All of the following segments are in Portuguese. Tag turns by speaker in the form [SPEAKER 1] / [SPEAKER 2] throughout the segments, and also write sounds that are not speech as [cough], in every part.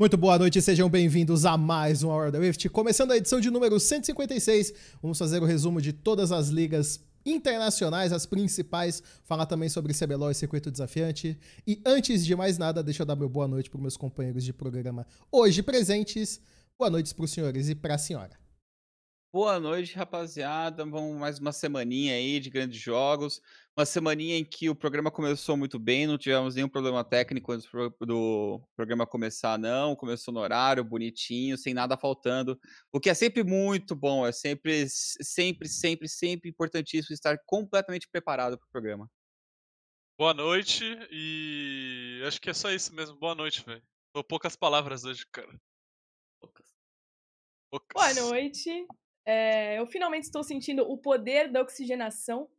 [SPEAKER 1] Muito boa noite sejam bem-vindos a mais um Hour da Rift. Começando a edição de número 156, vamos fazer o resumo de todas as ligas internacionais, as principais, falar também sobre CBLOL e Circuito Desafiante. E antes de mais nada, deixa eu dar meu boa noite para meus companheiros de programa hoje presentes. Boa noite para os senhores e para a senhora.
[SPEAKER 2] Boa noite, rapaziada. Vamos mais uma semaninha aí de grandes jogos. Uma semaninha em que o programa começou muito bem, não tivemos nenhum problema técnico antes do programa começar, não. Começou no horário, bonitinho, sem nada faltando. O que é sempre muito bom, é sempre, sempre, sempre, sempre importantíssimo estar completamente preparado para o programa.
[SPEAKER 3] Boa noite e acho que é só isso mesmo. Boa noite, velho. Tô poucas palavras hoje, cara.
[SPEAKER 4] Poucas. poucas. Boa noite. É, eu finalmente estou sentindo o poder da oxigenação.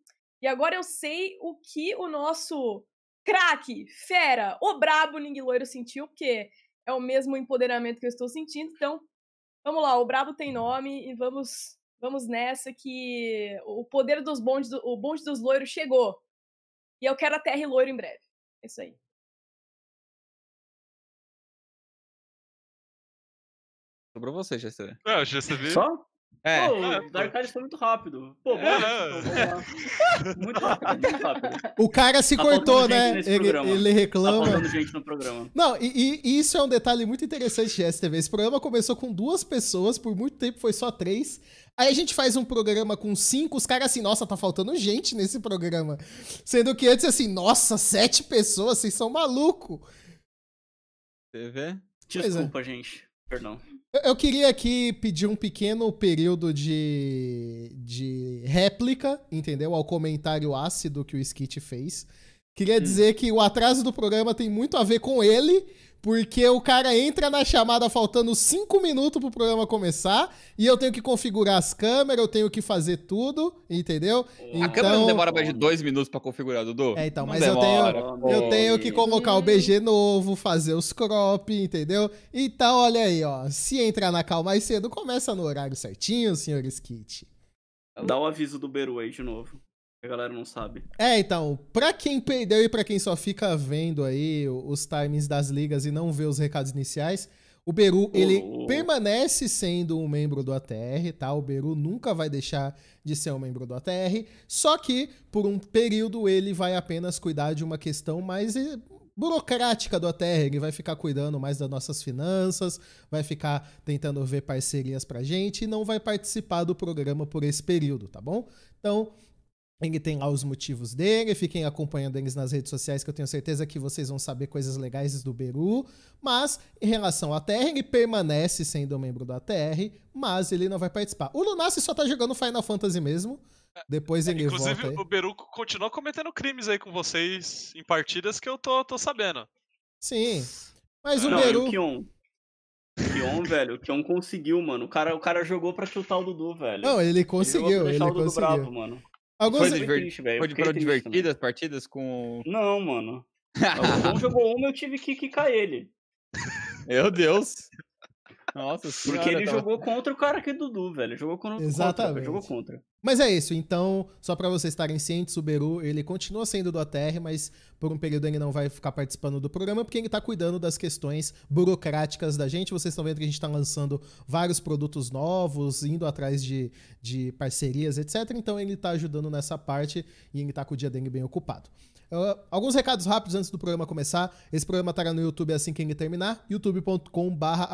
[SPEAKER 4] E agora eu sei o que o nosso craque, fera, o brabo Ning Loiro sentiu, porque é o mesmo empoderamento que eu estou sentindo. Então, vamos lá, o brabo tem nome e vamos vamos nessa que o poder dos bondes, o bonde dos loiros chegou. E eu quero a terra e loiro em breve. É isso aí.
[SPEAKER 2] Sobrou você, GCV.
[SPEAKER 3] Ah, GCV.
[SPEAKER 5] Só?
[SPEAKER 2] É.
[SPEAKER 5] Pô, o Darkari foi muito rápido. Pô, é. muito rápido, muito rápido.
[SPEAKER 1] O cara se
[SPEAKER 5] tá
[SPEAKER 1] cortou, né? Ele, ele, reclama.
[SPEAKER 5] Tá faltando gente no programa.
[SPEAKER 1] Não, e, e, isso é um detalhe muito interessante de STV. Esse programa começou com duas pessoas, por muito tempo foi só três. Aí a gente faz um programa com cinco, os caras assim, nossa, tá faltando gente nesse programa. Sendo que antes assim, nossa, sete pessoas, vocês são maluco.
[SPEAKER 2] TV?
[SPEAKER 5] Desculpa, é. gente. Perdão.
[SPEAKER 1] Eu queria aqui pedir um pequeno período de, de réplica, entendeu? Ao comentário ácido que o Skit fez. Queria hum. dizer que o atraso do programa tem muito a ver com ele, porque o cara entra na chamada faltando 5 minutos pro programa começar e eu tenho que configurar as câmeras, eu tenho que fazer tudo, entendeu?
[SPEAKER 2] A então... câmera não demora mais de 2 minutos para configurar, Dudu?
[SPEAKER 1] É, então,
[SPEAKER 2] não
[SPEAKER 1] mas demora, eu tenho, eu tenho que colocar o BG novo, fazer os crop, entendeu? Então, olha aí, ó, se entrar na cal mais cedo, começa no horário certinho, senhor Skit.
[SPEAKER 5] Dá o aviso do Beru aí de novo a galera não sabe.
[SPEAKER 1] É, então, pra quem perdeu e pra quem só fica vendo aí os timings das ligas e não vê os recados iniciais, o Beru, oh. ele permanece sendo um membro do ATR, tá? O Beru nunca vai deixar de ser um membro do ATR, só que por um período ele vai apenas cuidar de uma questão mais eh, burocrática do ATR, ele vai ficar cuidando mais das nossas finanças, vai ficar tentando ver parcerias pra gente e não vai participar do programa por esse período, tá bom? Então, ele tem lá os motivos dele, fiquem acompanhando eles nas redes sociais, que eu tenho certeza que vocês vão saber coisas legais do Beru. Mas, em relação à TR, ele permanece sendo um membro da TR, mas ele não vai participar. O Lunassi só tá jogando Final Fantasy mesmo. Depois ele
[SPEAKER 3] Inclusive,
[SPEAKER 1] volta.
[SPEAKER 3] Inclusive, o Beru continua cometendo crimes aí com vocês em partidas que eu tô, tô sabendo.
[SPEAKER 1] Sim. Mas o
[SPEAKER 5] não,
[SPEAKER 1] Beru.
[SPEAKER 5] O Kion, Kion, velho, o Kion conseguiu, mano. O cara, o cara jogou pra chutar o Dudu, velho.
[SPEAKER 1] Não, ele conseguiu. Ele, ele conseguiu. Bravo,
[SPEAKER 5] mano.
[SPEAKER 2] Alguns... Foi, diver... triste, Foi divertidas partidas com.
[SPEAKER 5] Não, mano. [laughs] um jogou uma, eu tive que quicar ele.
[SPEAKER 2] Meu Deus. Nossa
[SPEAKER 5] senhora. Porque ele tava... jogou contra o cara aqui, Dudu, velho. Jogou contra.
[SPEAKER 1] Exatamente.
[SPEAKER 5] Contra, jogou contra.
[SPEAKER 1] Mas é isso, então, só para vocês estarem cientes, o Beru, ele continua sendo do ATR, mas por um período ele não vai ficar participando do programa, porque ele tá cuidando das questões burocráticas da gente. Vocês estão vendo que a gente tá lançando vários produtos novos, indo atrás de, de parcerias, etc. Então ele tá ajudando nessa parte e ele tá com o dia dele bem ocupado. Uh, alguns recados rápidos antes do programa começar. Esse programa estará no YouTube assim que ele terminar, youtube.com/barra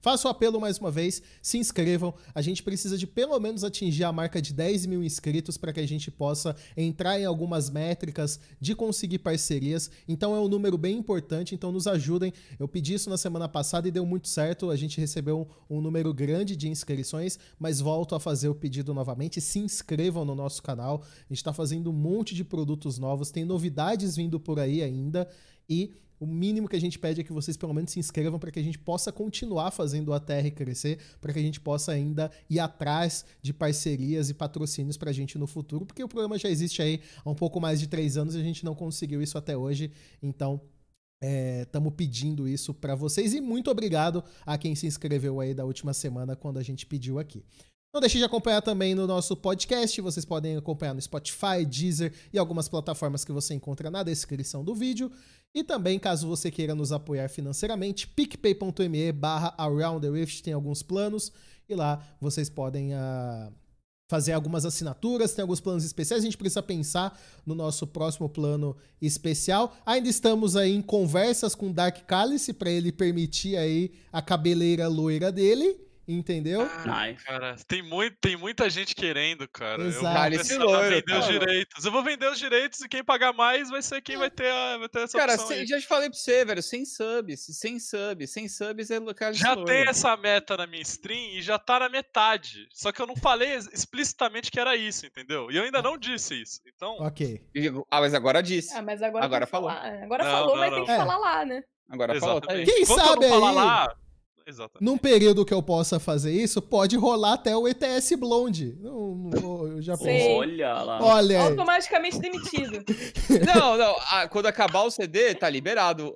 [SPEAKER 1] Faço o apelo mais uma vez, se inscrevam. A gente precisa de pelo menos atingir a marca de 10 mil inscritos para que a gente possa entrar em algumas métricas de conseguir parcerias. Então é um número bem importante, então nos ajudem. Eu pedi isso na semana passada e deu muito certo. A gente recebeu um, um número grande de inscrições, mas volto a fazer o pedido novamente. Se inscrevam no nosso canal. A gente está fazendo um monte de produtos novos. Tem tem novidades vindo por aí ainda e o mínimo que a gente pede é que vocês pelo menos se inscrevam para que a gente possa continuar fazendo o ATR crescer, para que a gente possa ainda ir atrás de parcerias e patrocínios para a gente no futuro, porque o programa já existe aí há um pouco mais de três anos e a gente não conseguiu isso até hoje. Então, Estamos é, pedindo isso para vocês e muito obrigado a quem se inscreveu aí da última semana quando a gente pediu aqui. Não deixe de acompanhar também no nosso podcast. Vocês podem acompanhar no Spotify, Deezer e algumas plataformas que você encontra na descrição do vídeo. E também, caso você queira nos apoiar financeiramente, picpay.me barra Around the Rift tem alguns planos. E lá vocês podem uh, fazer algumas assinaturas, tem alguns planos especiais. A gente precisa pensar no nosso próximo plano especial. Ainda estamos aí em conversas com Dark Cálice para ele permitir aí a cabeleira loira dele. Entendeu?
[SPEAKER 3] Ah, cara, tem, muito, tem muita gente querendo, cara.
[SPEAKER 1] Exato.
[SPEAKER 3] Eu vou
[SPEAKER 2] Cara, esse loiro,
[SPEAKER 3] vender os
[SPEAKER 2] cara.
[SPEAKER 3] direitos. Eu vou vender os direitos e quem pagar mais vai ser quem vai ter, a, vai ter essa
[SPEAKER 2] Cara, sem- já te falei pra você, velho, sem subs, sem subs, sem subs é cara
[SPEAKER 3] Já tem essa meta na minha stream e já tá na metade. Só que eu não falei ex- explicitamente que era isso, entendeu? E eu ainda não disse isso. Então,
[SPEAKER 1] Ok.
[SPEAKER 2] Ah, mas agora disse.
[SPEAKER 4] Ah, mas agora,
[SPEAKER 2] Agora falou.
[SPEAKER 4] falar. Agora
[SPEAKER 3] Não,
[SPEAKER 4] falou,
[SPEAKER 3] não,
[SPEAKER 4] mas
[SPEAKER 3] não.
[SPEAKER 4] tem que
[SPEAKER 1] É.
[SPEAKER 4] falar lá, né?
[SPEAKER 2] Agora falou, tá
[SPEAKER 3] exatamente.
[SPEAKER 1] Quem
[SPEAKER 3] Enquanto
[SPEAKER 1] sabe
[SPEAKER 3] eu não falar
[SPEAKER 1] aí-
[SPEAKER 3] lá. Exatamente.
[SPEAKER 1] Num período que eu possa fazer isso, pode rolar até o ETS Blonde. Não, não vou- eu já
[SPEAKER 4] Sei.
[SPEAKER 1] pensei.
[SPEAKER 5] Olha lá.
[SPEAKER 1] Olha aí.
[SPEAKER 4] Automaticamente demitido. [laughs]
[SPEAKER 2] Não, não, ah, quando acabar o CD, tá liberado.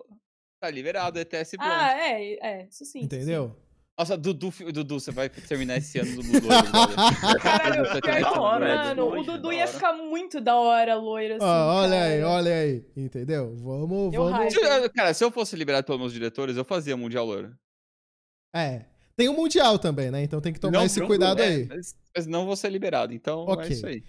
[SPEAKER 2] Tá liberado, ETS Blonde.
[SPEAKER 4] ah, é, é, isso sim.
[SPEAKER 1] Entendeu?
[SPEAKER 2] Nossa, Dudu, Dudu, você vai terminar esse ano do Dudu. [laughs]
[SPEAKER 4] Caralho,
[SPEAKER 2] vai
[SPEAKER 5] da
[SPEAKER 4] que,
[SPEAKER 5] hora, é
[SPEAKER 4] mano, o
[SPEAKER 5] longe,
[SPEAKER 4] Dudu ia ficar muito da hora, loiro, assim.
[SPEAKER 1] Ó, olha aí,
[SPEAKER 4] cara.
[SPEAKER 1] olha aí. Entendeu? Vamos,
[SPEAKER 4] Eu
[SPEAKER 1] vamos.
[SPEAKER 2] Se Cara, se eu fosse liberado pelos meus diretores, eu fazia Mundial Louro.
[SPEAKER 1] É. Tem o Mundial também, né? Então tem que tomar
[SPEAKER 2] Não,
[SPEAKER 1] esse cuidado
[SPEAKER 2] é,
[SPEAKER 1] aí.
[SPEAKER 2] Mas, mas não vou ser liberado, então
[SPEAKER 1] Ok.
[SPEAKER 2] é isso aí.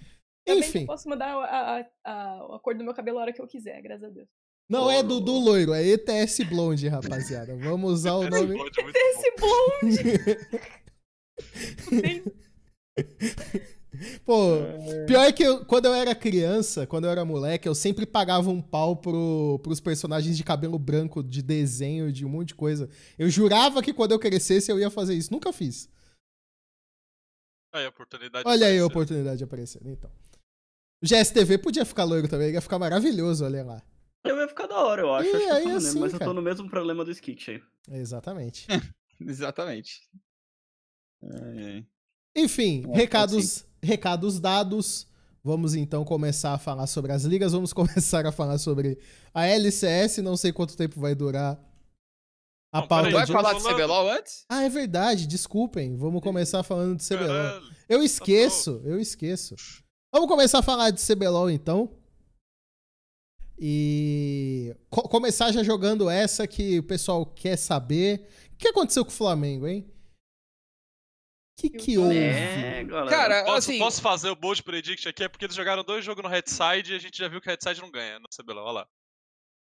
[SPEAKER 4] Também que
[SPEAKER 1] Enfim.
[SPEAKER 4] eu posso mudar a, a, a, a cor do meu cabelo a hora que eu quiser, graças a Deus.
[SPEAKER 1] Não é Dudu Loiro, é ETS Blonde, rapaziada. Vamos usar o nome.
[SPEAKER 3] Pode muito
[SPEAKER 4] Esse blonde! [laughs] [laughs]
[SPEAKER 1] Pô, pior é que eu- quando eu era criança, quando eu era moleque, eu sempre pagava um pau pro, pros personagens de cabelo branco, de desenho, de um monte de coisa. Eu jurava que quando eu crescesse eu ia fazer isso. Nunca fiz.
[SPEAKER 3] Aí, a oportunidade.
[SPEAKER 1] Olha aí a oportunidade aparecendo, então. O GSTV podia ficar loiro também, ia ficar maravilhoso, olha lá.
[SPEAKER 5] Eu ia ficar da hora, eu acho.
[SPEAKER 1] Ih,
[SPEAKER 5] acho que eu
[SPEAKER 1] aí
[SPEAKER 5] maneiro,
[SPEAKER 1] assim,
[SPEAKER 5] mas eu
[SPEAKER 1] cara.
[SPEAKER 5] tô no mesmo problema do Skit aí.
[SPEAKER 1] Exatamente. [laughs]
[SPEAKER 2] Exatamente. Ai, ai.
[SPEAKER 1] Enfim,
[SPEAKER 2] É,
[SPEAKER 1] recados, recados dados. Vamos então começar a falar sobre as ligas. Vamos [laughs] começar a falar sobre a LCS. Não sei quanto tempo vai durar a
[SPEAKER 3] Não,
[SPEAKER 1] pauta
[SPEAKER 2] Vai falar de CBLOL antes?
[SPEAKER 1] Ah, é verdade. Desculpem. Vamos começar falando de CBLOL.
[SPEAKER 3] Caralho.
[SPEAKER 1] Eu esqueço, eu esqueço. Vamos começar a falar de CBLOL então. E co- começar já jogando essa que o pessoal quer saber. O que aconteceu com o Flamengo, hein? O que, que houve?
[SPEAKER 5] É, galera.
[SPEAKER 2] Cara,
[SPEAKER 3] Posso,
[SPEAKER 2] assim,
[SPEAKER 3] posso fazer o bold predict aqui? É porque eles jogaram dois jogos no Headside e a gente já viu que o Headside não ganha no CBLOL. Olha lá.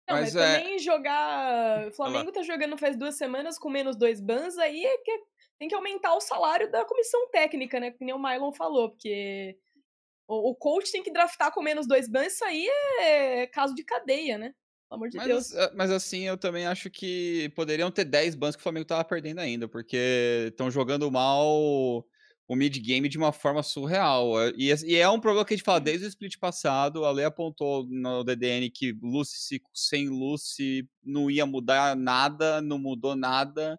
[SPEAKER 4] Não,
[SPEAKER 2] Mas
[SPEAKER 4] mas,
[SPEAKER 2] é-
[SPEAKER 4] também jogar. O Flamengo tá jogando faz duas semanas com menos dois bans, aí é que tem que aumentar o salário da comissão técnica, né? Que nem o Mylon falou, porque o, o coach tem que draftar com menos dois bans, isso aí é caso de cadeia, né? Pelo amor de Deus.
[SPEAKER 2] mas, mas assim, eu também acho que poderiam ter 10 bans que o Flamengo tava perdendo ainda, porque estão jogando mal o mid-game de uma forma surreal. E, e é um problema que a gente fala desde o split passado. A Lei apontou no DDN que Lucy sem Lucy não ia mudar nada, não mudou nada.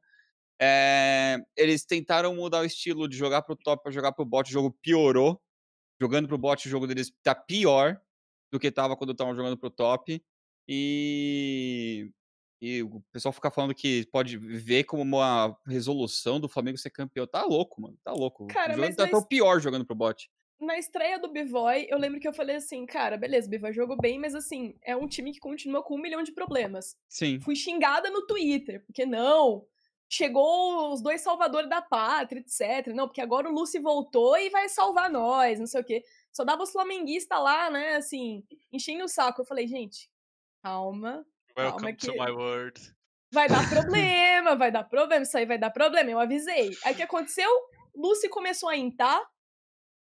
[SPEAKER 2] É, eles tentaram mudar o estilo de jogar pro top para jogar pro bot, o jogo piorou. Jogando pro bot, o jogo deles tá pior do que tava quando estavam jogando pro top. E, e o pessoal fica falando que pode ver como uma resolução do Flamengo ser campeão. Tá louco, mano. Tá louco.
[SPEAKER 4] Cara,
[SPEAKER 2] o jogo
[SPEAKER 4] mas
[SPEAKER 2] tá
[SPEAKER 4] na
[SPEAKER 2] até o
[SPEAKER 4] his-
[SPEAKER 2] pior jogando pro bot.
[SPEAKER 4] Na estreia do Bivoy, eu lembro que eu falei assim, cara, beleza, o Bivoy jogou bem, mas assim, é um time que continua com um milhão de problemas.
[SPEAKER 2] Sim.
[SPEAKER 4] Fui xingada no Twitter, porque não, chegou os dois salvadores da pátria, etc. Não, porque agora o Lucy voltou e vai salvar nós, não sei o quê. Só dava os flamenguistas lá, né, assim, enchendo o saco. Eu falei, gente, calma,
[SPEAKER 3] Welcome
[SPEAKER 4] que-
[SPEAKER 3] to my world.
[SPEAKER 4] vai dar [laughs] problema, vai dar problema, isso aí vai dar problema, eu avisei. Aí o que aconteceu? Lucy começou a intar,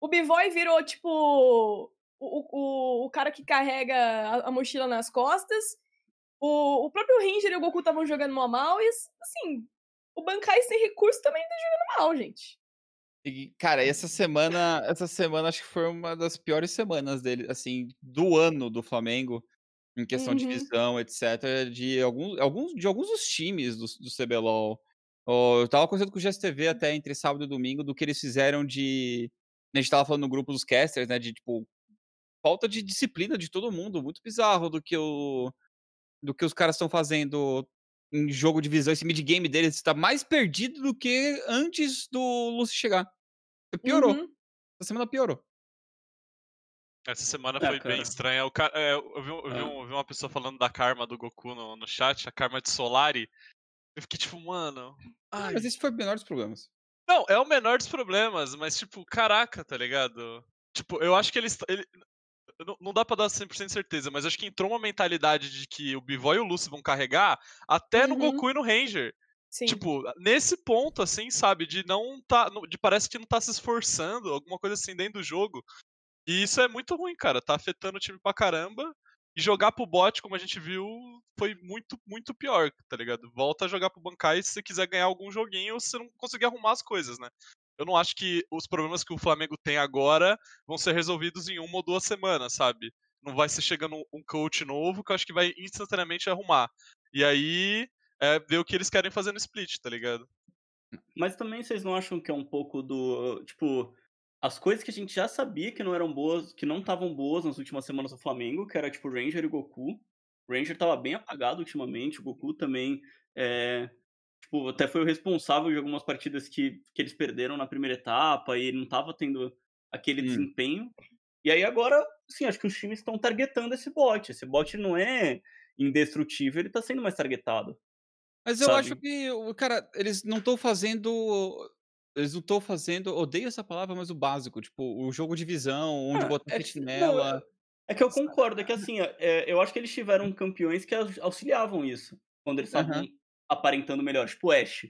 [SPEAKER 4] o Bivoy virou, tipo, o, o, o cara que carrega a, a mochila nas costas, o, o próprio Ranger e o Goku estavam jogando mal mal, e assim, o Bankai sem recurso também tá jogando mal, gente.
[SPEAKER 2] E, cara, essa semana, essa semana acho que foi uma das piores semanas dele, assim, do ano do Flamengo, em questão de
[SPEAKER 4] Uhum.
[SPEAKER 2] visão, etc, de alguns, alguns, de alguns dos times do, do CBLOL. Eu tava conversando com o GSTV até entre sábado e domingo do que eles fizeram de. A gente tava falando no grupo dos casters, né? De tipo. Falta de disciplina de todo mundo. Muito bizarro do que o. Do que os caras estão fazendo em jogo de visão. Esse mid-game deles está mais perdido do que antes do Lucy chegar. Piorou. Uhum. Essa semana piorou.
[SPEAKER 3] Essa semana é, foi cara. bem estranha. O cara, é, eu, vi, eu, vi, é. eu, vi, uma pessoa falando da karma do Goku no, no chat, a karma de Solari. Eu fiquei tipo, mano.
[SPEAKER 2] Ai. Mas esse foi o menor dos problemas.
[SPEAKER 3] Não, é o menor dos problemas, mas tipo, caraca, tá ligado? Tipo, eu acho que eles. Ele, não, não dá pra dar 100% certeza, mas acho que entrou uma mentalidade de que o Bivó e o Lucy vão carregar até uhum. no Goku e no Ranger. Sim. Tipo, nesse ponto, assim, sabe? De não tá. De parece que não tá se esforçando, alguma coisa assim dentro do jogo. E isso é muito ruim, cara. Tá afetando o time pra caramba. E jogar pro bot, como a gente viu, foi muito, muito pior, tá ligado? Volta a jogar pro Bankai se você quiser ganhar algum joguinho, você não conseguir arrumar as coisas, né? Eu não acho que os problemas que o Flamengo tem agora vão ser resolvidos em uma ou duas semanas, sabe? Não vai ser chegando um coach novo que eu acho que vai instantaneamente arrumar. E aí, é ver o que eles querem fazer no split, tá ligado?
[SPEAKER 5] Mas também vocês não acham que é um pouco do. Tipo, as coisas que a gente já sabia que não eram boas, que não estavam boas nas últimas semanas do Flamengo, que era tipo Ranger e Goku. O Ranger tava bem apagado ultimamente, o Goku também é, tipo, até foi o responsável de algumas partidas que, que eles perderam na primeira etapa e não tava tendo aquele hum. desempenho. E aí agora, sim, acho que os times estão targetando esse bot. Esse bot não é indestrutível, ele tá sendo mais targetado.
[SPEAKER 2] Mas eu sabe? acho que, cara, eles não estão fazendo eles não estão fazendo, odeio essa palavra, mas o básico, tipo, o jogo de visão, onde ah, botar é, sentinela.
[SPEAKER 5] É que eu concordo, é que assim, é, eu acho que eles tiveram campeões que auxiliavam isso, quando eles estavam uhum. aparentando melhor, tipo Ash.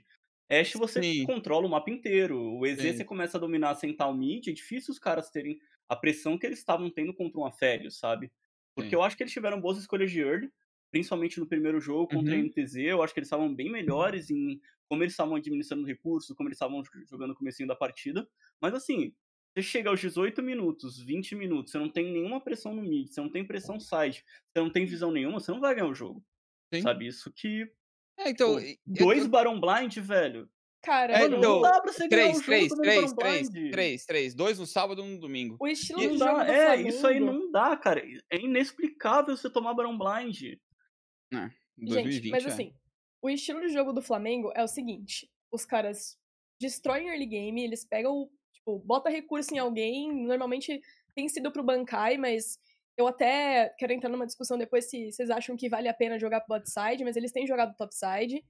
[SPEAKER 5] Ash você Sim. controla o mapa inteiro, o EZ Sim. você começa a dominar a o mid, é difícil os caras terem a pressão que eles estavam tendo contra um Afélio, sabe? Porque Sim. eu acho que eles tiveram boas escolhas de early, principalmente no primeiro jogo contra uhum. a NTZ, eu acho que eles estavam bem melhores em como eles estavam administrando recursos, como eles estavam jogando no comecinho da partida. Mas assim, você chega aos 18 minutos, 20 minutos, você não tem nenhuma pressão no mid, você não tem pressão side, você não tem visão nenhuma, você não vai ganhar o jogo. Sim. Sabe? Isso que.
[SPEAKER 2] É, então. Pô,
[SPEAKER 5] dois eu... Baron Blind, velho.
[SPEAKER 4] Cara, é,
[SPEAKER 2] então, não dá pra você três, ganhar um três, jogo três, três, três, três, três. Dois no sábado e um no domingo.
[SPEAKER 4] O estilo
[SPEAKER 5] e
[SPEAKER 4] do jogo
[SPEAKER 5] dá, É, Flamengo. isso aí não dá, cara. É inexplicável você tomar Baron Blind.
[SPEAKER 2] É, 2020,
[SPEAKER 4] Gente, mas é. assim, o estilo de jogo do Flamengo é o seguinte: os caras destroem early game, eles pegam, tipo, bota recurso em alguém, normalmente tem sido pro Bankai, mas eu até quero entrar numa discussão depois se vocês acham que vale a pena jogar pro bot side, mas eles têm jogado top side.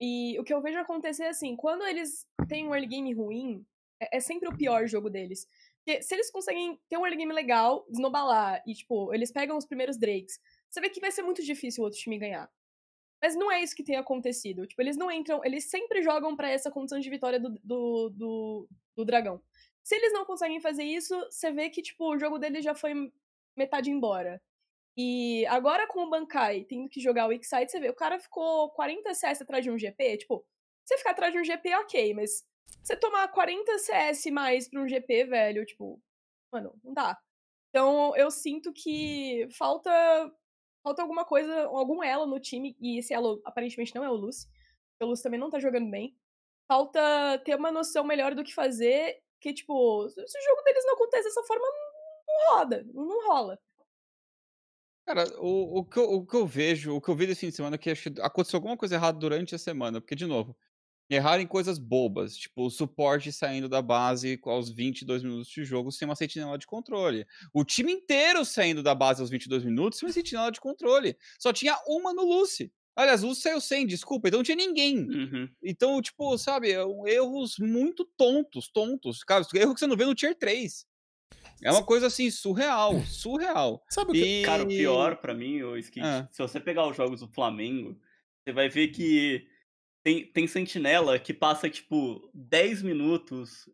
[SPEAKER 4] E o que eu vejo acontecer é assim, quando eles têm um early game ruim, é, é sempre o pior jogo deles. Porque se eles conseguem ter um early game legal, desnobalar, e, tipo, eles pegam os primeiros Drakes, você vê que vai ser muito difícil o outro time ganhar. Mas não é isso que tem acontecido. Tipo, eles não entram. Eles sempre jogam para essa condição de vitória do, do, do, do, dragão. Se eles não conseguem fazer isso, você vê que, tipo, o jogo deles já foi metade embora. E agora com o Bankai tendo que jogar o X-Side, você vê, o cara ficou 40 CS atrás de um GP. Tipo, você ficar atrás de um GP, ok, mas você tomar 40 CS mais pra um GP, velho, tipo, mano, não dá. Então eu sinto que falta falta alguma coisa, algum elo no time, e esse elo aparentemente não é o Lucy. O Lucy também não tá jogando bem. Falta ter uma noção melhor do que fazer, que, tipo, se o jogo deles não acontece dessa forma, não roda, não rola.
[SPEAKER 2] Cara, o, o, que eu, o que eu vejo, o que eu vi desse fim de semana é que aconteceu alguma coisa errada durante a semana, porque, de novo, Errar em coisas bobas, tipo o suporte saindo da base aos 22 minutos de jogo sem uma sentinela de controle. O time inteiro saindo da base aos 22 minutos sem uma sentinela de controle. Só tinha uma no Lucy. Aliás, o Lucy saiu sem, desculpa, então não tinha ninguém. Uhum. Então, tipo, sabe, é erros muito tontos, tontos. Cara, erro que você não vê no Tier 3. É uma coisa assim, surreal, [laughs] surreal.
[SPEAKER 5] Sabe o que? E... Cara, o pior para mim, o Skit, ah. se você pegar os jogos do Flamengo, você vai ver que tem, tem sentinela que passa, tipo, 10 minutos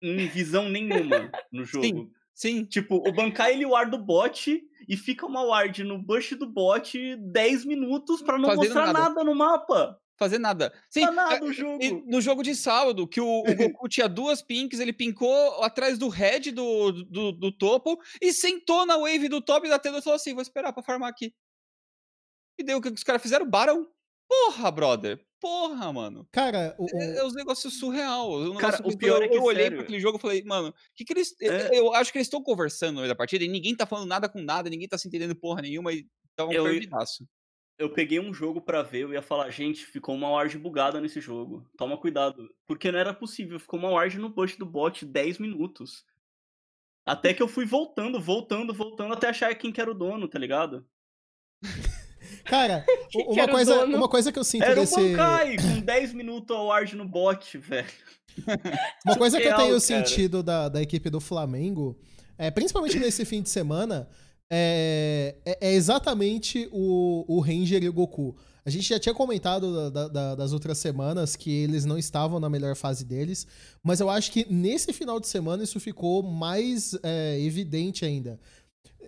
[SPEAKER 5] em visão nenhuma no [laughs] jogo.
[SPEAKER 2] Sim, sim.
[SPEAKER 5] Tipo, o Bankai ele ward do bot e fica uma ward no bush do bot 10 minutos para não Fazendo mostrar nada. nada. no mapa.
[SPEAKER 2] Fazer nada.
[SPEAKER 5] Sim, nada no jogo.
[SPEAKER 2] no jogo de sábado, que o, o [laughs] Goku tinha duas pinks, ele pincou atrás do head do, do, do topo e sentou na wave do top da tela e falou assim: vou esperar pra farmar aqui. E deu o que os caras fizeram? Barão. Porra, brother porra, mano.
[SPEAKER 1] Cara,
[SPEAKER 2] o, é, é um negócio surreal.
[SPEAKER 5] Um cara, o pior eu, é que
[SPEAKER 2] eu olhei para aquele jogo e falei, mano, que que eles. É. Eu acho que eles estão conversando no meio da partida e ninguém tá falando nada com nada, ninguém tá se entendendo porra nenhuma e tá um eu, perdidaço.
[SPEAKER 5] eu peguei um jogo para ver, eu ia falar, gente, ficou uma ward bugada nesse jogo. Toma cuidado. Porque não era possível, ficou uma ward no push do bot 10 minutos. Até que eu fui voltando, voltando, voltando, até achar quem que era o dono, tá ligado?
[SPEAKER 1] Cara, [laughs] uma coisa, uma coisa que eu sinto
[SPEAKER 5] era
[SPEAKER 1] desse...
[SPEAKER 5] Era um Bankai com 10 minutos a ward no bot, velho. [laughs]
[SPEAKER 1] Uma coisa que eu tenho sentido da, da equipe do Flamengo, é, principalmente nesse fim de semana, é, é, é, exatamente o, o Ranger e o Goku. A gente já tinha comentado da, da, das outras semanas que eles não estavam na melhor fase deles, mas eu acho que nesse final de semana isso ficou mais é, evidente ainda.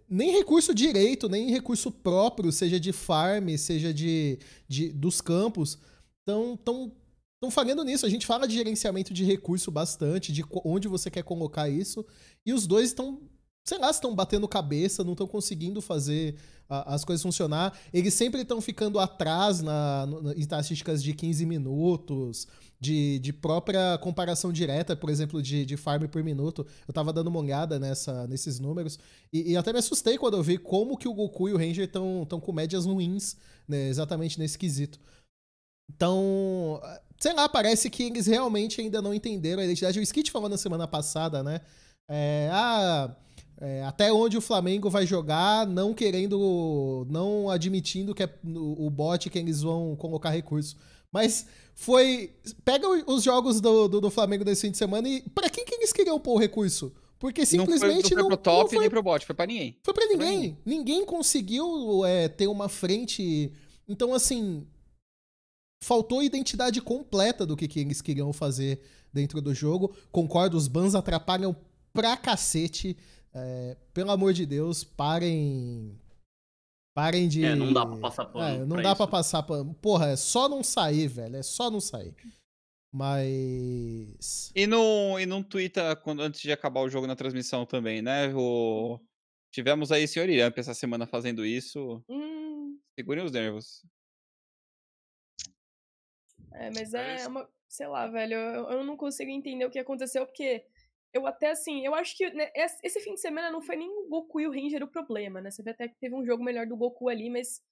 [SPEAKER 1] Nem recurso direito, nem recurso próprio, seja de farm, seja de, de dos campos, estão tão, tão falhando nisso. A gente fala de gerenciamento de recurso bastante, de onde você quer colocar isso, e os dois estão sei lá, estão batendo cabeça, não estão conseguindo fazer a, as coisas funcionar. Eles sempre estão ficando atrás na, na, em estatísticas de 15 minutos, de, de própria comparação direta, por exemplo, de, de farm por minuto. Eu tava dando uma olhada nessa, nesses números e, e até me assustei quando eu vi como que o Goku e o Ranger estão com médias ruins, né, exatamente nesse quesito. Então, sei lá, parece que eles realmente ainda não entenderam a identidade. O Skit falou na semana passada, né? É, ah, é, até onde o Flamengo vai jogar, não querendo, não admitindo que é o bot que eles vão colocar recurso. Mas foi. Pega os jogos do, do, do Flamengo desse fim de semana e para quem que eles queriam pôr o recurso? Porque simplesmente
[SPEAKER 2] não foi, não
[SPEAKER 1] foi
[SPEAKER 2] pro top não foi, nem pro bot, foi pra ninguém.
[SPEAKER 1] Foi pra ninguém. Foi ninguém conseguiu é, ter uma frente. Então, assim. Faltou identidade completa do que, que eles queriam fazer dentro do jogo. Concordo, os bans atrapalham pra cacete. É, pelo amor de Deus, parem. Parem de.
[SPEAKER 5] É, não dá pra passar
[SPEAKER 1] pano. É, não dá isso. pra passar pano. Porra, é só não sair, velho. É só não sair. Mas.
[SPEAKER 2] E no, e no Twitter, quando, antes de acabar o jogo na transmissão também, né? O... Tivemos aí o senhor Iramp essa semana fazendo isso.
[SPEAKER 4] Hum.
[SPEAKER 2] Segurem os nervos.
[SPEAKER 4] É, mas é, é uma. Sei lá, velho. Eu, eu não consigo entender o que aconteceu, porque eu até assim, eu acho que né, esse fim de semana não foi nem o Goku e o Ranger o problema, né? Você vê até que teve um jogo melhor do Goku ali, mas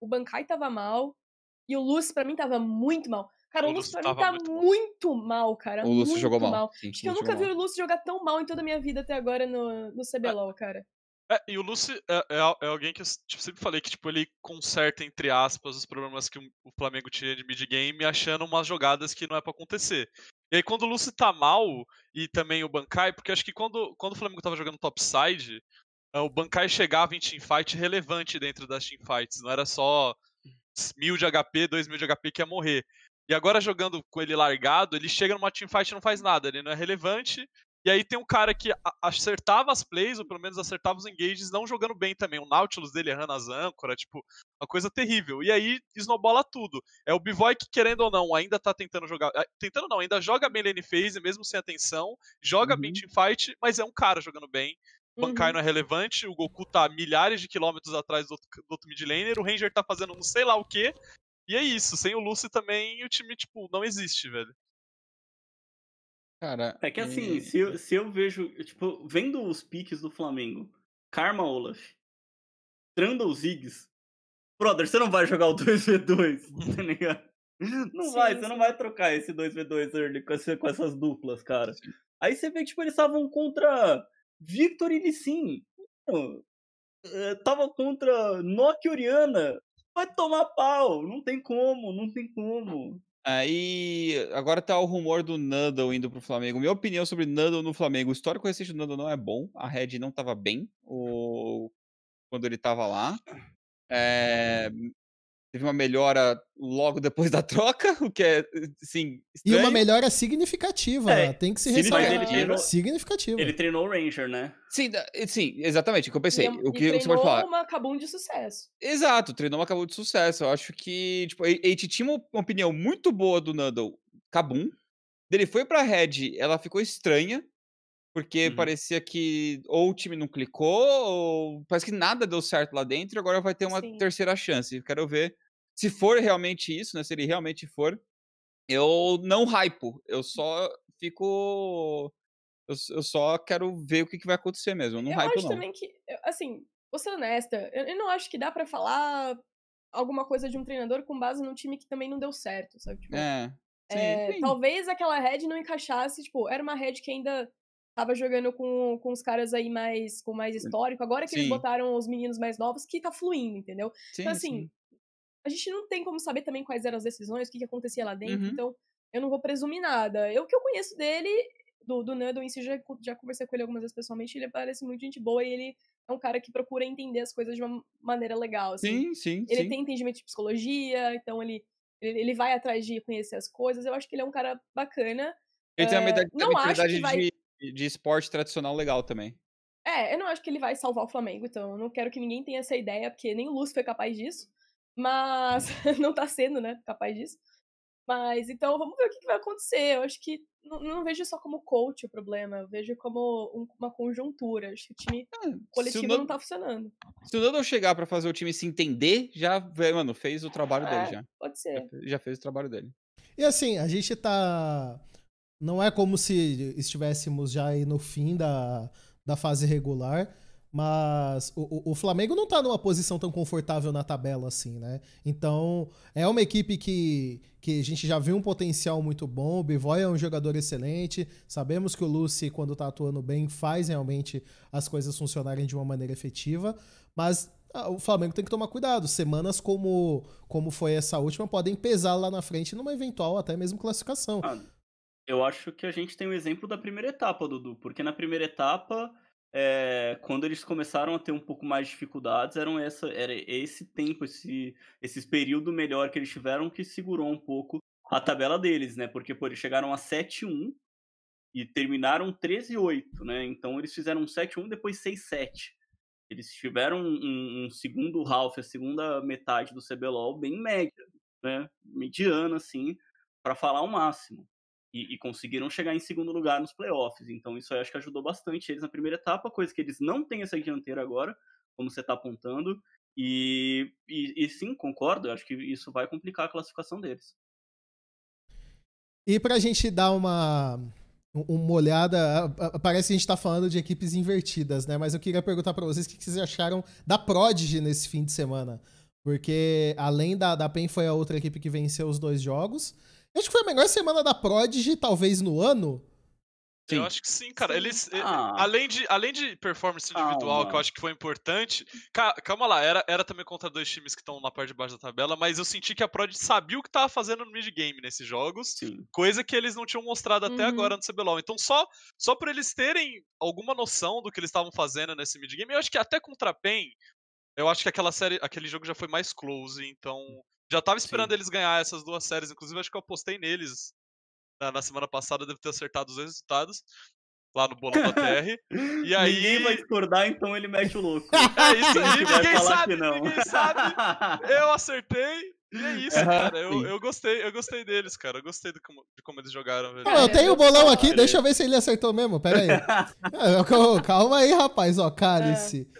[SPEAKER 4] o Bankai tava mal e o Lúcio para mim tava muito mal. Cara, o, o Lúcio pra mim tá muito, muito mal, cara. O Lúcio jogou mal. mal. Sim, acho que eu nunca vi mal. o Lúcio jogar tão mal em toda a minha vida até agora no, no CBLOL, é, cara.
[SPEAKER 3] É, e o Lúcio é, é, é, alguém que eu tipo, sempre falei que tipo, ele conserta, entre aspas, os problemas que o Flamengo tinha de mid-game, achando umas jogadas que não é para acontecer. E aí quando o Lúcio tá mal, e também o Bankai, porque acho que quando, quando o Flamengo tava jogando topside, eh, o Bankai chegava em teamfight relevante dentro das teamfights, não era só mil de HP, dois mil de HP que ia morrer. E agora jogando com ele largado, ele chega numa teamfight e não faz nada, ele não é relevante, e aí tem um cara que acertava as plays, ou pelo menos acertava os engages, não jogando bem também. O Nautilus dele errando as âncoras, tipo, uma coisa terrível. E aí snowbola tudo. É o Bivoy que, querendo ou não, ainda tá tentando jogar. Eh, tentando não, ainda joga bem lane phase, mesmo sem atenção. Joga uhum. bem teamfight, mas é um cara jogando bem. Bankai uhum. não é relevante, o Goku tá milhares de quilômetros atrás do outro, do outro mid laner, o Ranger tá fazendo não sei lá o que. E é isso, sem o Lucy também o time, tipo, não existe, velho.
[SPEAKER 5] Cara, é que assim, se, eu, se eu vejo, tipo, vendo os piques do Flamengo, Karma Olaf, Trundle Ziggs, brother, você não vai jogar o [laughs] 2v2, tá ligado? Não sim, vai, sim. você não vai trocar esse 2v2 early com, essa, com essas duplas, cara. Sim. Aí você vê que, tipo, eles estavam contra Victor e Lissin. Eh, tava contra Nokia Oriana. Vai tomar pau, não tem como, não tem como.
[SPEAKER 2] Aí, agora tá o rumor do Nuddle indo pro Flamengo. Minha opinião sobre Nuddle no Flamengo. O histórico recente do Nuddle não é bom. A Red não tava bem o... quando ele tava lá. É... Teve uma melhora logo depois da troca, [laughs] o que é, assim,
[SPEAKER 1] E uma melhora significativa, é, tem que se ressaltar.
[SPEAKER 5] Ele treinou,
[SPEAKER 1] significativa.
[SPEAKER 5] Ele treinou o Ranger, né?
[SPEAKER 2] Sim, sim, exatamente, o que eu pensei.
[SPEAKER 4] E,
[SPEAKER 2] o que
[SPEAKER 4] você pode falar? uma Kabum de sucesso.
[SPEAKER 2] Exato, treinou uma Kabum de sucesso. Eu acho que, tipo, a gente tinha uma opinião muito boa do Nando Kabum. Ele foi pra Red, ela ficou estranha, porque uhum. parecia que ou o time não clicou, ou parece que nada deu certo lá dentro, e agora vai ter uma Sim. terceira chance. Quero ver se for realmente isso, né? Se ele realmente for, eu não hypo. Eu só fico. Eu, eu só quero ver o que, que vai acontecer mesmo. Eu não eu hypo,
[SPEAKER 4] acho
[SPEAKER 2] não.
[SPEAKER 4] também que, assim, vou ser honesta, eu, eu não acho que dá para falar alguma coisa de um treinador com base num time que também não deu certo, sabe? Tipo,
[SPEAKER 2] é. Sim,
[SPEAKER 4] é, talvez aquela head não encaixasse, tipo, era uma head que ainda tava jogando com, com os caras aí mais com mais histórico. Agora que sim. eles botaram os meninos mais novos, que tá fluindo, entendeu? Então, sim, então, assim, sim. a gente não tem como saber também quais eram as decisões, o que, que acontecia lá dentro, uhum. então eu não vou presumir nada. Eu que eu conheço dele, do, do Nando em si, já, já conversei com ele algumas vezes pessoalmente, ele parece muito gente boa e ele é um cara que procura entender as coisas de uma maneira legal. Assim.
[SPEAKER 2] Sim, sim.
[SPEAKER 4] Ele
[SPEAKER 2] sim.
[SPEAKER 4] tem entendimento de psicologia, então ele, ele, ele, vai atrás de conhecer as coisas. Eu acho que ele é um cara bacana.
[SPEAKER 2] Ele uh, tem eh, mentalidade vai... de, de esporte tradicional legal também.
[SPEAKER 4] É, eu não acho que ele vai salvar o Flamengo, então eu não quero que ninguém tenha essa ideia, porque nem o Lúcio foi capaz disso. Mas [laughs] não tá sendo, né, capaz disso. Mas então vamos ver o que, que vai acontecer. Eu acho que não, não, vejo só como coach o problema, eu vejo como um, uma conjuntura. Acho que o time é, coletivo não, não tá funcionando.
[SPEAKER 2] Se o Nando chegar para fazer o time se entender, já, mano, fez o trabalho
[SPEAKER 4] é,
[SPEAKER 2] dele já.
[SPEAKER 4] Pode ser.
[SPEAKER 2] Já, já fez o trabalho dele.
[SPEAKER 1] E assim, a gente tá. Não é como se estivéssemos já aí no fim da, da fase regular. Mas o, o, Flamengo não tá numa posição tão confortável na tabela assim, né? Então, é uma equipe que, que a gente já viu um potencial muito bom. O Bivoy é um jogador excelente. Sabemos que o Lucy, quando tá atuando bem, faz realmente as coisas funcionarem de uma maneira efetiva. Mas ah, o Flamengo tem que tomar cuidado. Semanas como, como foi essa última podem pesar lá na frente numa eventual até mesmo classificação. Ah,
[SPEAKER 5] eu acho que a gente tem um exemplo da primeira etapa, Dudu, porque na primeira etapa é, quando eles começaram a ter um pouco mais de dificuldades, eram essa, era esse tempo, esse, esse período melhor que eles tiveram que segurou um pouco a tabela deles, né? Porque pô, eles chegaram a 7-1 e terminaram 13-8, né? Então eles fizeram 7-1 depois 6-7. Eles tiveram um, um, segundo half, a segunda metade do CBLOL bem média, né? Mediana, assim, para falar o máximo e, e, conseguiram chegar em segundo lugar nos playoffs. Então isso aí acho que ajudou bastante eles na primeira etapa, coisa que eles não têm essa dianteira agora, como você está apontando. E, e, e, sim, concordo, acho que isso vai complicar a classificação deles.
[SPEAKER 1] E para a gente dar uma, uma olhada, parece que a gente está falando de equipes invertidas, né? Mas eu queria perguntar para vocês o que vocês acharam da Prodigy nesse fim de semana. Porque além da, da PEN foi a outra equipe que venceu os dois jogos. Acho que foi a melhor semana da Prodigy, talvez, no ano.
[SPEAKER 3] Sim. Eu acho que sim, cara. Eles, ah. além, de, além de performance individual, que eu acho que foi importante. Calma lá, era, era também contra dois times que estão na parte de baixo da tabela, mas eu senti que a Prod sabia o que tava fazendo no mid-game nesses jogos, sim. coisa que eles não tinham mostrado até uhum. agora no CBLOL. Então, só, só por eles terem alguma noção do que eles estavam fazendo nesse mid-game, eu acho que até contra a PEN, eu acho que aquela série, aquele jogo já foi mais close, então já tava esperando Sim. eles ganhar essas duas séries. Inclusive, acho que eu apostei neles na, na semana passada. Devo ter acertado os resultados lá no bolão da TR. E [laughs] aí...
[SPEAKER 5] Ninguém vai discordar, então ele mete o louco. [laughs]
[SPEAKER 3] É isso aí, ninguém sabe, ninguém [laughs] sabe. Eu acertei. E é isso, uhum, cara. Eu, eu, gostei, eu gostei deles, cara. Eu gostei como, de como eles jogaram. Velho.
[SPEAKER 1] eu tenho o bolão aqui, deixa eu ver se ele acertou mesmo. Pera aí. É, calma aí, rapaz. Ó, cálice.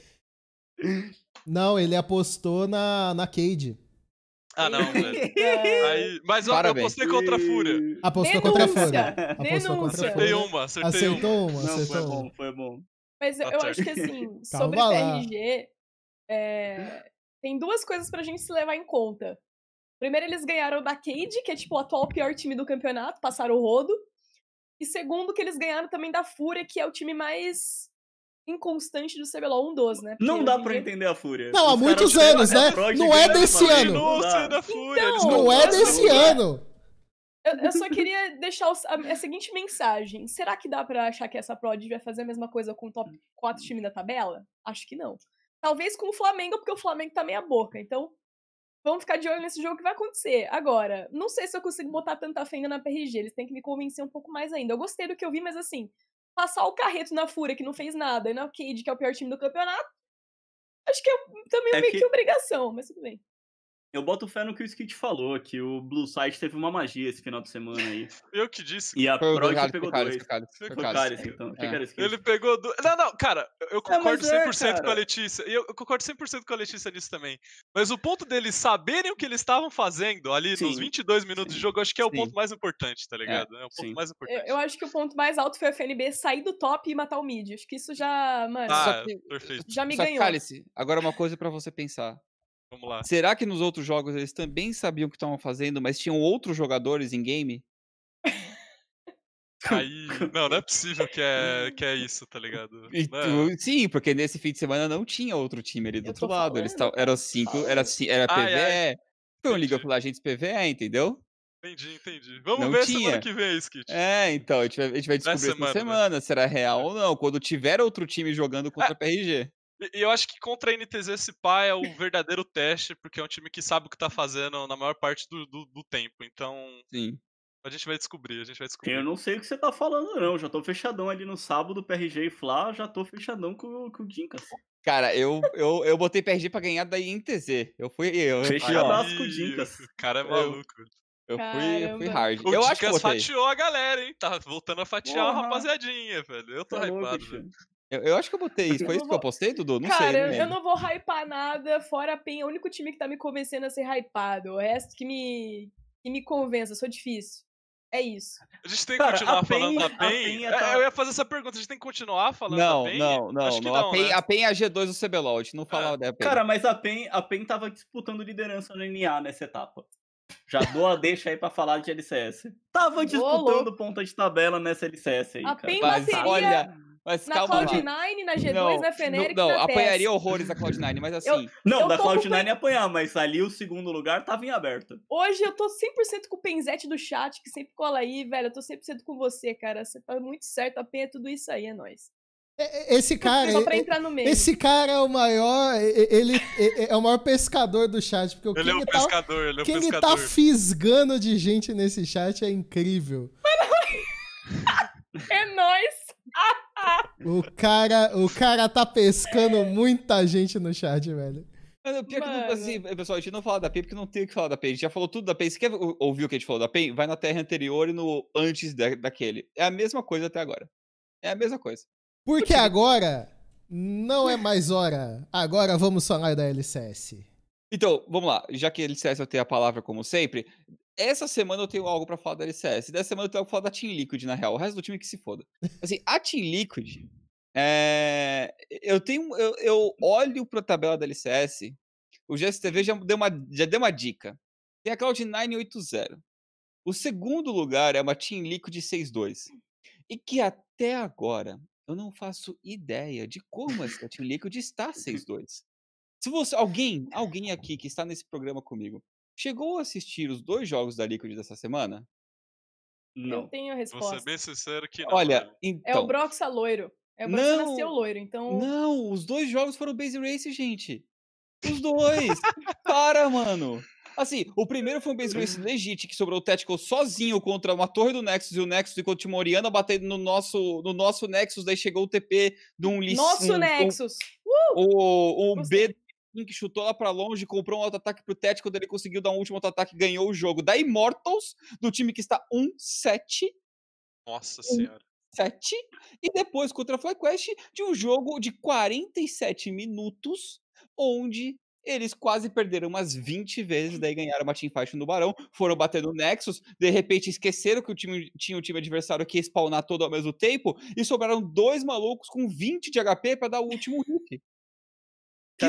[SPEAKER 1] É. Não, ele apostou na, na Cade.
[SPEAKER 3] Ah, não, [laughs] velho. Aí, mas eu, eu apostei contra a Fúria.
[SPEAKER 1] Apostou contra a Fúria. Apostou
[SPEAKER 3] contra a Fúria. Acertei uma, acertei
[SPEAKER 1] Acertou
[SPEAKER 3] uma.
[SPEAKER 1] Não,
[SPEAKER 5] foi bom, foi bom.
[SPEAKER 4] Mas eu tá acho que assim, [laughs] sobre o PRG, é, tem duas coisas pra gente se levar em conta. Primeiro, eles ganharam da Cade, que é tipo o atual pior time do campeonato, passaram o rodo. E segundo, que eles ganharam também da Fúria, que é o time mais inconstante do CBLOL 1-12, né?
[SPEAKER 5] Porque não dá pra entender a Fúria.
[SPEAKER 1] Não, há muitos anos, né? Não é desse ano. Então, não é desse ano.
[SPEAKER 4] Eu, eu, só queria deixar a, a, seguinte mensagem. Será que dá pra achar que essa Prod vai fazer a mesma coisa com o top 4 time da tabela? Acho que não. Talvez com o Flamengo, porque o Flamengo tá meia boca. Então, vamos ficar de olho nesse jogo que vai acontecer. Agora, não sei se eu consigo botar tanta fé ainda na PRG. Eles têm que me convencer um pouco mais ainda. Eu gostei do que eu vi, mas assim, passar o carreto na Fúria, que não fez nada, e na Cade, que é o pior time do campeonato, acho que é também é meio que... que obrigação, mas tudo bem.
[SPEAKER 5] Eu boto fé no que o Skit falou, que o Blue Side teve uma magia esse final de semana aí. [laughs]
[SPEAKER 3] Eu que disse.
[SPEAKER 5] E a Prod pegou
[SPEAKER 2] dois.
[SPEAKER 5] Foi o Cálice, então.
[SPEAKER 3] É. Ele pegou dois. Não, não, cara, eu é, concordo é, 100% é, com a Letícia. E eu, concordo 100% com a Letícia nisso também. Mas o ponto deles saberem o que eles estavam fazendo ali Sim. nos 22 minutos Sim. de jogo, eu acho que é o Sim. ponto mais importante, tá ligado? É, é o ponto mais importante.
[SPEAKER 4] Eu, eu, acho que o ponto mais alto foi a FNB sair do top e matar o mid. Acho que isso já, mano.
[SPEAKER 3] Ah, perfeito.
[SPEAKER 4] Já me Só ganhou.
[SPEAKER 2] Cálice, agora uma coisa para você pensar
[SPEAKER 3] Vamos lá.
[SPEAKER 2] Será que nos outros jogos eles também sabiam o que estavam fazendo, mas tinham outros jogadores em game?
[SPEAKER 3] Aí, [laughs] não, não é possível que é, que é isso, tá ligado?
[SPEAKER 2] E tu, sim, porque nesse fim de semana não tinha outro time ali do outro lado. Eles tavam, eram cinco, era, era PVE. Ai, ai. Foi um League of Legends PVE, entendeu?
[SPEAKER 3] Entendi, entendi. Vamos não ver tinha. semana que vem, Skit.
[SPEAKER 2] É, então, a gente vai, a gente vai descobrir essa semana, semana né? será real é. ou não, quando tiver outro time jogando contra é. PRG.
[SPEAKER 3] E eu acho que contra a NTZ esse pai é o verdadeiro teste, porque é um time que sabe o que tá fazendo na maior parte do, do, do tempo. Então.
[SPEAKER 2] Sim.
[SPEAKER 3] A gente vai descobrir, a gente vai descobrir.
[SPEAKER 5] Eu não sei o que você tá falando, não. Já tô fechadão ali no sábado, PRG e Fla, já tô fechadão com, com o Dinkas.
[SPEAKER 2] Cara, eu, eu, eu botei PRG pra ganhar da INTZ. Eu fui. Eu,
[SPEAKER 5] Fechadaço com o Dinkas.
[SPEAKER 3] O cara é maluco.
[SPEAKER 2] Eu, eu fui, eu fui hard.
[SPEAKER 3] O
[SPEAKER 2] eu
[SPEAKER 3] acho que fatiou a galera, hein? Tá voltando a fatiar Porra. a rapaziadinha, velho. Eu tô tá hypado, velho.
[SPEAKER 2] Eu, eu, acho que eu botei isso. Foi isso que eu postei, Dudu? Não
[SPEAKER 4] Cara,
[SPEAKER 2] sei.
[SPEAKER 4] Cara, eu não vou hypar nada, fora a PEN. É o único time que tá me convencendo a ser hypado. O resto que me, que me convença. Sou difícil. É isso.
[SPEAKER 3] A gente tem que Cara, continuar falando da PEN? É, tá... Eu ia fazer essa pergunta, a gente tem que continuar falando
[SPEAKER 2] não,
[SPEAKER 3] da PEN?
[SPEAKER 2] Não, não, Acho não. não a, PEN, né? a PEN é a G2 do CBLOL, a gente não fala é. da PEN.
[SPEAKER 5] Cara, mas a PEN, a PEN tava disputando liderança no NA nessa etapa. Já dou a deixa aí pra falar de LCS. Tava disputando Olô. ponta de tabela nessa LCS aí,
[SPEAKER 4] a
[SPEAKER 5] cara.
[SPEAKER 4] PEN bateria... olha, mas na Cloud9, na G2, não, na Feneric,
[SPEAKER 2] Não,
[SPEAKER 4] não
[SPEAKER 2] apanharia horrores a Cloud9, mas assim... Eu,
[SPEAKER 5] não, eu da Cloud9 ia apanhar, mas ali o segundo lugar tava em aberto.
[SPEAKER 4] Hoje eu tô 100% com o Penzete do chat, que sempre cola aí, velho. Eu tô 100% com você, cara. Você tá muito certo, a é tudo isso aí, é nóis.
[SPEAKER 1] É, é, esse cara.
[SPEAKER 4] Só pra entrar no meio.
[SPEAKER 1] Esse cara é o maior. Ele é o maior pescador do chat. Porque
[SPEAKER 3] ele é o
[SPEAKER 1] tá,
[SPEAKER 3] pescador, ele é o
[SPEAKER 1] quem
[SPEAKER 3] pescador.
[SPEAKER 1] tá fisgando de gente nesse chat é incrível. [laughs]
[SPEAKER 4] é nóis! [laughs]
[SPEAKER 1] o, cara, o cara tá pescando muita gente no chat, velho.
[SPEAKER 2] Mas, pior Mano. que, assim, pessoal, a gente não fala da PEN porque não tem o que falar da PEN. A gente já falou tudo da PEN. Se quer ouvir o que a gente falou da PEN, vai na terra anterior e no antes da, daquele. É a mesma coisa até agora. É a mesma coisa.
[SPEAKER 1] Porque agora não é mais hora. Agora vamos falar da LCS.
[SPEAKER 2] Então, vamos lá. Já que a LCS eu tenho a palavra como sempre, essa semana eu tenho algo para falar da LCS. Dessa semana eu tenho algo pra falar da Team Liquid, na real. O resto do time que se foda. Assim, a Team Liquid. É... Eu tenho. Eu, eu olho pra tabela da LCS. O GSTV já deu uma, já deu uma dica. Tem a Cloud9 8.0. O segundo lugar é uma Team Liquid 6.2. E que até agora eu não faço ideia de como essa Team Liquid está 6-2. Se você, alguém, alguém aqui que está nesse programa comigo, chegou a assistir os dois jogos da Liquid dessa semana?
[SPEAKER 4] Não. Eu tenho a resposta. Vou
[SPEAKER 3] ser bem sincero que não.
[SPEAKER 2] Olha,
[SPEAKER 4] então... É o então Broxa loiro. É o Broxa não, nasceu loiro, então...
[SPEAKER 2] Não, os dois jogos foram Base Race, gente. Os dois! Para, mano! Assim, o primeiro foi um base race [laughs] legit, que sobrou o Tactical sozinho contra uma torre do Nexus e o Nexus ficou Timoriana batendo no nosso, no nosso Nexus, daí chegou o TP de um
[SPEAKER 4] Lee Nosso um, Nexus!
[SPEAKER 2] Um, uh! O, o B que chutou lá pra longe, comprou um auto-ataque pro Tactical, daí ele conseguiu dar um último auto-ataque e ganhou o jogo. Da Immortals, do time que está 1-7.
[SPEAKER 3] Nossa senhora.
[SPEAKER 2] 7 e depois contra a FlyQuest de um jogo de 47 minutos onde eles quase perderam umas 20 vezes, daí ganharam uma teamfight no Barão, foram bater no Nexus, de repente esqueceram que o time tinha o time adversário que ia spawnar todo ao mesmo tempo, e sobraram dois malucos com 20 de HP para dar o último hit.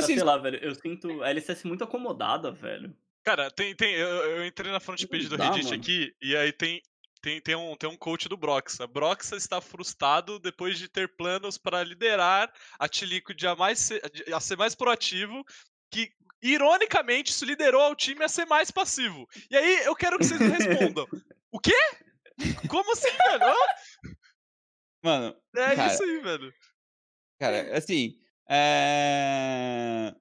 [SPEAKER 5] Cara, sei lá, velho, eu sinto a LCS muito acomodada, velho.
[SPEAKER 3] Cara, tem, tem, eu, eu entrei na front page do Reddit mano. aqui, e aí tem, tem, tem, um, tem um coach do Broxa. Broxa está frustrado depois de ter planos para liderar a T-Liquid a, mais, a ser mais proativo que ironicamente isso liderou o time a ser mais passivo. E aí eu quero que vocês me respondam. o quê? Como assim, velho?
[SPEAKER 2] Mano.
[SPEAKER 3] É cara, isso aí, velho.
[SPEAKER 2] Cara, assim. É...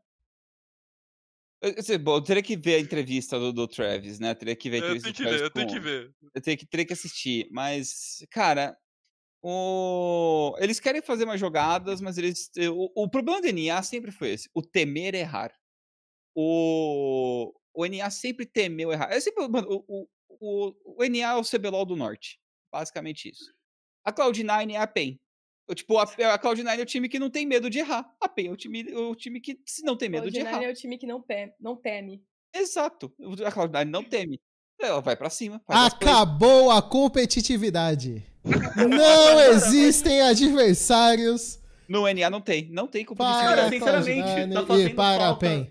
[SPEAKER 2] Eu, bom, eu teria que ver a entrevista do, do Travis, né? Eu teria que ver a
[SPEAKER 3] entrevista
[SPEAKER 2] eu
[SPEAKER 3] tenho que ver, eu tenho que ver.
[SPEAKER 2] Eu teria que, teria que assistir. Mas, cara, o... eles querem fazer mais jogadas, mas eles. O, o problema do NA sempre foi esse: o temer errar o, o NA sempre temeu errar. É sempre, mano, o, o, o NA é o CBLOL do Norte. Basicamente isso. A Cloud9 é a PEN. Tipo, a, a Cloud9 é o time que não tem medo de errar. A PEN é o time, o time que não tem medo de errar. A Cloud9
[SPEAKER 4] é o time que não, pe não teme.
[SPEAKER 2] Exato. A Cloud9 não teme. Ela vai para cima.
[SPEAKER 1] Acabou a competitividade. [laughs] não existem adversários.
[SPEAKER 2] No NA não tem. Não tem
[SPEAKER 5] competitividade. Cara, sinceramente, tá fazendo
[SPEAKER 1] e para falta... a PEN.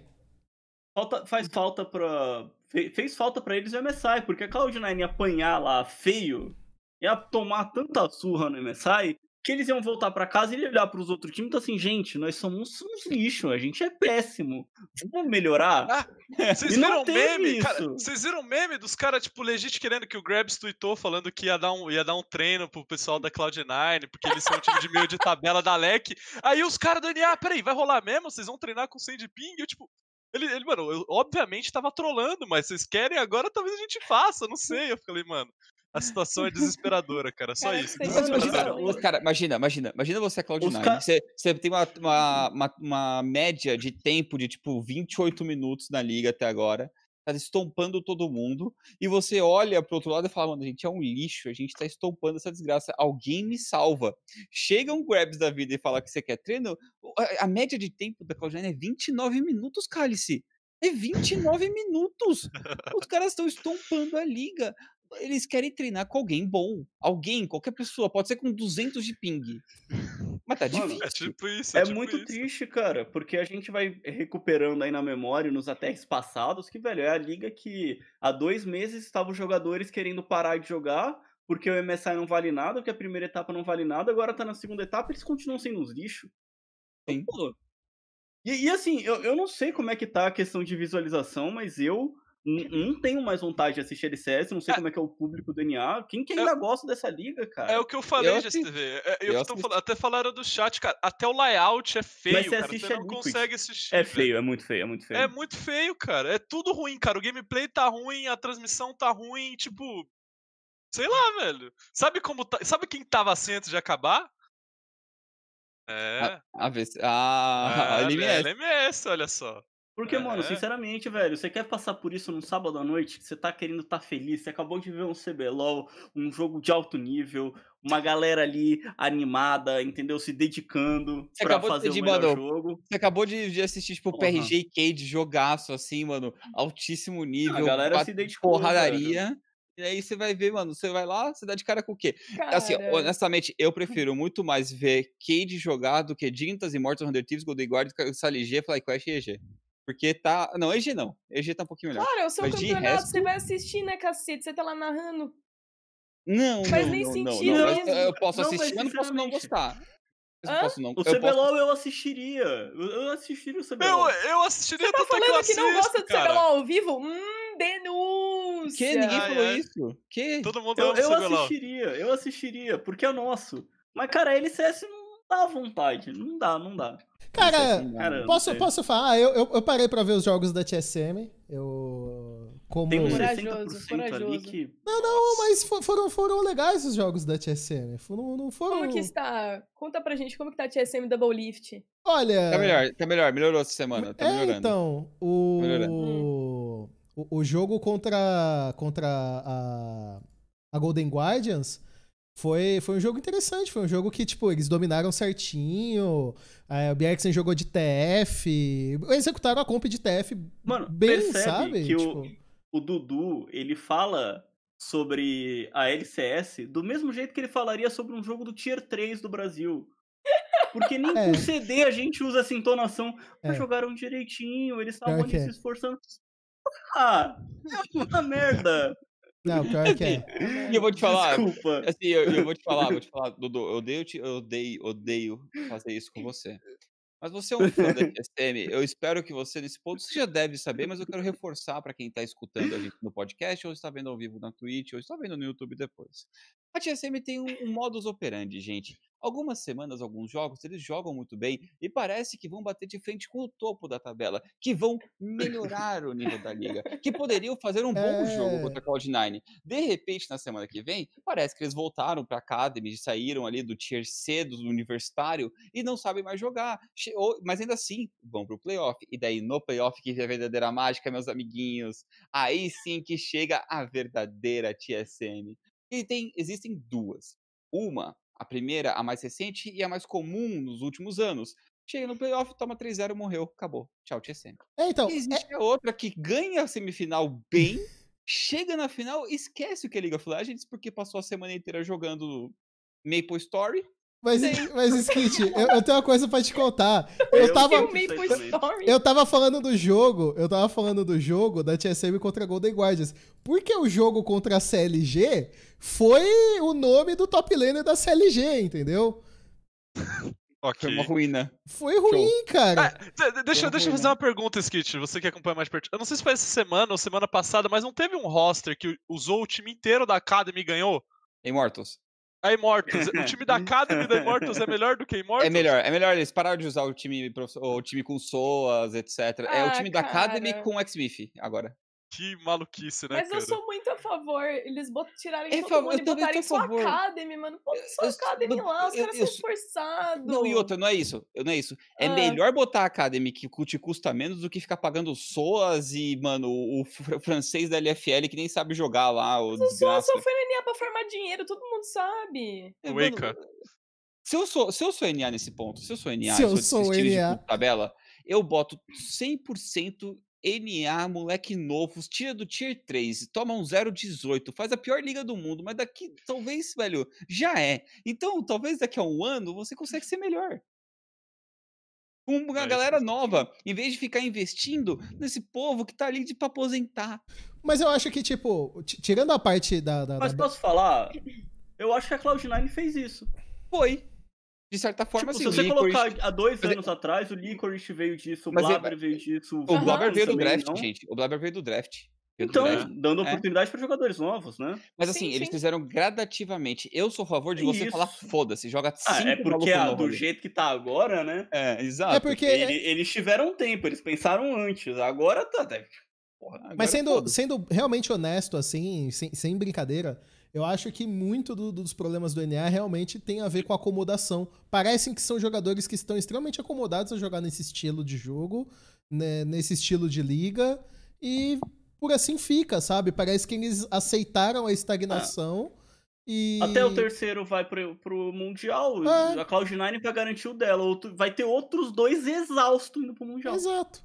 [SPEAKER 5] falta, faz falta pra. Fez falta para eles o MSI, porque a Cloud9 apanhar lá feio, ia tomar tanta surra no MSI, que eles iam voltar para casa e olhar para os outros times e assim, gente, nós somos uns lixo, a gente é péssimo. Vamos melhorar? Ah,
[SPEAKER 3] vocês viram meme? Cara, vocês viram meme dos caras, tipo, legit querendo que o Grabs tweetou falando que ia dar um, ia dar um treino pro pessoal da Cloud9, porque eles são um time de meio de tabela da LEC. Aí os caras do NA, ah, peraí, vai rolar mesmo? Vocês vão treinar com 100 de ping? Eu, tipo, ele, ele, mano, eu, obviamente tava trolando, mas vocês querem agora, talvez a gente faça, não sei. Eu falei, mano, a situação é desesperadora, cara. Só cara, isso.
[SPEAKER 2] Imagina, cara, imagina, imagina. Imagina você é Cloud9. Ca... Você, você tem uma, uma, uma, uma, média de tempo de tipo 28 minutos na liga até agora. Tá estompando todo mundo. E você olha pro outro lado e fala, mano, a gente é um lixo, a gente tá estompando essa desgraça. Alguém me salva. Chega um grabs da vida e fala que você quer treino. A, a média de tempo da Cloud9 é 29 minutos, cálice. É 29 minutos! Os caras estão estompando a liga eles querem treinar com alguém bom. Alguém, qualquer pessoa, pode ser com 200 de ping. Mas tá Mano, difícil.
[SPEAKER 3] É tipo isso.
[SPEAKER 5] É,
[SPEAKER 3] é tipo
[SPEAKER 5] muito
[SPEAKER 3] isso.
[SPEAKER 5] triste, cara, porque a gente vai recuperando aí na memória, nos ataques passados, que, velho, é a liga que há dois meses estavam jogadores querendo parar de jogar, porque o MSI não vale nada, porque a primeira etapa não vale nada, agora tá na segunda etapa eles continuam sendo uns lixos. Sim. Pô, e, e, assim, eu, eu não sei como é que tá a questão de visualização, mas eu não tenho mais vontade de assistir LCS, não sei é. como é que é o público do NA. Quem que ainda é, gosta dessa liga, cara?
[SPEAKER 3] É o que eu falei, eu GSTV. É, eu, eu falando, até falaram do chat, cara. Até o layout é feio, Mas você cara. Você não consegue assistir.
[SPEAKER 5] É feio, é muito feio, é muito feio.
[SPEAKER 3] É muito feio, cara. É tudo ruim, cara. O gameplay tá ruim, a transmissão tá ruim, tipo. Sei lá, velho. Sabe como tá... Sabe quem tava assim antes de acabar?
[SPEAKER 2] É. A, a, [laughs] a, a LMS.
[SPEAKER 3] LMS, olha só.
[SPEAKER 5] Porque, é. mano, sinceramente, velho, você quer passar por isso num sábado à noite, você tá querendo estar tá feliz, você acabou de ver um CBLOL, um jogo de alto nível, uma galera ali animada, entendeu? Se dedicando você pra fazer de, o melhor mano, jogo.
[SPEAKER 2] Você acabou de, de assistir, tipo, o PRG e Cade jogaço, assim, mano, altíssimo nível. A
[SPEAKER 5] galera se dedicou,
[SPEAKER 2] porradaria. Velho. E aí você vai ver, mano, você vai lá, você dá de cara com o quê? Cara. Assim, honestamente, eu prefiro muito mais ver Cade jogar do que Dintas, Immortals, Hunter Thieves, Golden Guard, Saligê, FlyQuest e EG. Porque tá. Não, EG não. EG tá um pouquinho melhor.
[SPEAKER 4] Cara, o seu Mas campeonato resto... você vai assistir, né, cacete? Você tá lá narrando.
[SPEAKER 2] Não, Faz não, nem não, sentido. Não, não. Eu posso assistir, mas não posso não gostar.
[SPEAKER 5] Eu posso não. O CBLOL eu, posso... eu assistiria. Eu assistiria o CBLOL.
[SPEAKER 3] Eu, eu assistiria Você
[SPEAKER 4] tá falando que não gosta do
[SPEAKER 3] cara.
[SPEAKER 4] CBLOL ao vivo? Hum, denúncia.
[SPEAKER 2] Que? Ninguém falou ai. isso. Que?
[SPEAKER 3] Todo mundo
[SPEAKER 5] eu, eu assistiria, eu assistiria, porque é nosso. Mas, cara, a LCS não dá vontade. Não dá, não dá.
[SPEAKER 1] Cara, assim, cara posso, posso falar? Ah, eu, eu, eu, parei pra ver os jogos da TSM. Eu. Como...
[SPEAKER 5] Tem uns 60% corajoso. ali que.
[SPEAKER 1] Não, não, mas foram, foram legais os jogos da TSM. Não, não foram.
[SPEAKER 4] Como que está? Conta pra gente como que tá a TSM Double Lift.
[SPEAKER 1] Olha.
[SPEAKER 2] Tá melhor, tá melhor, melhorou essa semana. Tá
[SPEAKER 1] é,
[SPEAKER 2] melhorando.
[SPEAKER 1] Então, o. Hum. O, o jogo contra, contra a, a Golden Guardians foi, foi um jogo interessante, foi um jogo que, tipo, eles dominaram certinho. É, o Bjergsen jogou de TF. Executaram a comp de TF
[SPEAKER 5] Mano,
[SPEAKER 1] bem,
[SPEAKER 5] sabe?
[SPEAKER 1] que
[SPEAKER 5] tipo... o, o Dudu, ele fala sobre a LCS do mesmo jeito que ele falaria sobre um jogo do Tier 3 do Brasil. Porque nem [laughs] é. com CD a gente usa essa entonação. Mas é. jogaram direitinho, eles estavam é. se esforçando. Ah, é uma merda.
[SPEAKER 1] Não, pior que é.
[SPEAKER 2] E eu vou te falar. Desculpa. Assim, eu, eu vou te falar, vou te falar, Dudu, eu odeio, eu odeio, odeio fazer isso com você. Mas você é um fã da TSM, eu espero que você, nesse ponto, você já deve saber, mas eu quero reforçar para quem está escutando a gente no podcast, ou está vendo ao vivo na Twitch, ou está vendo no YouTube depois. A TSM tem um, um modus operandi, gente. Algumas semanas, alguns jogos, eles jogam muito bem e parece que vão bater de frente com o topo da tabela, que vão melhorar o nível da liga, que poderiam fazer um bom é... jogo contra a Cloud9. De repente, na semana que vem, parece que eles voltaram para a Academy, saíram ali do Tier C do universitário e não sabem mais jogar. Mas ainda assim, vão para o playoff. E daí, no playoff, que é a verdadeira mágica, meus amiguinhos, aí sim que chega a verdadeira TSM. E tem, existem duas. Uma a primeira, a mais recente e a mais comum nos últimos anos. Chega no playoff, toma 3-0, morreu, acabou. Tchau, TSM.
[SPEAKER 1] É, então,
[SPEAKER 2] e existe é... outra que ganha a semifinal bem, chega na final, esquece o que é League of Legends, porque passou a semana inteira jogando Maple Story
[SPEAKER 1] Mas, mas Skit, eu, eu, tenho uma coisa pra te contar. Eu, eu tava. Eu tava falando do jogo. Eu tava falando do jogo da TSM contra Golden Guardians. Porque o jogo contra a CLG foi o nome do top laner da CLG, entendeu?
[SPEAKER 2] Okay. Foi uma ruína.
[SPEAKER 1] Foi ruim, Show. cara.
[SPEAKER 3] Ah, deixa, deixa eu fazer uma pergunta, Skit. Você que acompanha mais perto. Eu não sei se foi essa semana ou semana passada, mas não teve um roster que usou o time inteiro da Academy e ganhou?
[SPEAKER 2] Immortals.
[SPEAKER 3] A Immortals. o time da [laughs] Academy da Immortals é melhor do que Immortals?
[SPEAKER 2] É melhor, é melhor. Eles pararam de usar o time, o time com SOAS, etc. Ah, é o time cara. da Academy com o Xmith agora.
[SPEAKER 3] Que maluquice, né?
[SPEAKER 4] Mas
[SPEAKER 3] cara?
[SPEAKER 4] eu sou muito a favor. Eles bot tirarem é, todo mundo e botarem sua Academy, mano. Pô, sua Academy lá, os caras são esforçados.
[SPEAKER 2] Não, e outra, não é isso. Não é isso. É ah. melhor botar a Academy que te custa menos do que ficar pagando SOAS e, mano, o, o francês da LFL que nem sabe jogar lá. O Mas o SOAS
[SPEAKER 4] só foi na NA pra farmar dinheiro, todo mundo sabe.
[SPEAKER 3] É, Wake.
[SPEAKER 2] Se eu, sou, se eu sou NA nesse ponto, se eu sou NA, se eu sou, sou NA. tabela, eu boto 100% NA, moleque novo, tira do Tier 3, toma um 0,18, faz a pior liga do mundo, mas daqui, talvez, velho, já é. Então, talvez daqui a um ano você consegue ser melhor. Com uma é, galera nova, em vez de ficar investindo nesse povo que tá ali de pra aposentar.
[SPEAKER 1] Mas eu acho que, tipo, tirando a parte da. da
[SPEAKER 5] mas
[SPEAKER 1] da...
[SPEAKER 5] posso falar? Eu acho que a Cloud9 fez isso.
[SPEAKER 2] Foi. De certa forma, tipo,
[SPEAKER 5] assim, se você Licorice... colocar há dois anos atrás, o Licorice veio disso, o Blabber veio disso.
[SPEAKER 2] O, Blabber veio do draft, não? gente. O Blabber veio do draft.
[SPEAKER 5] então, dando é. oportunidade para jogadores novos, né?
[SPEAKER 2] Mas assim, sim, eles sim. fizeram gradativamente. Eu sou a favor de você Isso. falar foda-se, joga
[SPEAKER 5] ah, É porque ah, do jeito que tá agora, né?
[SPEAKER 2] É, exato.
[SPEAKER 1] É porque
[SPEAKER 5] Ele, eles tiveram um tempo, eles pensaram antes. Agora tá.
[SPEAKER 1] Porra, agora Mas sendo, sendo realmente honesto, assim, sem, sem brincadeira, eu acho que muito do, dos problemas do NA realmente tem a ver com acomodação. Parecem que são jogadores que estão extremamente acomodados a jogar nesse estilo de jogo, né, nesse estilo de liga, e por assim fica, sabe? Parece que eles aceitaram a estagnação. Ah. E...
[SPEAKER 5] Até o terceiro vai pro, pro Mundial. É. A Cloud9 vai garantir o dela. Outro, vai ter outros dois exaustos indo pro Mundial.
[SPEAKER 1] Exato.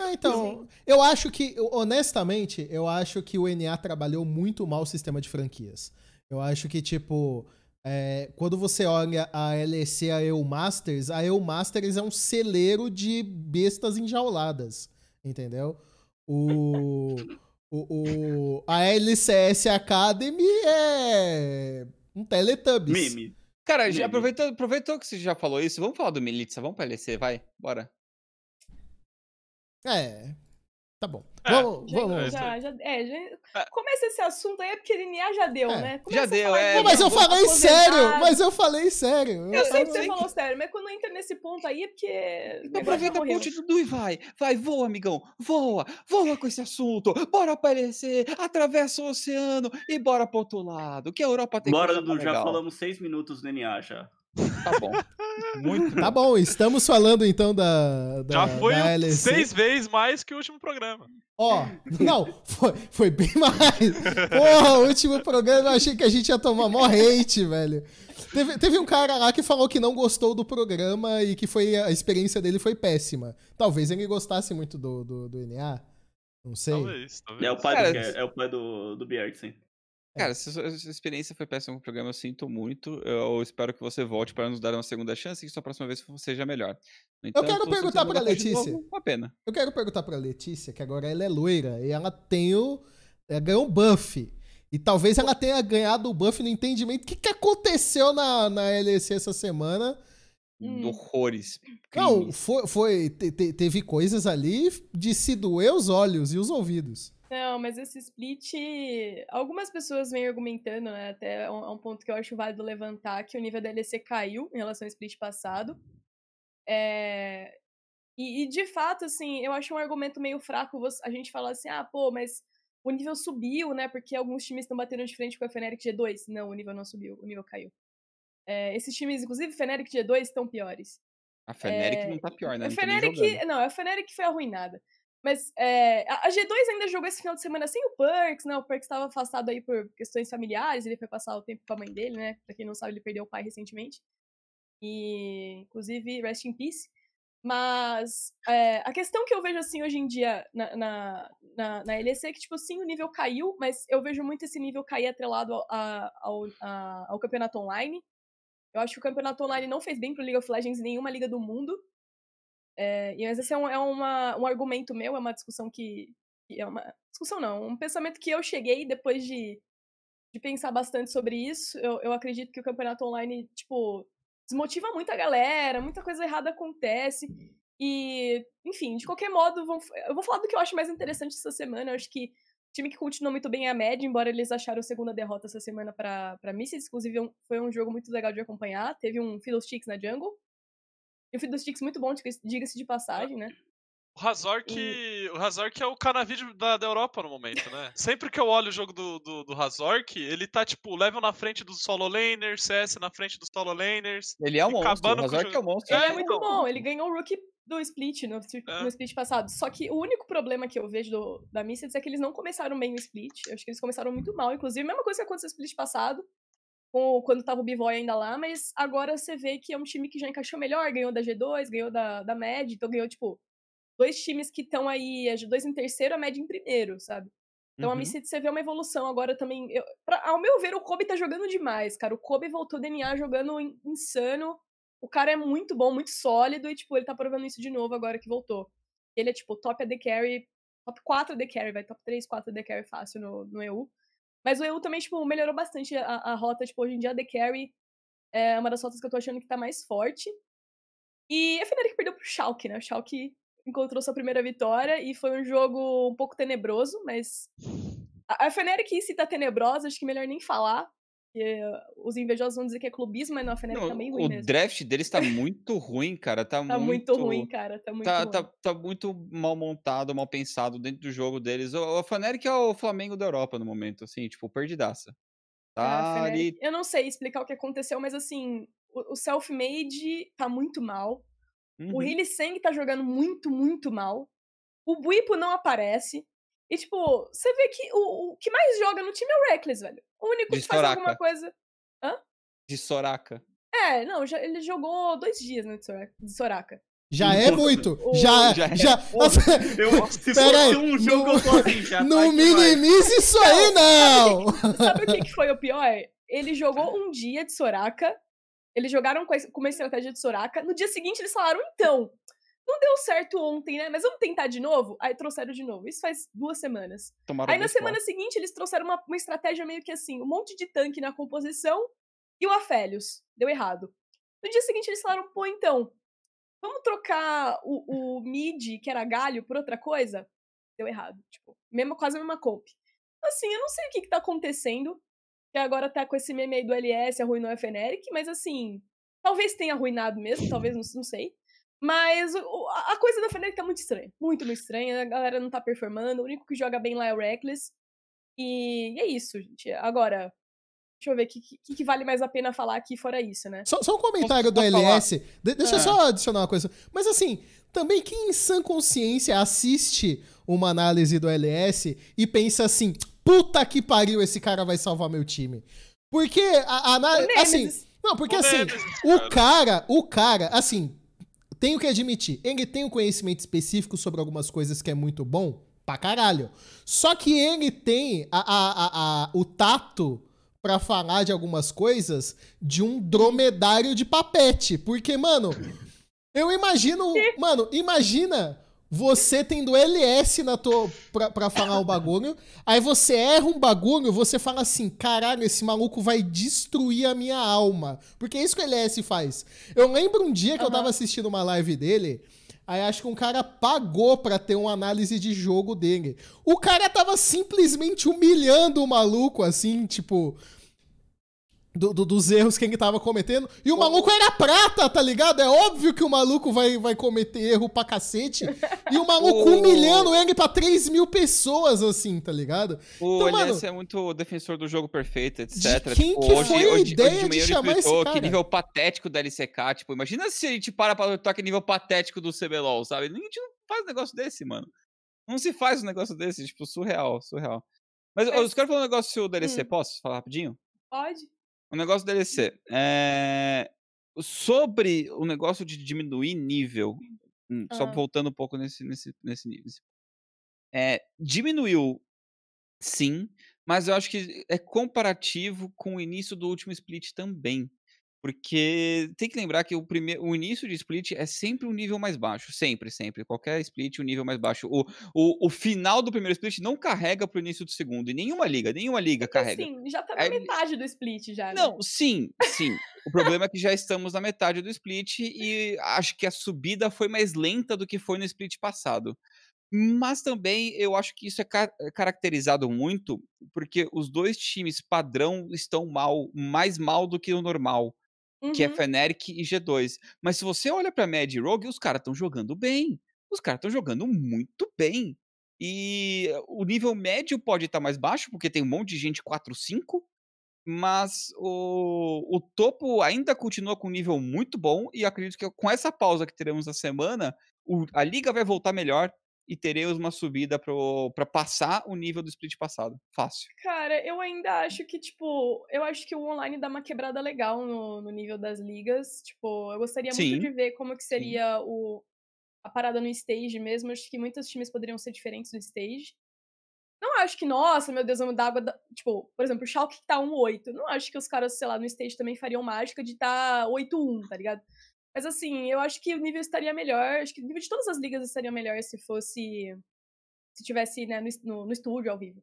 [SPEAKER 1] É, então, eu acho que, honestamente, eu acho que o NA trabalhou muito mal o sistema de franquias. Eu acho que, tipo, é, quando você olha a LEC, a EU Masters, a EU Masters é um celeiro de bestas enjauladas, entendeu? O, o, o, a LCS Academy é um Teletubbies.
[SPEAKER 2] Meme. Cara, Meme. Aproveitou, aproveitou que você já falou isso, vamos falar do Militza, vamos pra LEC, vai, bora.
[SPEAKER 1] É. Tá bom. É, vamos,
[SPEAKER 4] já,
[SPEAKER 1] vamos.
[SPEAKER 4] Já, já, é, já, é. começa esse assunto aí, porque DNA já deu, é. né?
[SPEAKER 2] Começa já deu, é.
[SPEAKER 1] Não, mas eu falei sério, mas eu falei sério.
[SPEAKER 4] Eu, eu sei que você falou sério, mas quando entra nesse ponto aí é porque.
[SPEAKER 2] Então aproveita a ponte do e vai. Vai, voa, amigão. Voa, voa com esse assunto. Bora aparecer, atravessa o oceano e bora pro outro lado. Que a Europa tem
[SPEAKER 5] Bora, Dudu, já falamos seis minutos do DNA já.
[SPEAKER 2] Tá bom.
[SPEAKER 1] Muito Tá bom, estamos falando então da. da
[SPEAKER 3] Já foi
[SPEAKER 1] da
[SPEAKER 3] seis vezes mais que o último programa.
[SPEAKER 1] Ó, oh, não, foi, foi bem mais. Porra, o último programa eu achei que a gente ia tomar mó hate, velho. Teve, teve um cara lá que falou que não gostou do programa e que foi a experiência dele foi péssima. Talvez ele gostasse muito do, do, do NA. Não sei.
[SPEAKER 3] Talvez, talvez.
[SPEAKER 5] É o pai, do, é o pai do, do Bjergsen.
[SPEAKER 2] É. Cara, se a sua experiência foi péssima com o programa, eu sinto muito. Eu espero que você volte para nos dar uma segunda chance e que sua próxima vez seja melhor.
[SPEAKER 1] Entanto, eu quero perguntar para Letícia. Novo,
[SPEAKER 2] uma pena.
[SPEAKER 1] Eu quero perguntar para Letícia, que agora ela é loira e ela tem o. Ela ganhou um buff. E talvez ela tenha ganhado o buff no entendimento. O que, que aconteceu na, na LEC essa semana?
[SPEAKER 2] Hum. Horrores.
[SPEAKER 1] Não, foi, foi te, te, teve coisas ali de se doer os olhos e os ouvidos.
[SPEAKER 4] Não, mas esse split. Algumas pessoas vêm argumentando, né? Até é um, ponto que eu acho válido levantar, que o nível da LEC caiu em relação ao split passado. É... E, e, de fato, assim, eu acho um argumento meio fraco a gente falar assim, ah, pô, mas o nível subiu, né? Porque alguns times estão batendo de frente com a Fnatic G2. Não, o nível não subiu, o nível caiu. É, esses times, inclusive Fnatic G2, estão piores.
[SPEAKER 2] A Fnatic é... não tá pior, né?
[SPEAKER 4] A Fnatic, não, a Fnatic foi arruinada. Mas é, a G2 ainda jogou esse final de semana sem o Perks, né? O Perks estava afastado aí por questões familiares, ele foi passar o tempo com a mãe dele, né? Pra quem não sabe, ele perdeu o pai recentemente. E, inclusive, rest in peace. Mas é, a questão que eu vejo, assim, hoje em dia na, na, na, na LEC é que, tipo, sim, o nível caiu, mas eu vejo muito esse nível cair atrelado ao, ao, ao, ao campeonato online. Eu acho que o campeonato online não fez bem pro League of Legends nenhuma liga do mundo. É, mas esse é, um, é uma, um argumento meu, é uma discussão que. É uma discussão não, um pensamento que eu cheguei depois de, de pensar bastante sobre isso. Eu, eu acredito que o campeonato online, tipo, desmotiva muito a galera, muita coisa errada acontece. E, enfim, de qualquer modo, eu vou falar do que eu acho mais interessante essa semana. Eu acho que o time que continuou muito bem é a Med, embora eles acharam a segunda derrota essa semana pra Misses. Inclusive, é foi um jogo muito legal de acompanhar. Teve um Fiddlesticks na jungle. E o Fiddlesticks muito bom, diga-se de passagem, né?
[SPEAKER 3] O Razork, e... o Razork é o Canavid da, da Europa no momento, né? [laughs] Sempre que eu olho o jogo do, do, do Razork, ele tá, tipo, level na frente dos solo laners, CS na frente dos solo laners.
[SPEAKER 2] Ele é um monstro, o Razork é um monstro.
[SPEAKER 4] Ele é, é muito então. bom, ele ganhou o Rookie do split no, é. no split passado. Só que o único problema que eu vejo do, da Misfits é que eles não começaram bem no split. Eu acho que eles começaram muito mal. Inclusive, a mesma coisa que aconteceu no split passado, com, quando tava o B-Boy ainda lá, mas agora você vê que é um time que já encaixou melhor, ganhou da G2, ganhou da, da Med, então ganhou, tipo, dois times que estão aí, a G2 em terceiro, a Med em primeiro, sabe? Então uhum. a Misfits você vê uma evolução agora também. Eu, pra, ao meu ver, o Kobe tá jogando demais, cara. O Kobe voltou DNA jogando insano o cara é muito bom, muito sólido, e, tipo, ele tá provando isso de novo agora que voltou. Ele é, tipo, top AD Carry, top 4 AD Carry, vai, top 3, 4 AD Carry fácil no, no EU. Mas o EU também, tipo, melhorou bastante a, a rota, tipo, hoje em dia a AD Carry é uma das rotas que eu tô achando que tá mais forte. E a Fnatic perdeu pro Schalke, né? O Schalke encontrou sua primeira vitória e foi um jogo um pouco tenebroso, mas a, a Fnatic em si tá tenebrosa, acho que melhor nem falar, os invejosos vão dizer que é clubismo, mas não, a Fnatic tá bem ruim
[SPEAKER 2] o
[SPEAKER 4] mesmo.
[SPEAKER 2] O draft deles tá muito ruim, cara. Tá,
[SPEAKER 4] tá
[SPEAKER 2] muito,
[SPEAKER 4] muito ruim, cara. Tá muito
[SPEAKER 2] tá,
[SPEAKER 4] ruim.
[SPEAKER 2] Tá, tá muito mal montado, mal pensado dentro do jogo deles. O, Fnatic é o Flamengo da Europa no momento, assim, tipo, perdidaça. Tá é, ali...
[SPEAKER 4] Eu não sei explicar o que aconteceu, mas assim, o, o self-made tá muito mal. Uhum. O Hilly Seng tá jogando muito, muito mal. O Buipo não aparece. E, tipo, você vê que o, o que mais joga no time é o Reckless, velho. O único de que faz alguma coisa. Hã?
[SPEAKER 2] De Soraka.
[SPEAKER 4] É, não, já, ele jogou dois dias, né, de Soraka.
[SPEAKER 1] Já é muito. O... Já, já. [laughs] já... É. [laughs] Eu, se Pera aí, um jogo, não, eu tô assim, já [laughs] Não minimize isso aí, não!
[SPEAKER 4] Sabe o que, que foi o pior? Ele jogou um dia de Soraka. Eles jogaram com uma estratégia de Soraka. No dia seguinte, eles falaram: então, não deu certo ontem, né? Mas vamos tentar de novo? Aí trouxeram de novo. Isso faz duas semanas. Tomaram Aí na semana seguinte eles trouxeram uma, uma estratégia meio que assim: um monte de tanque na composição e o Afélios. Deu errado. No dia seguinte eles falaram: pô, então, vamos trocar o, o mid, que era galho, por outra coisa? Deu errado. Tipo, mesmo, quase a mesma comp. Assim, eu não sei o que, que tá acontecendo. Que agora tá com esse meme aí do LS, arruinou a Feneric, mas assim, talvez tenha arruinado mesmo, talvez, não, não sei. Mas a coisa da Fnatic tá muito estranha. Muito, muito estranha. A galera não tá performando. O único que joga bem lá é o Reckless. E é isso, gente. Agora, deixa eu ver o que, que, que, vale mais a pena falar aqui fora isso, né?
[SPEAKER 1] Só, só um comentário do LS. De, deixa é. eu só adicionar uma coisa. Mas assim, também quem em sã consciência assiste uma análise do LS e pensa assim: puta que pariu, esse cara vai salvar meu time. Porque a análise. Assim. Não, porque assim, o cara, o cara, assim, tenho que admitir, ele tem um conhecimento específico sobre algumas coisas que é muito bom, pra caralho. Só que ele tem a, a, a, o tato para falar de algumas coisas de um dromedário de papete. Porque, mano, eu imagino. [laughs] Mano, imagina você tendo LS na tua, pra, pra falar o bagulho, aí você erra um bagulho, você fala assim, caralho, esse maluco vai destruir a minha alma. Porque é isso que o LS faz. Eu lembro um dia que uhum. eu tava assistindo uma live dele, aí acho que um cara pagou pra ter uma análise de jogo dele. O cara tava simplesmente humilhando o maluco, assim, tipo do, do, dos erros que ele tava cometendo. E o maluco era prata, tá ligado? É óbvio que o maluco vai, vai cometer erro pra cacete. E o maluco [laughs] humilhando ele pra 3 mil pessoas, assim, tá ligado?
[SPEAKER 2] O então, mano, é muito defensor do jogo perfeito, etc.
[SPEAKER 1] quem tipo, que hoje, foi a ideia hoje de, de chamar esse cara?
[SPEAKER 2] Que nível patético da LCK. Tipo, imagina se a gente para pra lutar que nível patético do CBLOL, sabe? A gente não faz um negócio desse, mano. Não se faz um negócio desse, tipo, surreal, surreal. Mas, Mas... os caras falaram um negócio do DLC, hum. posso falar rapidinho?
[SPEAKER 4] Pode.
[SPEAKER 2] O negócio dele ser. É, sobre o negócio de diminuir nível, hum, só voltando um pouco nesse, nesse, nesse nível. É, diminuiu, sim, mas eu acho que é comparativo com o início do último split também. Porque tem que lembrar que o, primeiro, o início de split é sempre um nível mais baixo. Sempre, sempre. Qualquer split, um nível mais baixo. O, o, o final do primeiro split não carrega pro início do segundo. E nenhuma liga, nenhuma liga carrega.
[SPEAKER 4] Sim, já tá na é... metade do split já. Né?
[SPEAKER 2] Não, sim, sim. o problema é que já estamos na metade do split e acho que a subida foi mais lenta do que foi no split passado. Mas também eu acho que isso é car caracterizado muito porque os dois times padrão estão mal, mais mal do que o normal uhum. que é uhum. Fnatic e G2. Mas se você olha pra Mad Rogue, os caras estão jogando bem. Os caras estão jogando muito bem. E o nível médio pode estar tá mais baixo, porque tem um monte de gente 4-5, mas o, o topo ainda continua com um nível muito bom, e acredito que com essa pausa que teremos na semana, o, a liga vai voltar melhor, e teremos uma subida para passar o nível do split passado. Fácil.
[SPEAKER 4] Cara, eu ainda acho que, tipo, eu acho que o online dá uma quebrada legal no, no nível das ligas. Tipo, eu gostaria Sim. muito de ver como que seria o, a parada no stage mesmo. Acho que muitos times poderiam ser diferentes no stage. Não acho que, nossa, meu Deus, vamos dar água. Da... Tipo, por exemplo, o Schalke que tá 1-8. Não acho que os caras, sei lá, no stage também fariam mágica de tá 8-1, tá ligado? Mas assim, eu acho que o nível estaria melhor. Acho que o nível de todas as ligas estaria melhor se fosse. Se tivesse, né, no, no, estúdio ao vivo.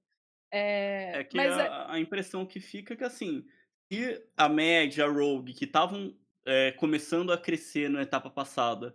[SPEAKER 4] É,
[SPEAKER 5] é que a, é... a, impressão que fica é que assim, se a média, a Rogue, que estavam é, começando a crescer na etapa passada,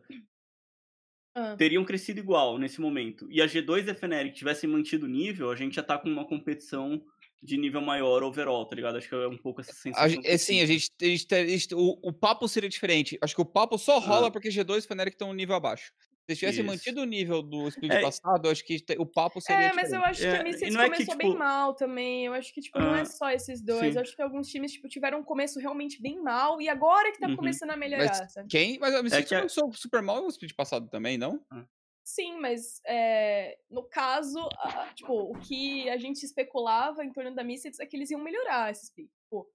[SPEAKER 5] ah. teriam crescido igual nesse momento, e a G2 e a Fnatic tivessem mantido o nível, a gente já tá com uma competição de nível maior overall, tá ligado? Acho que é um pouco essa sensação.
[SPEAKER 2] A, sim, a gente, a gente, a gente o, o, papo seria diferente. Acho que o papo só rola ah. porque G2 e Fnatic estão um nível abaixo. Se tivesse mantido o nível do split é. passado, acho que o papo seria É,
[SPEAKER 4] mas
[SPEAKER 2] diferente.
[SPEAKER 4] eu acho que a Misfits é, começou que, tipo... bem mal também. Eu acho que, tipo, ah. não é só esses dois. Acho que alguns times, tipo, tiveram um começo realmente bem mal e agora que tá uhum. começando a melhorar,
[SPEAKER 2] mas
[SPEAKER 4] sabe?
[SPEAKER 2] Quem? Mas a Misfits é que... começou super mal no split passado também, não? Ah.
[SPEAKER 4] Sim, mas é, no caso, a, tipo, o que a gente especulava em torno da Misfits é que eles iam melhorar esse split. Tipo,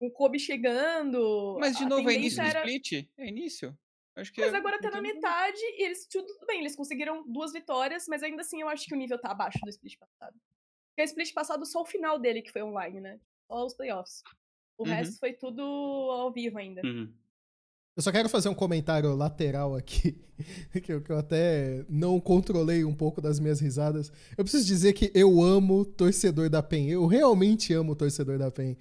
[SPEAKER 4] o Kobe chegando.
[SPEAKER 2] Mas de novo, é início era... do split? É início.
[SPEAKER 4] Acho que mas é... agora tá na metade e eles. Tudo bem, eles conseguiram duas vitórias, mas ainda assim eu acho que o nível tá abaixo do split passado. Porque o split passado só o final dele que foi online, né? Só os playoffs. O uhum. resto foi tudo ao vivo ainda.
[SPEAKER 1] Uhum. Eu só quero fazer um comentário lateral aqui, [laughs] que eu, que eu, até não controlei um pouco das minhas risadas. Eu preciso dizer que eu amo torcedor da PEN. Eu realmente amo torcedor da PEN.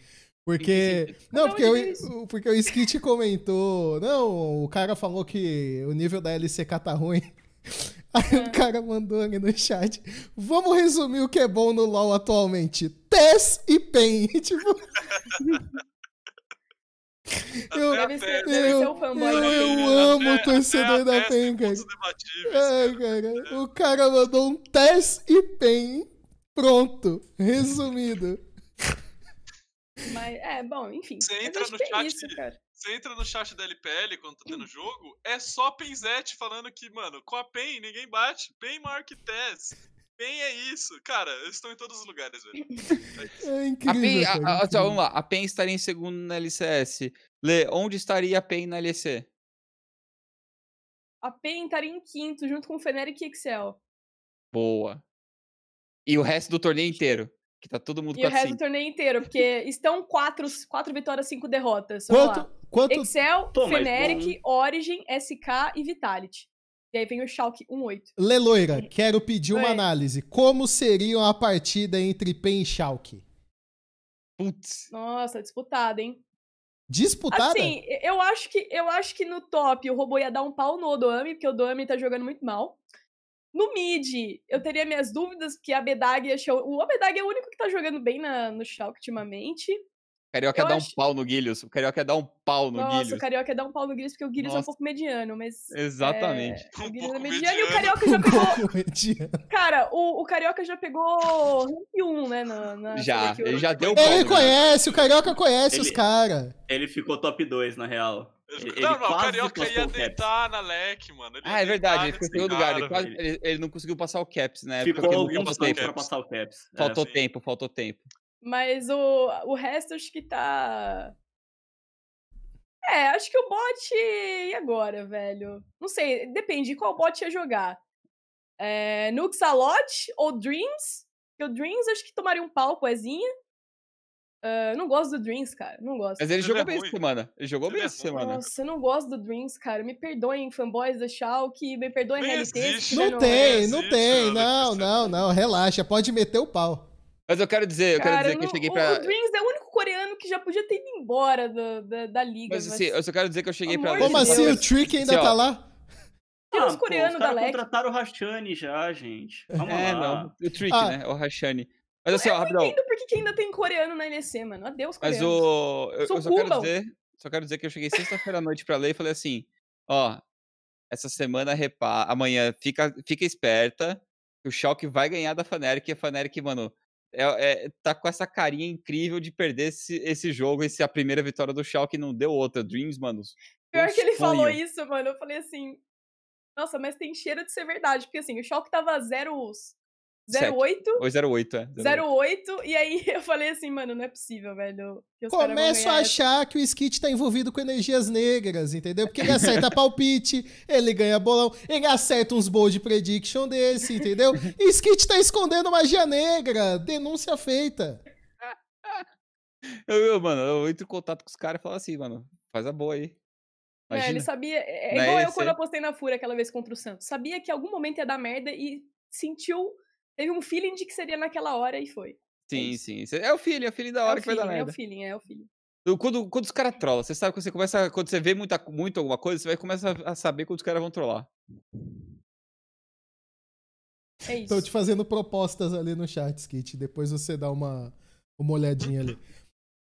[SPEAKER 1] Porque. Não, porque, eu, porque o Skit comentou. Não, o cara falou que o nível da LCK tá ruim. [laughs] Aí é. o cara mandou ali no chat. Vamos resumir o que é bom no LoL atualmente. TES e PEN. [laughs] tipo. Eu, deve ser, deve eu, ser um fanboy eu, eu amo o torcedor da PEN, cara. É, cara. O cara mandou um teste e PEN. Pronto. Resumido.
[SPEAKER 4] Mas, é, bom, enfim.
[SPEAKER 3] Você entra no é chat. Isso, você entra no chat da LPL quando tá tendo jogo, é só Penzete falando que, mano, com a PEN ninguém bate. PEN maior que TES. PEN é isso. Cara, eles estão em todos os lugares, velho.
[SPEAKER 1] É incrível. A PEN,
[SPEAKER 2] cara, a, a, vamos lá. A PEN estaria em segundo na LCS. Lê, onde estaria a PEN na LEC?
[SPEAKER 4] A PEN estaria em quinto, junto com o Fnatic e Excel.
[SPEAKER 2] Boa. E o resto do torneio inteiro? Que tá todo mundo
[SPEAKER 4] e com E o resto do torneio inteiro, porque [laughs] estão quatro, quatro vitórias, cinco derrotas.
[SPEAKER 1] Quanto? Quanto?
[SPEAKER 4] Excel, Pô, Fnatic, Origin, SK e Vitality. E aí vem o Schalke 1-8.
[SPEAKER 1] Leloira, quero pedir uma Oi. análise. Como seria a partida entre PEN e Schalke?
[SPEAKER 2] Putz.
[SPEAKER 4] Nossa, disputada, hein?
[SPEAKER 1] Disputada?
[SPEAKER 4] Assim, eu acho que eu acho que no top o robô ia dar um pau no Odoami, porque o Odoami tá jogando muito mal. No mid, eu teria minhas dúvidas, porque a Bedag achou. O Bedag é o único que tá jogando bem na, no Schalke ultimamente.
[SPEAKER 2] Carioca eu dá acho... um pau no Guilhos. O Carioca dá um pau no
[SPEAKER 4] Nossa,
[SPEAKER 2] Guilhos.
[SPEAKER 4] Nossa, o Carioca dá um pau no Guilhos porque o Guilhos é um pouco mediano, mas.
[SPEAKER 2] Exatamente.
[SPEAKER 4] É... O Guilhos é mediano, mediano, e o Carioca [laughs] já pegou. Cara, o, o Carioca já pegou rank 1, né? Na, na
[SPEAKER 2] já, ele já deu
[SPEAKER 1] pau. Ele conhece, o Carioca conhece ele, os caras.
[SPEAKER 5] Ele ficou top 2, na real.
[SPEAKER 3] Ele, não, não, o Carioca ia deitar na LEC, mano. Ele
[SPEAKER 2] ah, é verdade, ele ficou em segundo lugar. Ele, quase, ele, ele, não conseguiu passar o Caps, né?
[SPEAKER 5] Ficou alguns tempo pra passar o Caps.
[SPEAKER 2] Faltou é, tempo, faltou tempo.
[SPEAKER 4] Mas o, o resto acho que tá. É, acho que o bot. E agora, velho? Não sei, depende de qual bot ia jogar. É, Nuxalot ou Dreams? Porque o Dreams acho que tomaria um pau com Ezinha. Uh, não gosto do Dreams, cara. Não gosto.
[SPEAKER 2] Mas ele, jogou é bem essa semana. Ele jogou bem é essa semana.
[SPEAKER 4] Nossa, eu não gosto do Dreams, cara. Me perdoem, fanboys da Schalke. Me perdoem.
[SPEAKER 1] Não tem, não, não tem. Não, não, não. Relaxa. Pode meter o pau.
[SPEAKER 2] Mas eu quero dizer, eu cara, quero dizer que eu cheguei pra.
[SPEAKER 4] O Dreams é o único coreano que já podia ter ido embora do, da, da liga.
[SPEAKER 2] Mas, assim, eu só quero dizer que eu cheguei pra.
[SPEAKER 1] Como assim? O Trick ainda assim, tá lá?
[SPEAKER 4] Tem uns ah, coreanos da Lex.
[SPEAKER 5] contrataram o Rashani já, gente. Vamos é, lá.
[SPEAKER 2] não. O Trick, ah. né? O Rashani. Mas assim, eu ó, rapidão.
[SPEAKER 4] Eu entendo por que ainda tem coreano na LEC, mano. Adeus,
[SPEAKER 2] coreanos. Mas o. Eu, eu só quero dizer. Só quero dizer que eu cheguei sexta-feira à noite pra ler e falei assim: ó, essa semana repara. Amanhã fica, fica esperta. Que o Schalke vai ganhar da Faneric. E a Faneric, mano, é, é, tá com essa carinha incrível de perder esse, esse jogo. Esse, a primeira vitória do Schalke não deu outra. Dreams, mano.
[SPEAKER 4] Pior um que ele sonho. falou isso, mano. Eu falei assim. Nossa, mas tem cheiro de ser verdade. Porque assim, o Schalke tava 0 08.
[SPEAKER 2] Ou 08, é.
[SPEAKER 4] 08. 08. E aí [laughs] eu falei assim, mano, não é possível, velho.
[SPEAKER 1] Começo a achar que o Skit tá envolvido com energias negras, entendeu? Porque ele acerta [laughs] palpite, ele ganha bolão, ele acerta uns bold prediction desse, entendeu? E Skit tá escondendo magia negra. Denúncia feita.
[SPEAKER 2] Eu, eu, mano, eu entro em contato com os caras e falo assim, mano, faz a boa aí.
[SPEAKER 4] Imagina. É, ele sabia. É, é igual eu quando eu postei na Fúria aquela vez contra o Santos. Sabia que em algum momento ia dar merda e sentiu teve um feeling de que seria naquela hora e foi.
[SPEAKER 2] É sim, é sim. É o feeling, é o feeling da hora é que
[SPEAKER 4] feeling,
[SPEAKER 2] vai dar
[SPEAKER 4] merda. É o feeling, é o feeling.
[SPEAKER 2] Quando, quando os caras trollam, você sabe que você começa. Quando você vê muita, muito alguma coisa, você vai começar a saber quando os caras vão trollar.
[SPEAKER 4] É isso.
[SPEAKER 1] Tô te fazendo propostas ali no chat, Skit. Depois você dá uma, uma olhadinha ali.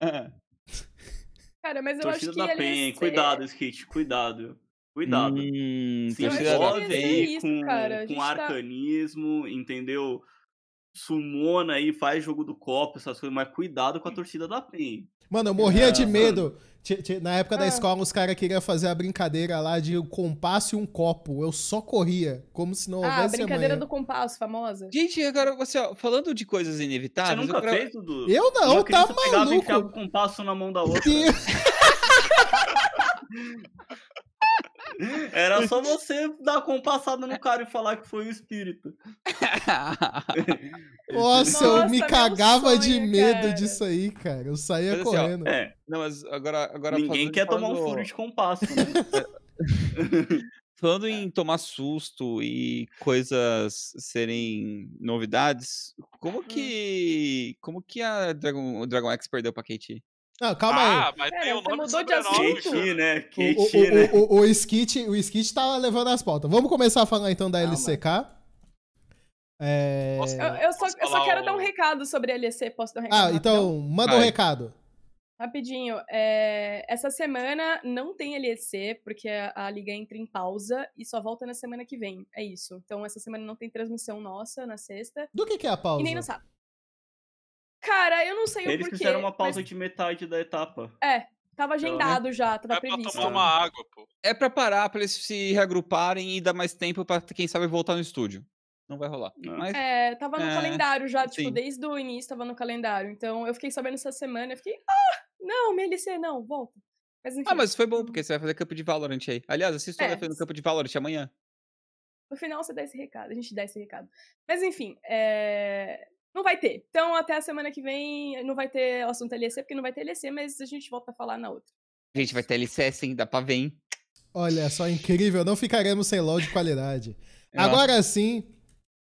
[SPEAKER 1] [laughs]
[SPEAKER 4] Cara, mas eu Torcida acho que.
[SPEAKER 5] Da PEN, cuidado, Skit, cuidado. Cuidado. Hum, se envolve aí isso, com, cara. com tá arcanismo, tá... entendeu? Sumona aí, faz jogo do copo, essas coisas, mas cuidado com a torcida da PEN.
[SPEAKER 1] Mano, eu morria é, de medo. Na época da ah. escola, os caras queriam fazer a brincadeira lá de um compasso e um copo. Eu só corria, como se não ah, houvesse Ah, a
[SPEAKER 4] brincadeira
[SPEAKER 1] amanhã.
[SPEAKER 4] do compasso, famosa.
[SPEAKER 2] Gente, agora você, ó, falando de coisas inevitáveis...
[SPEAKER 5] Você nunca eu... fez, Dudu?
[SPEAKER 1] Eu não, tá maluco. Pegava
[SPEAKER 5] e o compasso na mão da outra. [laughs] [laughs] Era só você dar compassada no cara e falar que foi o espírito. [laughs]
[SPEAKER 1] Nossa, eu me cagava sonho, de medo cara. disso aí, cara. Eu saía mas, correndo.
[SPEAKER 2] Assim, ó, é. Não, mas agora, agora
[SPEAKER 5] Ninguém quer tomar um furo de compasso, né? [laughs]
[SPEAKER 2] falando em tomar susto e coisas serem novidades, como hum. que. Como que a Dragon, o Dragon X perdeu pra KT?
[SPEAKER 1] Não, calma ah,
[SPEAKER 4] aí. mas tem o nome mudou de assunto.
[SPEAKER 5] Né?
[SPEAKER 1] Kate, o, o, né? O, o, o, Skit, o Skit tá levando as pautas. Vamos começar a falar então da calma. LCK.
[SPEAKER 4] É... Eu, eu, só, eu só quero o... dar um recado sobre a LEC. Posso dar um recado?
[SPEAKER 1] Ah, então manda um recado.
[SPEAKER 4] Rapidinho. É... Essa semana não tem LEC, porque a, a, liga entra em pausa e só volta na semana que vem. É isso. Então essa semana não tem transmissão nossa na sexta.
[SPEAKER 1] Do que, que é a pausa?
[SPEAKER 4] E nem no sábado. Cara, eu não sei
[SPEAKER 5] Eles
[SPEAKER 4] o porquê.
[SPEAKER 5] Eles fizeram uma pausa mas... de metade da etapa.
[SPEAKER 4] É, tava agendado já, tava é previsto.
[SPEAKER 3] Pra tomar uma água, pô.
[SPEAKER 2] É pra parar, pra eles se reagruparem e dar mais tempo pra, quem sabe, voltar no estúdio. Não vai rolar.
[SPEAKER 4] É. Mas... É, tava no é... calendário já, tipo, sim. desde o início tava no calendário. Então eu fiquei sabendo essa semana, eu fiquei, ah, não, MLC não, volta.
[SPEAKER 2] Mas, ah, mas foi bom, porque você vai fazer campo de Valorant aí. Aliás, assista é. no campo de Valorant amanhã.
[SPEAKER 4] No final você dá esse recado, a gente dá esse recado. Mas enfim, é... Não vai ter. Então, até a semana que vem, não vai ter o assunto LEC, porque não vai ter LEC, mas a gente volta a falar na outra.
[SPEAKER 2] A gente vai ter LC sim, dá pra ver, hein?
[SPEAKER 1] Olha só, incrível. Não ficaremos sem LOL de qualidade. É. Agora sim,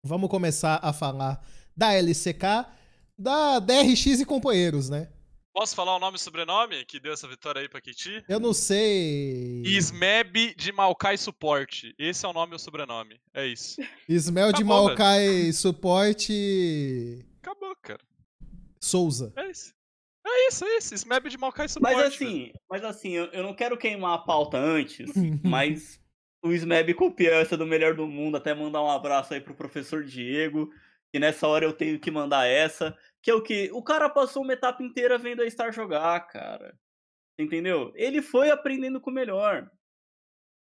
[SPEAKER 1] vamos começar a falar da LCK, da DRX e companheiros, né?
[SPEAKER 3] Posso falar o nome e sobrenome que deu essa vitória aí pra Kiti?
[SPEAKER 1] Eu não sei.
[SPEAKER 3] Ismeb de Maokai Suporte. Esse é o nome e o sobrenome. É isso.
[SPEAKER 1] Ismel de Maokai Suporte.
[SPEAKER 3] Acabou, cara.
[SPEAKER 1] Souza.
[SPEAKER 3] É isso. É isso, é isso. Ismeb de Maokai Suporte.
[SPEAKER 5] Mas assim, mas assim eu, eu não quero queimar a pauta antes, [laughs] mas o Smeb copiou essa do melhor do mundo. Até mandar um abraço aí pro professor Diego. Que nessa hora eu tenho que mandar essa. Que é o que? O cara passou uma etapa inteira vendo a Star jogar, cara. Entendeu? Ele foi aprendendo com o melhor.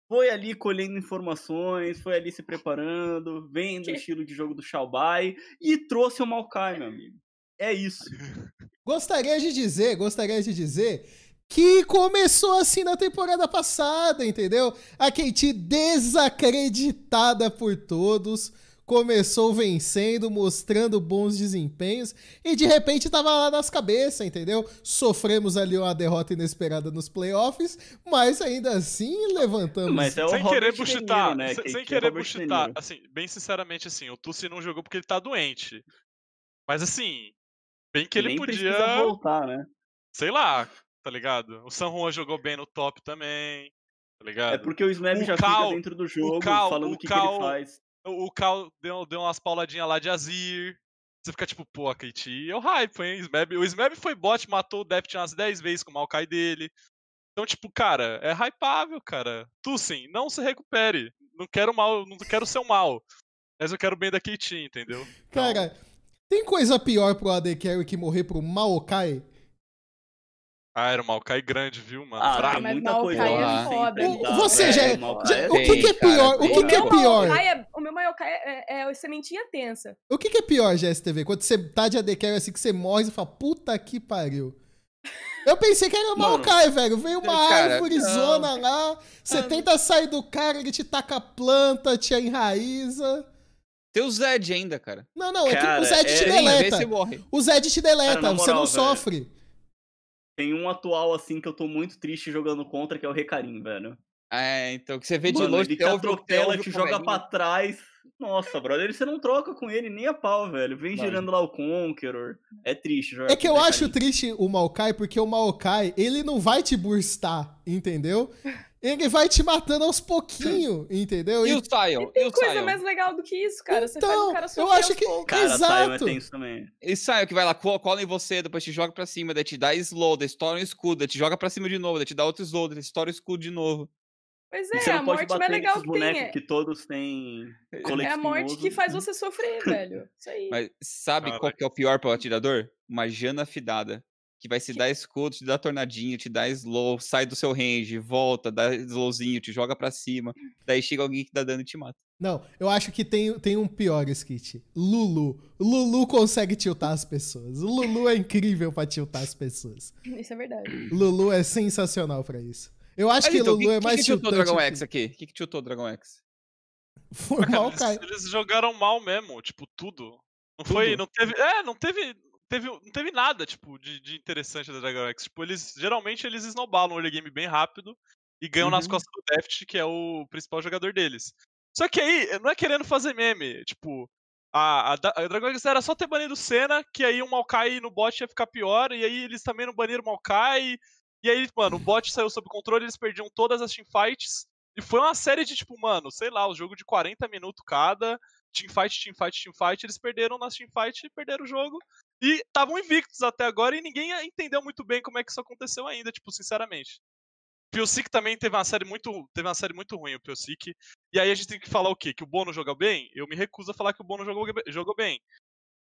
[SPEAKER 5] Foi ali colhendo informações, foi ali se preparando, vendo que? o estilo de jogo do Xiaobai e trouxe o Maokai, meu amigo. É isso. [laughs]
[SPEAKER 1] Gostaria de dizer, gostaria de dizer que começou assim na temporada passada, entendeu? A Katie desacreditada por todos começou vencendo, mostrando bons desempenhos e de repente tava lá nas cabeças, entendeu? Sofremos ali uma derrota inesperada nos playoffs, mas ainda assim levantamos.
[SPEAKER 3] Mas é o sem querer buchitar, né? Sem, sem querer buchitar, assim, bem sinceramente assim, o Tussi não jogou porque ele tá doente. Mas assim, bem que ele Nem podia
[SPEAKER 5] voltar, né?
[SPEAKER 3] Sei lá, tá ligado? O San Juan jogou bem no top também, tá ligado?
[SPEAKER 5] É porque o Smeb já Cal, fica dentro do jogo, Cal, falando o que, Cal, que, ele faz.
[SPEAKER 3] O Cal deu, deu umas pauladinhas lá de Azir. Você fica tipo, pô, a KT é o hype, hein? Smeb, o Smeb foi bot, matou o Deft umas 10 vezes com o Maokai dele. Então, tipo, cara, é hypável, cara. Tu sim, não se recupere. Não quero mal, não quero ser um mal. Mas eu quero bem da KT, entendeu?
[SPEAKER 1] Cara, então... tem coisa pior pro AD Carry que morrer pro Maokai?
[SPEAKER 3] Ah, era um Maokai grande, viu, mano?
[SPEAKER 4] Ah, Fraco. mas muita coisa é foda.
[SPEAKER 1] O, você já, é, já é, o que, que é pior? o que, que é pior?
[SPEAKER 4] É, o Maokai é, é, é sementinha tensa.
[SPEAKER 1] O que, que é pior, GSTV? Quando você tá de AD Carry assim que você morre e fala, puta que pariu. [laughs] Eu pensei que era Maokai, velho. Veio uma cara, árvore zona lá, você tenta sair do cara, ele te taca a planta, te enraiza.
[SPEAKER 2] Tem o Zed ainda, cara.
[SPEAKER 1] Não, não, cara, é que o Zed te deleta. O Zed te deleta, cara, moral, você não velho. sofre.
[SPEAKER 5] Tem um atual, assim, que eu tô muito triste jogando contra, que é o Recarim, velho.
[SPEAKER 2] É, então, que você vê de Mano, longe...
[SPEAKER 5] Ele te atropela, te joga pra trás. Nossa, brother, você não troca com ele nem a pau, velho. Vem Vai. girando lá o Conqueror. É triste jogar
[SPEAKER 1] É que eu acho triste o Maokai, porque o Maokai, ele não vai te burstar, entendeu? Ele vai te matando aos pouquinhos, [laughs] entendeu?
[SPEAKER 2] E, o Sion?
[SPEAKER 4] Tem coisa Sion? mais legal do que isso, cara. Você então, faz o cara
[SPEAKER 1] eu acho que... Poucos.
[SPEAKER 5] Cara,
[SPEAKER 1] Exato.
[SPEAKER 5] Sion é tenso também.
[SPEAKER 2] E Sion que vai lá, cola em você, depois te joga pra cima, daí te dá slow, daí estoura um escudo, daí te joga pra cima de novo, daí te dá outro slow, daí estoura o escudo de novo.
[SPEAKER 4] Pois é, a morte mais legal que tem. É...
[SPEAKER 5] que todos têm
[SPEAKER 4] É a morte que faz você sofrer, [laughs] velho. Isso aí.
[SPEAKER 2] Mas sabe ah, qual que é o pior pro atirador? Uma Jana fidada que vai se que... dar escudo, te dar tornadinho, te dá slow, sai do seu range, volta, dá slowzinho, te joga pra cima. Daí chega alguém que dá dano e te mata.
[SPEAKER 1] Não, eu acho que tem, tem um pior skit. Lulu. Lulu consegue tiltar as pessoas. Lulu é incrível pra tiltar as pessoas.
[SPEAKER 4] Isso é verdade.
[SPEAKER 1] Lulu é sensacional pra isso. Eu acho Mas que então, Lulu que, é mais que
[SPEAKER 2] tiltante. O que tiltou Dragon X aqui? O que, que tiltou Dragon X?
[SPEAKER 1] Foi mal,
[SPEAKER 3] cara. Eles, eles, jogaram mal mesmo, tipo, tudo. Não tudo? foi, não teve, é, não teve teve, não teve nada, tipo, de, de interessante da Dragon X. Tipo, eles, geralmente eles snowballam o early game bem rápido e ganham uhum. nas costas do Deft, que é o principal jogador deles. Só que aí, não é querendo fazer meme, tipo, a, a, a Dragon X era só ter banido Senna, que aí o Maokai no bot ia ficar pior, e aí eles também não baniram o Maokai, e aí, mano, o bot saiu sob controle, eles perdiam todas as teamfights, e foi uma série de, tipo, mano, sei lá, o jogo de 40 minutos cada, teamfight, teamfight, teamfight, eles perderam nas teamfight e perderam o jogo. E estavam invictos até agora e ninguém entendeu muito bem como é que isso aconteceu ainda, tipo, sinceramente. Piosic também teve uma série muito, teve uma série muito ruim, o Piosic. E aí a gente tem que falar o quê? Que o Bono joga bem? Eu me recuso a falar que o Bono jogou, jogou bem.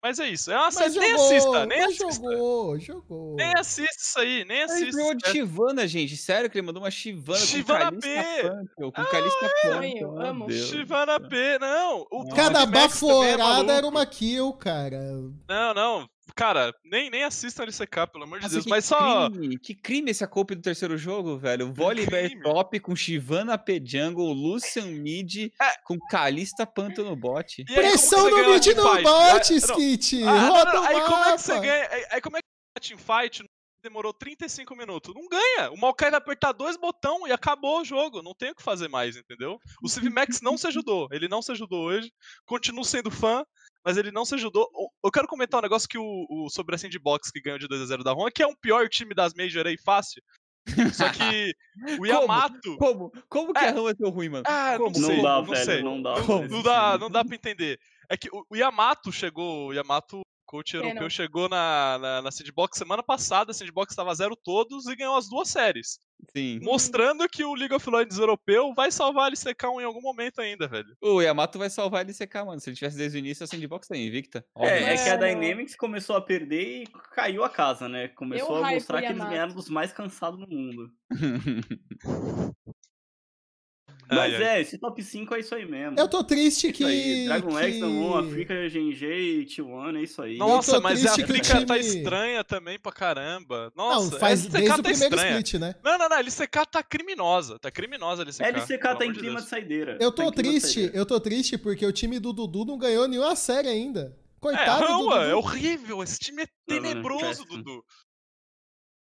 [SPEAKER 3] Mas é isso. É uma série, nem assista, nem assista.
[SPEAKER 1] Jogou, jogou.
[SPEAKER 3] Nem assista isso aí, nem assista. Ele
[SPEAKER 2] ganhou de Chivana, gente. Sério que ele mandou uma Chivana
[SPEAKER 3] Chivana com P.
[SPEAKER 2] Punk, com ah, Calista Punk.
[SPEAKER 4] Eu amo.
[SPEAKER 3] Chivana P, não. O
[SPEAKER 1] Cada baforada era uma kill, cara.
[SPEAKER 3] Não, não. Cara, nem, nem assistam LCK, pelo amor de Nossa, Deus. Mas só.
[SPEAKER 2] Crime, que crime esse acoupe do terceiro jogo, velho. Volibear top com Shivana P Jungle, Lucian Mid é. com Kalista Panto no bot.
[SPEAKER 1] Aí, Pressão no mid no bot, Skit! Ah, Roda não, não,
[SPEAKER 3] aí como é que você ganha? Aí, aí como é que a teamfight demorou 35 minutos? Não ganha! O Maokai vai apertar dois botões e acabou o jogo. Não tem o que fazer mais, entendeu? O Civimax não se ajudou. Ele não se ajudou hoje. Continuo sendo fã mas ele não se ajudou. Eu quero comentar um negócio que o, o sobre a Sandbox que ganhou de 2x0 da Roma, que é um pior time das Major aí, fácil. Só que o [laughs] Yamato.
[SPEAKER 2] Como? Como, como que é. a Roma é tão ruim, mano?
[SPEAKER 3] Ah,
[SPEAKER 2] como?
[SPEAKER 3] não sei,
[SPEAKER 5] não dá,
[SPEAKER 3] não
[SPEAKER 5] velho,
[SPEAKER 3] sei.
[SPEAKER 5] Não dá,
[SPEAKER 3] não, não dá, não dá pra entender. É que o, o Yamato chegou, o Yamato coach é, europeu chegou na, na, na Sandbox semana passada, a Sandbox estava zero todos e ganhou as duas séries.
[SPEAKER 2] Sim.
[SPEAKER 3] Mostrando que o League of Legends europeu vai salvar a LCK em algum momento ainda, velho.
[SPEAKER 2] O Yamato vai salvar a LCK, mano. Se ele tivesse desde o início, a Sandbox tá invicta.
[SPEAKER 5] É, é que a Dynamics começou a perder e caiu a casa, né? Começou Eu a mostrar que eles ganharam dos mais cansados no mundo. [laughs] [laughs] Mas ai, é, esse top 5 é isso aí mesmo.
[SPEAKER 1] Eu tô triste
[SPEAKER 5] é
[SPEAKER 1] que. Aí.
[SPEAKER 5] Dragon
[SPEAKER 1] que...
[SPEAKER 5] X, Damon, Africa, GNG e T1, é isso aí.
[SPEAKER 3] Nossa, mas a Africa time... tá estranha também pra caramba. Nossa,
[SPEAKER 1] não, faz desde tá o primeiro estranha. split, né?
[SPEAKER 3] Não, não, não, a LCK tá criminosa. Tá criminosa a
[SPEAKER 5] LCK. A LCK tá em clima de, de saideira.
[SPEAKER 1] Eu tô tá triste, eu tô triste porque o time do Dudu não ganhou nenhuma série ainda. Coitado é,
[SPEAKER 3] do
[SPEAKER 1] Dudu.
[SPEAKER 3] É horrível, esse time é tenebroso, não, não, Dudu.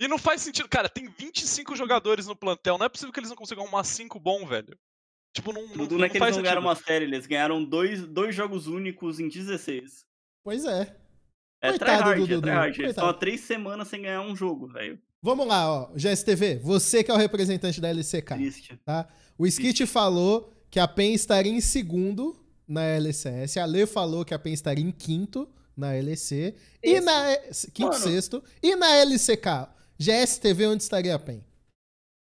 [SPEAKER 3] E não faz sentido. Cara, tem 25 jogadores no plantel. Não é possível que eles não consigam arrumar 5 bom, velho. Tipo, não,
[SPEAKER 5] Tudo não, não é que eles não ganharam uma série, eles ganharam dois, dois jogos únicos em 16.
[SPEAKER 1] Pois é.
[SPEAKER 5] É tryhard, é tryhard. Eles estão há três semanas sem ganhar um jogo, velho.
[SPEAKER 1] Vamos lá, ó. GSTV, você que é o representante da LCK. Triste. Tá? O Skit falou que a PEN estaria em segundo na LCS. A Lê falou que a PEN estaria em quinto na LEC. E na. Quinto, Mano. sexto. E na LCK? GSTV, onde estaria a PEN?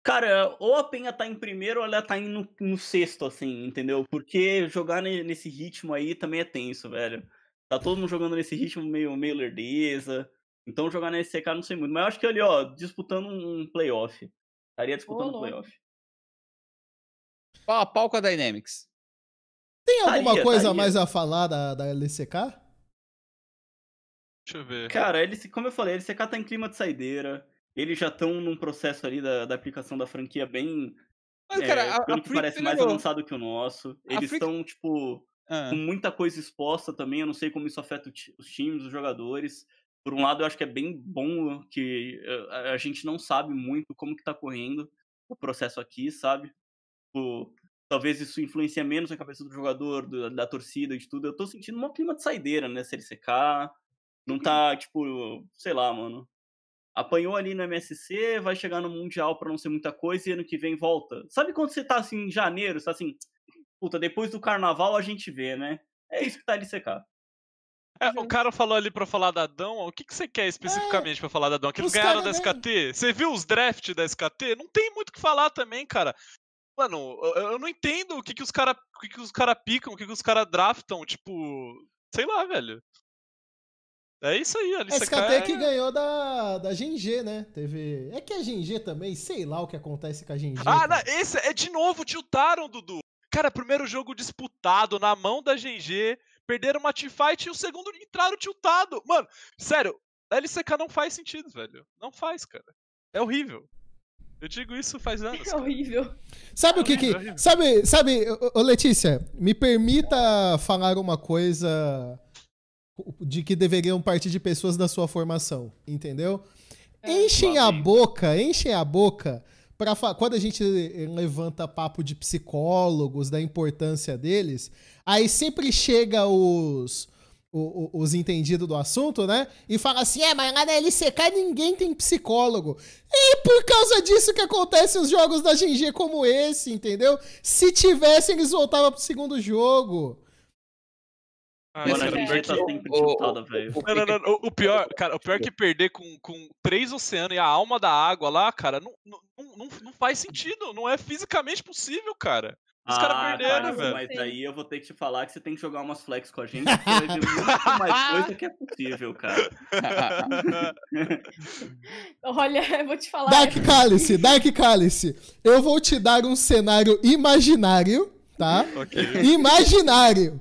[SPEAKER 5] Cara, ou a Penha tá em primeiro ou ela tá indo no sexto, assim, entendeu? Porque jogar nesse ritmo aí também é tenso, velho. Tá todo mundo jogando nesse ritmo meio, meio lerdeza. Então jogar nesse CK não sei muito. Mas eu acho que ali, ó, disputando um playoff. Estaria disputando um playoff.
[SPEAKER 2] Pau a pau com a Dynamics.
[SPEAKER 1] Tem alguma taria, coisa taria. mais a falar da, da LCK?
[SPEAKER 3] Deixa eu ver.
[SPEAKER 5] Cara, ele, como eu falei, a LCK tá em clima de saideira. Eles já estão num processo ali da, da aplicação da franquia bem. Mas, cara, é, a, pelo a que parece mais avançado que o nosso. Eles estão, tipo, ah. com muita coisa exposta também. Eu não sei como isso afeta os times, os jogadores. Por um lado, eu acho que é bem bom que a, gente não sabe muito como que tá correndo o processo aqui, sabe? Tipo, talvez isso influencie menos na cabeça do jogador, do, da torcida, de tudo. Eu tô sentindo um clima de saideira, né? CLCK. Não tá, tipo, sei lá, mano apanhou ali no MSC, vai chegar no Mundial para não ser muita coisa e ano que vem volta. Sabe quando você tá assim em janeiro, você tá assim, puta, depois do carnaval a gente vê, né? É isso que tá ali secar.
[SPEAKER 3] É, o cara falou ali pra falar da Dão. O que, que você quer especificamente é, pra falar da Dão? Que eles ganharam da SKT? Você viu os drafts da SKT? Não tem muito o que falar também, cara. Mano, eu não entendo o que, que os caras que que os cara picam, o que, que os caras draftam. Tipo, sei lá, velho. É isso aí, a
[SPEAKER 1] SKT é... que ganhou da, da GNG, né? Teve. É que a GNG também, sei lá o que acontece com a GNG.
[SPEAKER 3] Ah, não, esse é de novo, tiltaram, Dudu. Cara, primeiro jogo disputado na mão da GNG, perderam uma teamfight e o segundo entraram tiltado. Mano, sério, a LCK não faz sentido, velho. Não faz, cara. É horrível. Eu digo isso faz [laughs] anos.
[SPEAKER 4] É horrível.
[SPEAKER 1] Sabe é o que que. É sabe, sabe, ô Letícia, me permita falar uma coisa de que deveriam partir de pessoas da sua formação, entendeu? É, enchem a boca, enchem a boca para quando a gente levanta papo de psicólogos, da importância deles, aí sempre chega os os, os entendidos do assunto, né? E fala assim: é, mas lá na LCK ninguém tem psicólogo. E por causa disso que acontecem os jogos da GG como esse, entendeu? Se tivesse, eles voltavam pro segundo jogo.
[SPEAKER 3] Ah, Mano, a gente tá sempre tiltada, velho. Não, não, não. O, pior, cara, o pior é que perder com, com três oceanos e a alma da água lá, cara, não, não, não, não faz sentido. Não é fisicamente possível, cara. Os ah, caras perderam, velho.
[SPEAKER 5] Mas aí eu vou ter que te falar que você tem que jogar umas flex com a gente, porque vai ver muito mais [laughs] coisa que é possível, cara. [laughs]
[SPEAKER 4] Olha, eu vou te falar.
[SPEAKER 1] Dark Cálice, [laughs] Dark Cálice. Eu vou te dar um cenário imaginário, tá? Okay. Imaginário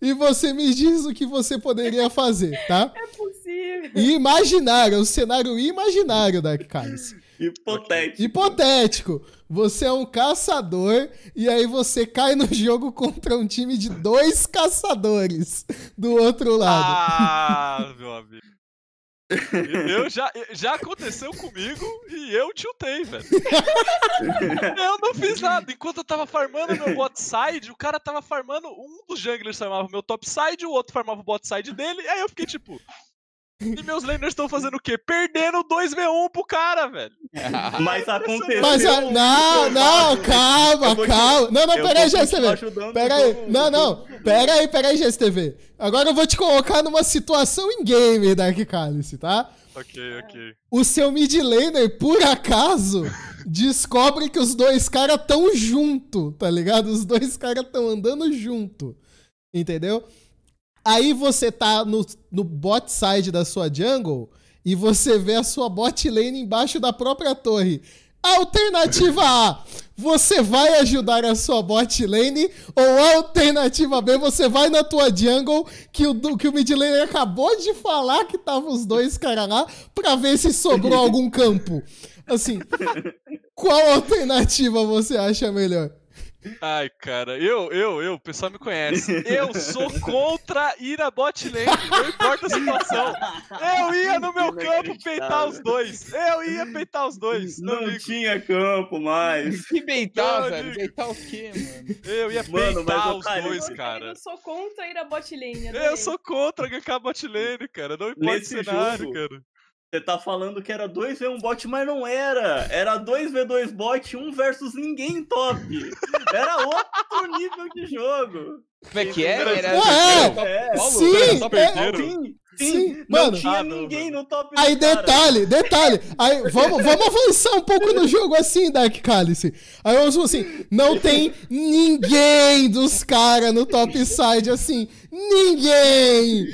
[SPEAKER 1] e você me diz o que você poderia fazer, tá? [laughs]
[SPEAKER 4] É possível.
[SPEAKER 1] Imaginário, é um cenário imaginário, Dark Cálice.
[SPEAKER 5] Hipotético.
[SPEAKER 1] Hipotético. Você é um caçador e aí você cai no jogo contra um time de dois caçadores do outro lado.
[SPEAKER 3] Ah, meu amigo. [laughs] Eu já, já aconteceu comigo e eu tiltei, velho. [laughs] eu não fiz nada. Enquanto eu tava farmando meu bot side, o cara tava farmando. Um dos junglers farmava meu top side, o outro farmava o bot side dele. Aí eu fiquei tipo. E meus laners estão fazendo o quê? Perdendo 2v1 pro cara, velho. [laughs]
[SPEAKER 5] Mas aconteceu.
[SPEAKER 1] Mas, não, não, calma, calma. Não, não, pera aí, GSTV. Pera aí. Não, não. Pera aí, pera aí, GSTV. Agora eu vou te colocar numa situação em game, Dark Cálice, tá?
[SPEAKER 3] Ok, ok.
[SPEAKER 1] O seu mid laner, por acaso, descobre que os dois caras tão junto, tá ligado? Os dois caras tão andando junto. Entendeu? Aí você tá no, no bot side da sua jungle e você vê a sua bot lane embaixo da própria torre. Alternativa A, você vai ajudar a sua bot lane, ou alternativa B, você vai na tua jungle, que o, que o mid lane acabou de falar que tava os dois caras lá, pra ver se sobrou [laughs] algum campo. Assim, qual alternativa você acha melhor?
[SPEAKER 3] Ai, cara, eu, eu, eu, o pessoal me conhece. Eu sou [laughs] contra ir a bot lane, não importa a situação. Eu ia no meu campo peitar os dois. Eu ia peitar os dois.
[SPEAKER 5] Não, não tinha campo mais. [laughs]
[SPEAKER 2] Que peitar, não, velho? Peitar o quê, mano?
[SPEAKER 3] Eu ia mano, peitar os cara, dois, cara.
[SPEAKER 4] Eu sou contra ir a bot lane.
[SPEAKER 3] Eu sou contra gankar a bot lane, cara. Não importa o cenário, jogo, cara.
[SPEAKER 5] Você tá falando que era 2v1 bot, mas não era. Era 2v2 bot, 1 versus ninguém top. Era outro nível de jogo.
[SPEAKER 2] Como é que é?
[SPEAKER 1] Era, é, é, sim, é,
[SPEAKER 5] sim, sim, mano. Não tinha ah, ninguém no top
[SPEAKER 1] Aí, detalhe, detalhe. Aí, vamos, vamos avançar um pouco no jogo assim, Dark Cálice. Aí vamos assim, não tem ninguém dos caras no top side, assim, ninguém.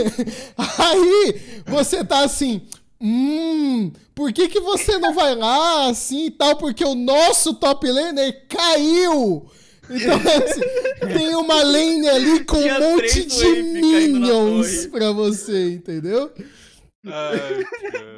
[SPEAKER 1] [laughs] Aí, você tá assim, hum, por que que você não vai lá, assim e tal? Porque o nosso top laner caiu. Então, assim, tem uma lane ali com Tinha um monte de minions pra você, entendeu? Ai,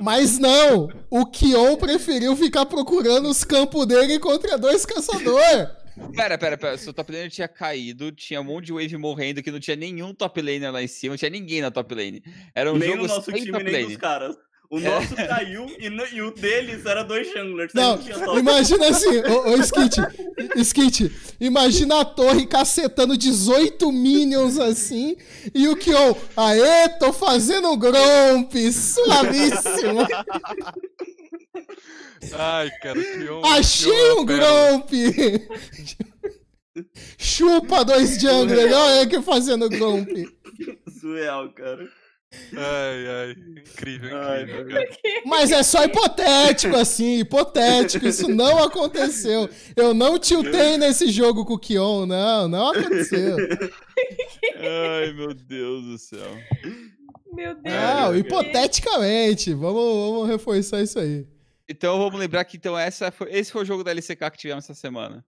[SPEAKER 1] Mas não, o Kion preferiu ficar procurando os campos dele contra dois caçadores.
[SPEAKER 2] Pera, pera, pera. Se o top laner tinha caído, tinha um monte de wave morrendo, que não tinha nenhum top laner lá em cima, não tinha ninguém na top lane. Era um nem jogo no nosso sem time, top nem lane. dos
[SPEAKER 5] caras. O é. nosso é. caiu e, no, e, o deles era dois junglers.
[SPEAKER 1] Não, não imagina assim, ô, ô Skit, Skit, imagina a torre cacetando 18 minions assim e o Kion, aê, tô fazendo um Gromp, suavíssimo.
[SPEAKER 3] Ai, cara, Kion.
[SPEAKER 1] Achei um Gromp! Chupa dois junglers, olha que fazendo Gromp.
[SPEAKER 5] Surreal, cara.
[SPEAKER 3] Ai, ai, incrível, incrível. Ai,
[SPEAKER 1] Mas é só hipotético, assim, hipotético. Isso não aconteceu. Eu não tiltei nesse jogo com o Kion, não, não aconteceu.
[SPEAKER 2] Ai, meu Deus do céu.
[SPEAKER 4] Meu Deus.
[SPEAKER 1] Não, hipoteticamente. Vamos, vamos reforçar isso aí.
[SPEAKER 2] Então vamos lembrar que então essa foi, esse foi o jogo da LCK que tivemos essa semana.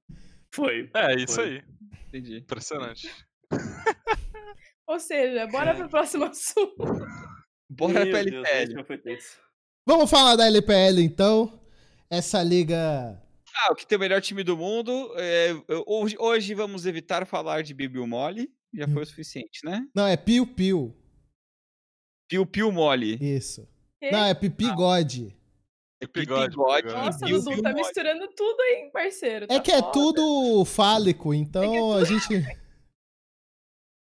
[SPEAKER 5] Foi.
[SPEAKER 3] É, isso
[SPEAKER 5] foi.
[SPEAKER 3] aí. Entendi. Impressionante. [laughs]
[SPEAKER 4] Ou seja, bora é. pro próximo [laughs] assunto.
[SPEAKER 2] Bora pra LPL.
[SPEAKER 1] Vamos falar da LPL então. Essa liga.
[SPEAKER 2] Ah, o que tem o melhor time do mundo. É, hoje, hoje vamos evitar falar de Bibiu Mole. Já foi o suficiente, né?
[SPEAKER 1] Não, é Piu Piu.
[SPEAKER 2] Piu Piu Mole.
[SPEAKER 1] Isso. Que? Não, é Pipi ah. God.
[SPEAKER 3] É Pipigode.
[SPEAKER 4] Nossa, Dudu, tá misturando tudo aí, parceiro.
[SPEAKER 1] Tá é que é foda. é tudo fálico, então é tudo... a gente.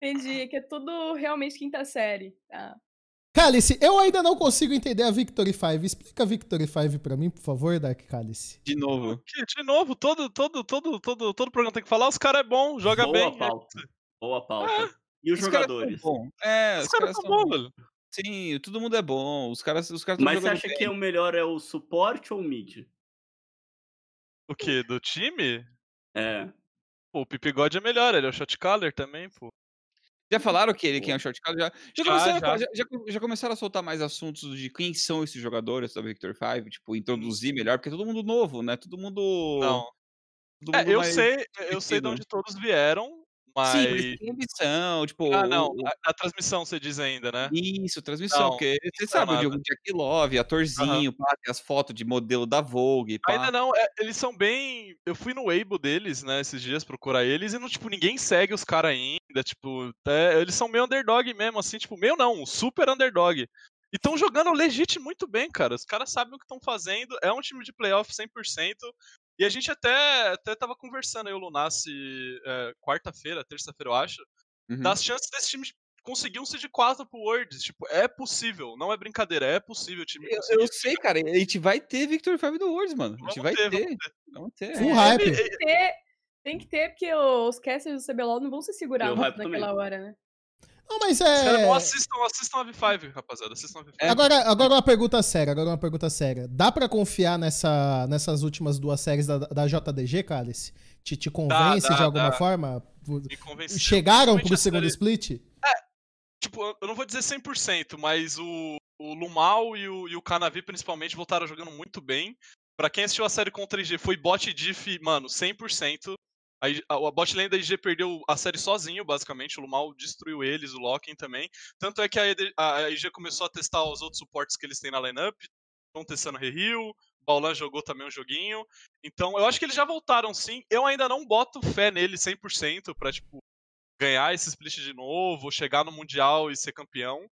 [SPEAKER 4] Entendi, que é tudo realmente quinta série. Tá.
[SPEAKER 1] Cálice, eu ainda não consigo entender a Victory 5. Explica a Victory 5 pra mim, por favor, Dark Cálice.
[SPEAKER 2] De novo.
[SPEAKER 3] De novo, todo, todo, todo, todo, todo programa tem que falar, os caras é bom, joga
[SPEAKER 5] Boa
[SPEAKER 3] bem.
[SPEAKER 5] Pauta. Boa pauta. É. E os, os jogadores?
[SPEAKER 2] Bom. É, os, os caras, são bons, velho. Sim, todo mundo é bom. Os caras, os caras
[SPEAKER 5] Mas você acha bem. que o melhor é o suporte ou o mid?
[SPEAKER 3] O que? Do time?
[SPEAKER 5] É.
[SPEAKER 3] Pô, o Pipigode é melhor, ele é o shot caller também, pô.
[SPEAKER 2] Já falaram que ele quem é o short Já, já, já, já. já, já começaram a soltar mais assuntos de quem são esses jogadores da Victor 5, tipo, introduzir melhor, porque é todo mundo novo, né? Todo mundo.
[SPEAKER 3] Não. Todo é, mundo é, eu sei, eu sei de onde todos vieram, mas... Sim,
[SPEAKER 2] mas tem ambição, tipo...
[SPEAKER 3] Ah, não, a, a, transmissão você diz ainda, né?
[SPEAKER 2] Isso, transmissão, não, porque você sabe, o Jack Love, atorzinho, uhum. pá, tem as fotos de modelo da Vogue, pá.
[SPEAKER 3] Ainda não, é, eles são bem... Eu fui no Weibo deles, né, esses dias, procurar eles, e não, tipo, ninguém segue os caras ainda, tipo, é, eles são meio underdog mesmo, assim, tipo, meio não, super underdog. E estão jogando legit muito bem, cara. Os caras sabem o que estão fazendo. É um time de playoff 100%. E a gente até, até tava conversando aí, o Lunassi, é, quarta-feira, terça-feira, eu acho, uhum. das chances desse time conseguir um seed 4 pro Worlds. Tipo, é possível, não é brincadeira, é possível o time
[SPEAKER 2] Eu, eu sei, cara, a gente vai ter Victory 5 do Worlds, mano. A gente vai ter. ter.
[SPEAKER 1] Vamos ter. Full é, hype.
[SPEAKER 4] Tem que ter, tem que ter, porque os casters do CBLOL não vão se segurar muito naquela também. hora, né?
[SPEAKER 1] Não, mas é.
[SPEAKER 3] Não assistam, assistam a V5, rapaziada. Assistam a V5.
[SPEAKER 1] É. Agora, agora uma pergunta séria, agora uma pergunta séria. Dá pra confiar nessa, nessas últimas duas séries da, da JDG, Cálice? Te, te convence dá, dá, de alguma dá. forma? Chegaram pro segundo série... split?
[SPEAKER 3] É, tipo, eu não vou dizer 100%, mas o, o Lumal e o, e o Canavi, principalmente, voltaram jogando muito bem. Pra quem assistiu a série contra a IG, foi bot diff, mano, 100%. A, a, bot lane da IG perdeu a série sozinho, basicamente. O Lumal destruiu eles, o Loken também. Tanto é que a, a IG começou a testar os outros suportes que eles têm na lineup. Estão testando Re-Heal. Baulan jogou também um joguinho. Então, eu acho que eles já voltaram sim. Eu ainda não boto fé nele 100% pra, tipo, ganhar esse split de novo, chegar no Mundial e ser campeão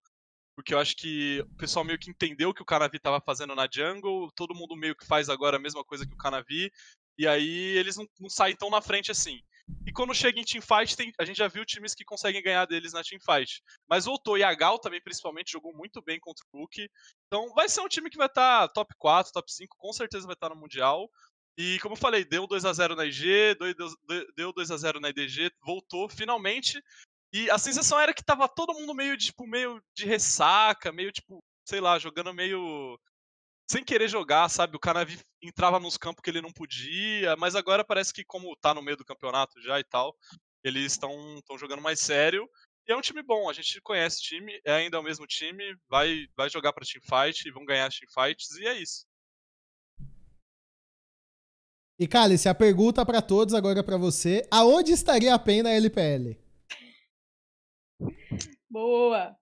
[SPEAKER 3] porque eu acho que o pessoal meio que entendeu o que o Canavi estava fazendo na jungle, todo mundo meio que faz agora a mesma coisa que o Canavi, e aí eles não, não saem tão na frente assim. E quando chega em teamfight, tem, a gente já viu times que conseguem ganhar deles na teamfight. Mas voltou, e a Gal também, principalmente, jogou muito bem contra o Brook. Então vai ser um time que vai estar tá top 4, top 5, com certeza vai estar tá no Mundial. E como eu falei, deu 2 a 0 na IG, deu 2 a 0 na IDG, voltou finalmente. E a sensação era que tava todo mundo meio, tipo, meio de ressaca, meio, tipo, sei lá, jogando meio. Sem querer jogar, sabe? O Canavi entrava nos campos que ele não podia, mas agora parece que, como tá no meio do campeonato já e tal, eles estão jogando mais sério. E é um time bom, a gente conhece o time, é ainda o mesmo time, vai, vai jogar pra teamfight, vão ganhar as teamfights, e é isso.
[SPEAKER 1] E Cálice, a pergunta para todos agora para você: aonde estaria a PEN na LPL?
[SPEAKER 4] Boa!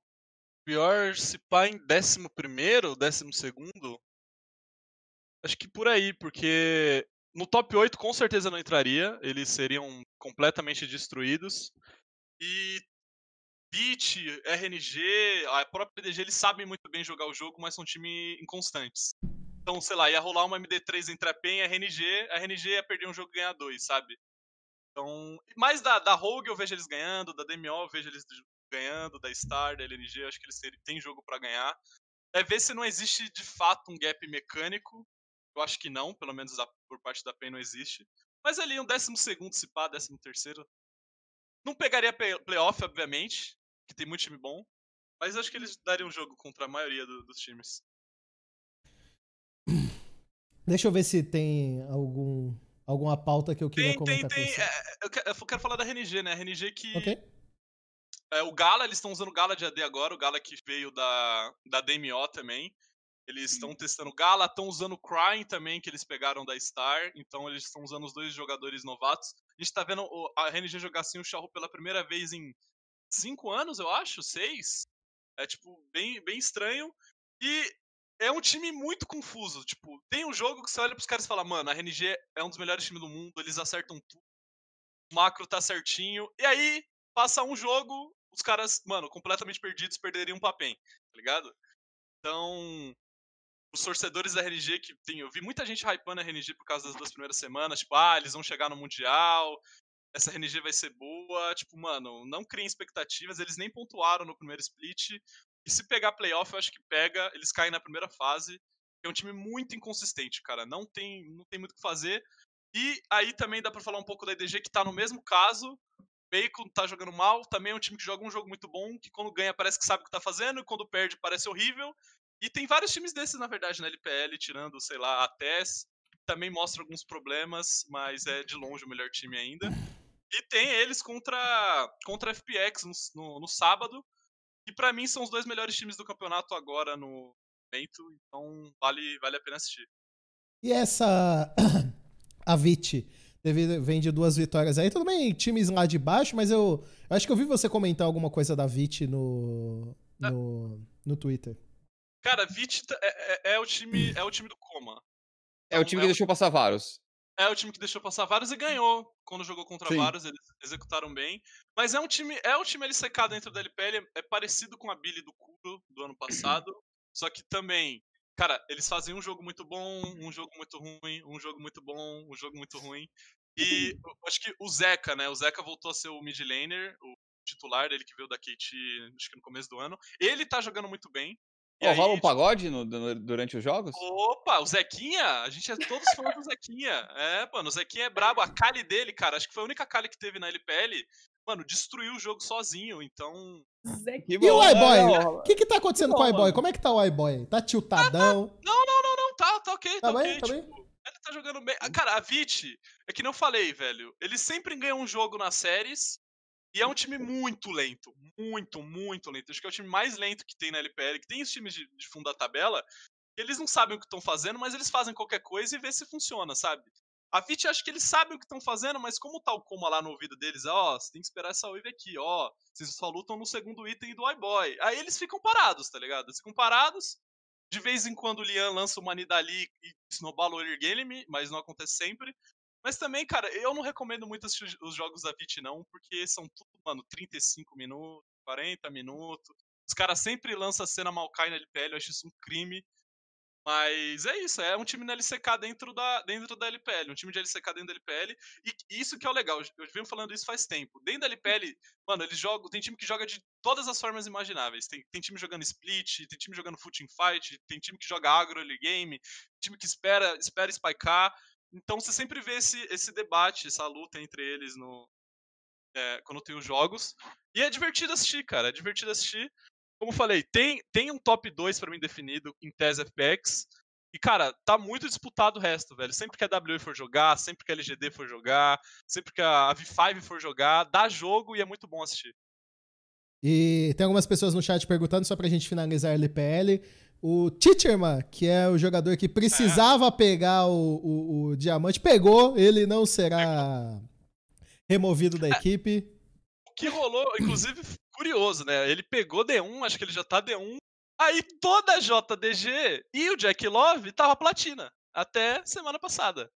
[SPEAKER 3] Pior se pá em décimo primeiro, décimo segundo? Acho que por aí, porque no top 8 com certeza não entraria, eles seriam completamente destruídos. E Beat, RNG, a própria DG, eles sabem muito bem jogar o jogo, mas são time inconstantes. Então, sei lá, ia rolar uma MD3 entre a PEN e RNG, a RNG ia perder um jogo e ganhar dois, sabe? Então, mais da, da Rogue eu vejo eles ganhando, da DMO eu vejo eles ganhando, da Star, da LNG, eu acho que eles têm jogo para ganhar. É ver se não existe de fato um gap mecânico. Eu acho que não, pelo menos da, por parte da PEN não existe. Mas ali um décimo segundo, se pá, décimo terceiro. Não pegaria playoff, obviamente, que tem muito time bom. Mas acho que eles dariam um jogo contra a maioria do, dos times.
[SPEAKER 1] Deixa eu ver se tem algum alguma pauta que eu queria
[SPEAKER 3] tem,
[SPEAKER 1] comentar
[SPEAKER 3] tem, tem. É, eu, quero, eu quero falar da RNG, né? A RNG que. É, o Gala, eles estão usando o Gala de AD agora, o Gala que veio da, da DMO também. Eles estão testando Gala, estão usando o Crying também, que eles pegaram da Star. Então eles estão usando os dois jogadores novatos. A gente tá vendo a RNG jogar assim o Charro pela primeira vez em cinco anos, eu acho, seis. É tipo, bem, bem estranho. E é um time muito confuso. Tipo, tem um jogo que você olha pros caras e fala, mano, a RNG é um dos melhores times do mundo, eles acertam tudo. O macro tá certinho. E aí, passa um jogo, os caras, mano, completamente perdidos, perderiam pra PEN, tá ligado? Então, os torcedores da RNG que tem, eu vi muita gente hypando a RNG por causa das duas primeiras semanas, tipo, ah, eles vão chegar no Mundial, essa RNG vai ser boa, tipo, mano, não criem expectativas, eles nem pontuaram no primeiro split, e se pegar playoff, eu acho que pega, eles caem na primeira fase. É um time muito inconsistente, cara. Não tem, não tem muito o que fazer. E aí também dá para falar um pouco da IDG, que tá no mesmo caso. Bacon tá jogando mal, também é um time que joga um jogo muito bom, que quando ganha parece que sabe o que tá fazendo, e quando perde parece horrível. E tem vários times desses, na verdade, na LPL, tirando, sei lá, a TES. Também mostra alguns problemas, mas é de longe o melhor time ainda. E tem eles contra, contra a FPX no, no, no sábado, e para mim são os dois melhores times do campeonato agora no momento, então vale, vale a pena assistir.
[SPEAKER 1] E essa [clears throat] a Vit vem de duas vitórias aí, tudo bem, times lá de baixo, mas eu, eu acho que eu vi você comentar alguma coisa da Vit no, ah. no, no Twitter.
[SPEAKER 3] Cara, Vit é, é, é, o time, é o time do Coma.
[SPEAKER 2] É o time que é deixou passar vários.
[SPEAKER 3] É o time que deixou passar vários e ganhou quando jogou contra Sim. vários, eles executaram bem. Mas é um time, é um time LCK dentro da LPL, é parecido com a Billy do Kuro do ano passado, só que também, cara, eles fazem um jogo muito bom, um jogo muito ruim, um jogo muito bom, um jogo muito ruim. E acho que o Zeca, né? O Zeca voltou a ser o mid laner, o titular dele que veio da KT, acho que no começo do ano. Ele tá jogando muito bem.
[SPEAKER 2] Pô, aí, rola um pagode no, no, durante os jogos?
[SPEAKER 3] Opa, o Zequinha, a gente é todos fãs do Zequinha. É, mano, o Zequinha é brabo. A Kali dele, cara, acho que foi a única Kali que teve na LPL. Mano, destruiu o jogo sozinho, então.
[SPEAKER 1] Zequinha. E o iBoy? O que que tá acontecendo que com o iBoy? Como é que tá o iBoy? Tá tiltadão?
[SPEAKER 3] Ah, tá. Não, não, não, não, tá, tá ok, tá, tá bem, ok. Tá tipo, bem? Ele tá jogando bem. Cara, a Vit, é que não falei, velho. Ele sempre ganha um jogo nas séries e é um time muito lento. Muito, muito lento. Acho que é o time mais lento que tem na LPL, que tem os times de, de fundo da tabela. eles não sabem o que estão fazendo, mas eles fazem qualquer coisa e vê se funciona, sabe? A Fit acho que eles sabem o que estão fazendo, mas como tal tá como lá no ouvido deles, ó, oh, você tem que esperar essa wave aqui, ó, oh, vocês só lutam no segundo item do iBoy. Aí eles ficam parados, tá ligado? Eles ficam parados. De vez em quando o Lian lança uma Nidali e snowball o early game, mas não acontece sempre. Mas também, cara, eu não recomendo muito os jogos da Vit, não, porque são tudo, mano, 35 minutos, 40 minutos. Os caras sempre lançam a cena Maokai na LPL, eu acho isso um crime. Mas é isso, é um time na LCK dentro da, dentro da LPL, um time de LCK dentro da LPL, e isso que é o legal, eu venho falando isso faz tempo. Dentro da LPL, mano, eles jogam, tem time que joga de todas as formas imagináveis. Tem, tem time jogando split, tem time jogando footing fight, tem time que joga agro early game, time que espera, espera spikear. Então você sempre vê esse, esse debate, essa luta entre eles no, é, quando tem os jogos. E é divertido assistir, cara. É divertido assistir como falei, tem, tem um top 2 para mim definido em TES FPX. E, cara, tá muito disputado o resto, velho. Sempre que a WE for jogar, sempre que a LGD for jogar, sempre que a V5 for jogar, dá jogo e é muito bom assistir.
[SPEAKER 1] E tem algumas pessoas no chat perguntando, só pra gente finalizar a LPL. O Teacherman, que é o jogador que precisava pegar o, o, o, diamante, pegou. Ele não será removido da é. equipe.
[SPEAKER 3] O que rolou, inclusive, curioso, né? Ele pegou D1, acho que ele já tá D1. Aí toda a JDG e o Jack Love tava platina. Até semana passada.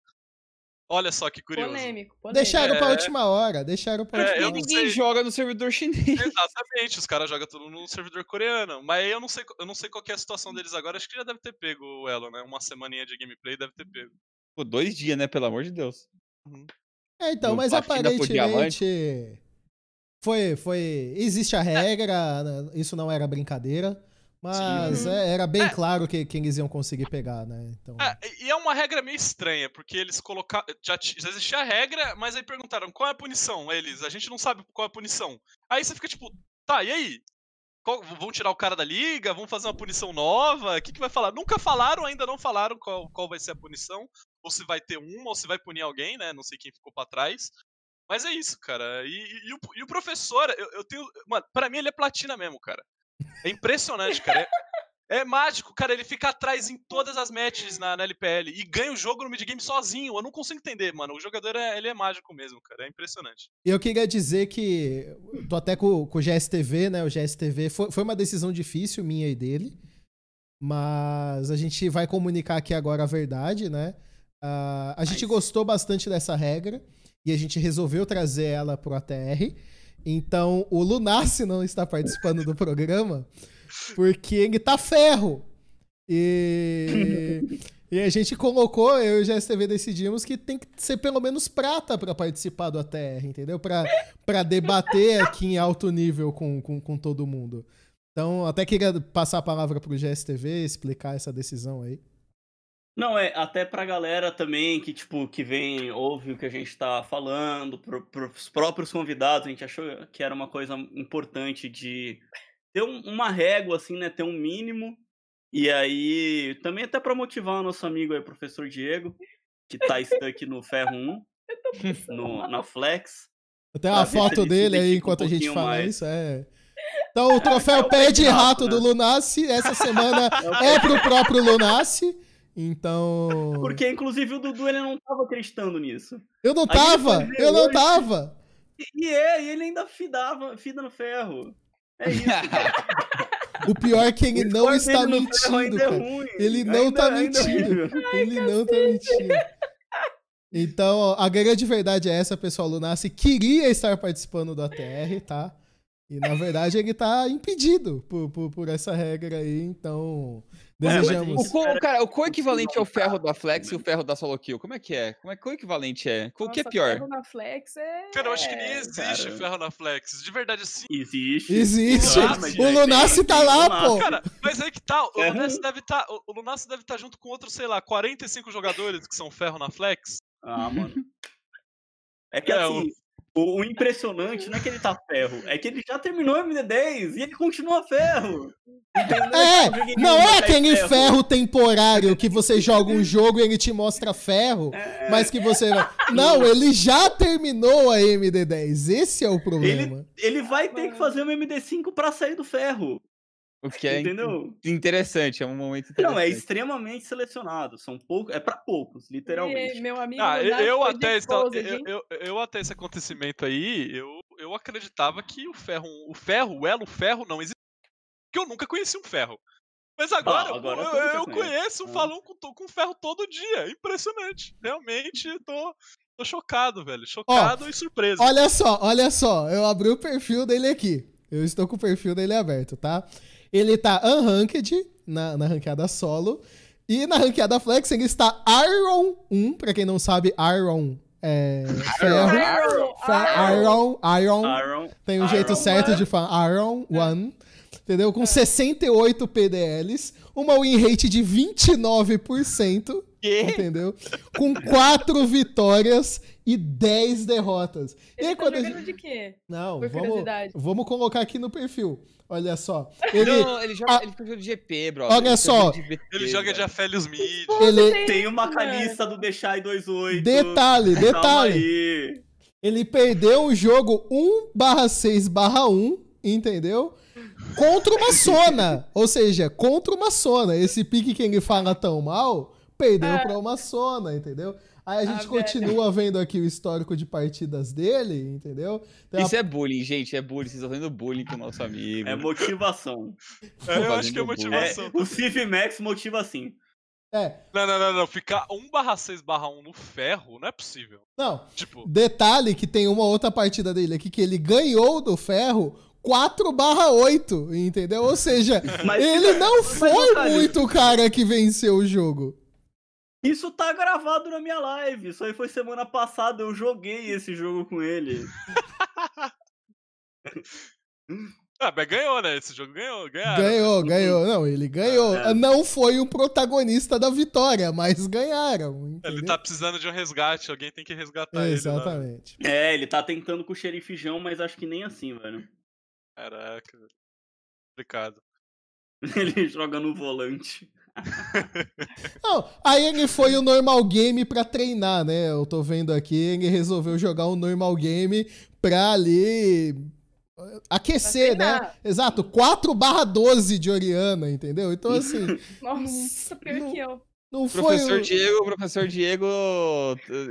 [SPEAKER 3] Olha só que curioso.
[SPEAKER 4] Polêmico, polêmico.
[SPEAKER 1] Deixaram é... pra última hora, deixaram pra é, última
[SPEAKER 2] hora. Ninguém joga no servidor chinês.
[SPEAKER 3] Exatamente, os caras jogam tudo no servidor coreano. Mas eu não sei, eu não sei qual é a situação deles agora. Acho que já deve ter pego o Elo, né? Uma semaninha de gameplay deve ter pego.
[SPEAKER 2] Pô, dois dias, né? Pelo amor de Deus.
[SPEAKER 1] Uhum. É, então, mas aparentemente foi, foi. Existe a regra, né, isso não era brincadeira. Mas Sim. É, era bem é. claro que, que eles iam conseguir pegar, né? Então...
[SPEAKER 3] É, e é uma regra meio estranha, porque eles colocaram. Já, já existia a regra, mas aí perguntaram qual é a punição? Eles, a gente não sabe qual é a punição. Aí você fica tipo, tá, e aí? Qual, vão tirar o cara da liga? Vão fazer uma punição nova? O que, que vai falar? Nunca falaram, ainda não falaram qual, qual vai ser a punição. Ou se vai ter uma, ou se vai punir alguém, né? Não sei quem ficou para trás. Mas é isso, cara. E, e, e, o, e o, professor, eu, eu, tenho. Mano, pra mim ele é platina mesmo, cara. É impressionante, cara. É, é, mágico, cara. Ele fica atrás em todas as matches na, na, LPL e ganha o jogo no midgame sozinho. Eu não consigo entender, mano. O jogador é, ele é mágico mesmo, cara. É impressionante.
[SPEAKER 1] Eu queria dizer que. Tô até com, com o GSTV, né? O GSTV foi, foi uma decisão difícil minha e dele. Mas a gente vai comunicar aqui agora a verdade, né? Uh, a gente gostou bastante dessa regra e a gente resolveu trazer ela pro ATR. Então, o Lunassi não está participando do programa porque ele tá ferro. E, [laughs] e a gente colocou, eu e o GSTV decidimos que tem que ser pelo menos prata para participar do ATR, entendeu? Para debater aqui em alto nível com, com, com todo mundo. Então, até queria passar a palavra pro GSTV, explicar essa decisão aí.
[SPEAKER 5] Não, é até pra galera também que, tipo, que vem, ouve o que a gente tá falando, pro, pros próprios convidados, a gente achou que era uma coisa importante de ter um, uma régua, assim, né? Ter um mínimo. E aí, também até pra motivar o nosso amigo aí, professor Diego, que tá stuck no Ferro 1, no, na Flex.
[SPEAKER 1] Tem uma foto dele aí enquanto um a gente fala mais. isso, é. Então, o [laughs] troféu é pé de rato, né? do Lunassi, essa semana [laughs] é, é pro próprio Lunassi. Então. [laughs]
[SPEAKER 5] Porque, inclusive, o Dudu ele não tava acreditando nisso.
[SPEAKER 1] Eu não tava! Eu não tava!
[SPEAKER 5] E é, e ele ainda fidava, fida no ferro. É isso. [laughs]
[SPEAKER 1] o pior é que ele não está mentindo. É ele não ainda, tá mentindo. É ele não tá mentindo. Então, a grande verdade é essa, pessoal. Lunassi queria estar participando do ATR, tá? E na verdade ele tá impedido por, por, por essa regra aí, então. Desejamos.
[SPEAKER 2] É, o, co, cara, o co-equivalente ao ferro da Flex e o ferro da Solo Kill, como é que é? Como é que o equivalente é? O que é pior?
[SPEAKER 4] ferro na Flex é.
[SPEAKER 3] Cara, eu acho que nem existe cara. ferro na Flex. De verdade, sim.
[SPEAKER 5] Existe.
[SPEAKER 1] Existe. o Lunassi tá lá, pô.
[SPEAKER 3] Cara, mas aí que tá. O é. Lunassi deve tá, o Lunassi deve estar tá junto com outros, sei lá, 45 jogadores que são ferro na Flex.
[SPEAKER 5] Ah, mano. [laughs] É que é, assim, o, o, impressionante não é que ele tá ferro, é que ele já terminou o MD10 e ele continua ferro.
[SPEAKER 1] Entendeu? É, não é aquele ferro. ferro. temporário que você joga um jogo e ele te mostra ferro, é. mas que você. Não, ele já terminou a MD10. Esse é o problema.
[SPEAKER 5] Ele, ele vai ter que fazer um MD5 pra sair do ferro.
[SPEAKER 2] O que é Entendeu? interessante, é um momento interessante.
[SPEAKER 5] Não, é extremamente selecionado. São poucos, é para poucos, literalmente.
[SPEAKER 4] E, meu amigo,
[SPEAKER 3] ah, eu, até esse, eu, eu, eu, até esse acontecimento aí, eu, eu acreditava que o ferro, o ferro, o elo ferro não existia. Porque eu nunca conheci um ferro. Mas agora, ah, agora eu, eu conheço um falão com, com ferro todo dia. Impressionante. Realmente, tô, tô chocado, velho. Chocado oh, e surpreso.
[SPEAKER 1] Olha só, olha só. Eu abri o perfil dele aqui. Eu estou com o perfil dele aberto, tá? Ele tá unranked na, na ranqueada solo. E na ranqueada flex ele está Iron 1, pra quem não sabe, Iron é ferro. Iron, Iron, Iron. Tem um jeito certo de falar Iron 1. Entendeu? Com 68 PDLs, uma win rate de 29%. Que? Entendeu? Com 4 vitórias e 10 derrotas.
[SPEAKER 4] Ele
[SPEAKER 1] e aí,
[SPEAKER 4] tá quando gente... de quê?
[SPEAKER 1] Não, vamos, vamos colocar aqui no perfil. Olha só. Ele,
[SPEAKER 2] não, ele joga, ah, ele joga de GP, bro.
[SPEAKER 1] Olha ele só.
[SPEAKER 3] De ele joga de Aphelios Mid.
[SPEAKER 5] Ele tem uma calista do Deixai 28.
[SPEAKER 1] Detalhe, detalhe. Ele perdeu o jogo 1/6/1, entendeu? Contra uma Sona. [laughs] Ou seja, contra uma Sona. Esse pique que ele fala tão mal, perdeu é. pra uma Sona, entendeu? Aí a gente ah, continua vendo aqui o histórico de partidas dele, entendeu?
[SPEAKER 2] Tem Isso uma... é bullying, gente, é bullying. Vocês estão fazendo bullying com o nosso amigo.
[SPEAKER 5] É motivação.
[SPEAKER 3] É, eu acho que é motivação. É,
[SPEAKER 5] o Civ Max motiva assim.
[SPEAKER 1] É.
[SPEAKER 3] Não, não, não, não. Ficar 1 barra 6 barra 1 no ferro não é possível.
[SPEAKER 1] Não. Tipo... Detalhe que tem uma outra partida dele aqui que ele ganhou do ferro 4 barra 8, entendeu? Ou seja, [laughs] mas, ele não foi muito o cara que venceu o jogo.
[SPEAKER 5] Isso tá gravado na minha live. Isso aí foi semana passada. Eu joguei esse jogo com ele. [laughs]
[SPEAKER 3] ah, mas ganhou, né? Esse jogo ganhou.
[SPEAKER 1] Ganharam. Ganhou, ganhou. Não, ele ganhou. É. Não foi o protagonista da vitória, mas ganharam. Entendeu?
[SPEAKER 3] Ele tá precisando de um resgate. Alguém tem que resgatar
[SPEAKER 1] Exatamente.
[SPEAKER 3] ele. Exatamente.
[SPEAKER 5] É, ele tá tentando com o xerifejão, mas acho que nem assim, velho.
[SPEAKER 3] Caraca. Complicado. [laughs]
[SPEAKER 5] ele joga no volante. [laughs]
[SPEAKER 1] Não, aí ele foi o normal game pra treinar, né? Eu tô vendo aqui, ele resolveu jogar um normal game pra ali eh, aquecer, né? Exato, 4 barra 12 de Oriana, entendeu? Então assim. [laughs]
[SPEAKER 4] Nossa, pior não, que eu.
[SPEAKER 1] Não
[SPEAKER 2] foi professor o... Diego, o professor Diego,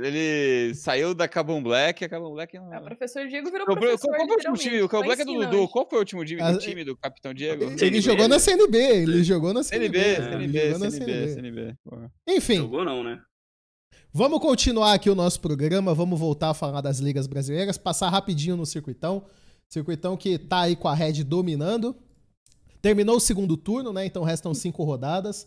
[SPEAKER 2] ele saiu da Cabum Black, a Cabum Black não...
[SPEAKER 4] É, o professor Diego virou o, professor,
[SPEAKER 2] Qual, foi o último time? O Cabum Black é do Dudu. Qual foi o último time, a... time do Capitão Diego?
[SPEAKER 1] Ele, ele jogou na CNB, ele jogou na
[SPEAKER 2] CNB. CNB, CNB, CNB, CNB.
[SPEAKER 1] Enfim.
[SPEAKER 5] Jogou não, né?
[SPEAKER 1] Vamos continuar aqui o nosso programa, vamos voltar a falar das ligas brasileiras, passar rapidinho no circuitão. Circuitão que tá aí com a Red dominando. Terminou o segundo turno, né? Então restam cinco rodadas.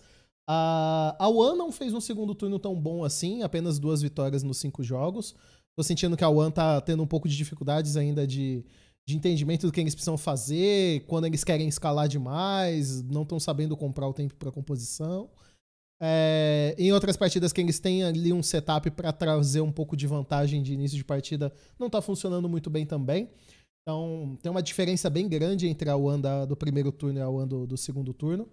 [SPEAKER 1] A, a não fez um segundo turno tão bom assim, apenas duas vitórias nos cinco jogos. Tô sentindo que a One tá tendo um pouco de dificuldades ainda de, de entendimento do que eles precisam fazer, quando eles querem escalar demais, não estão sabendo comprar o tempo para composição. É, em outras partidas que eles têm ali um setup para trazer um pouco de vantagem de início de partida, não está funcionando muito bem também. Então tem uma diferença bem grande entre a One da, do primeiro turno e a One do, do segundo turno.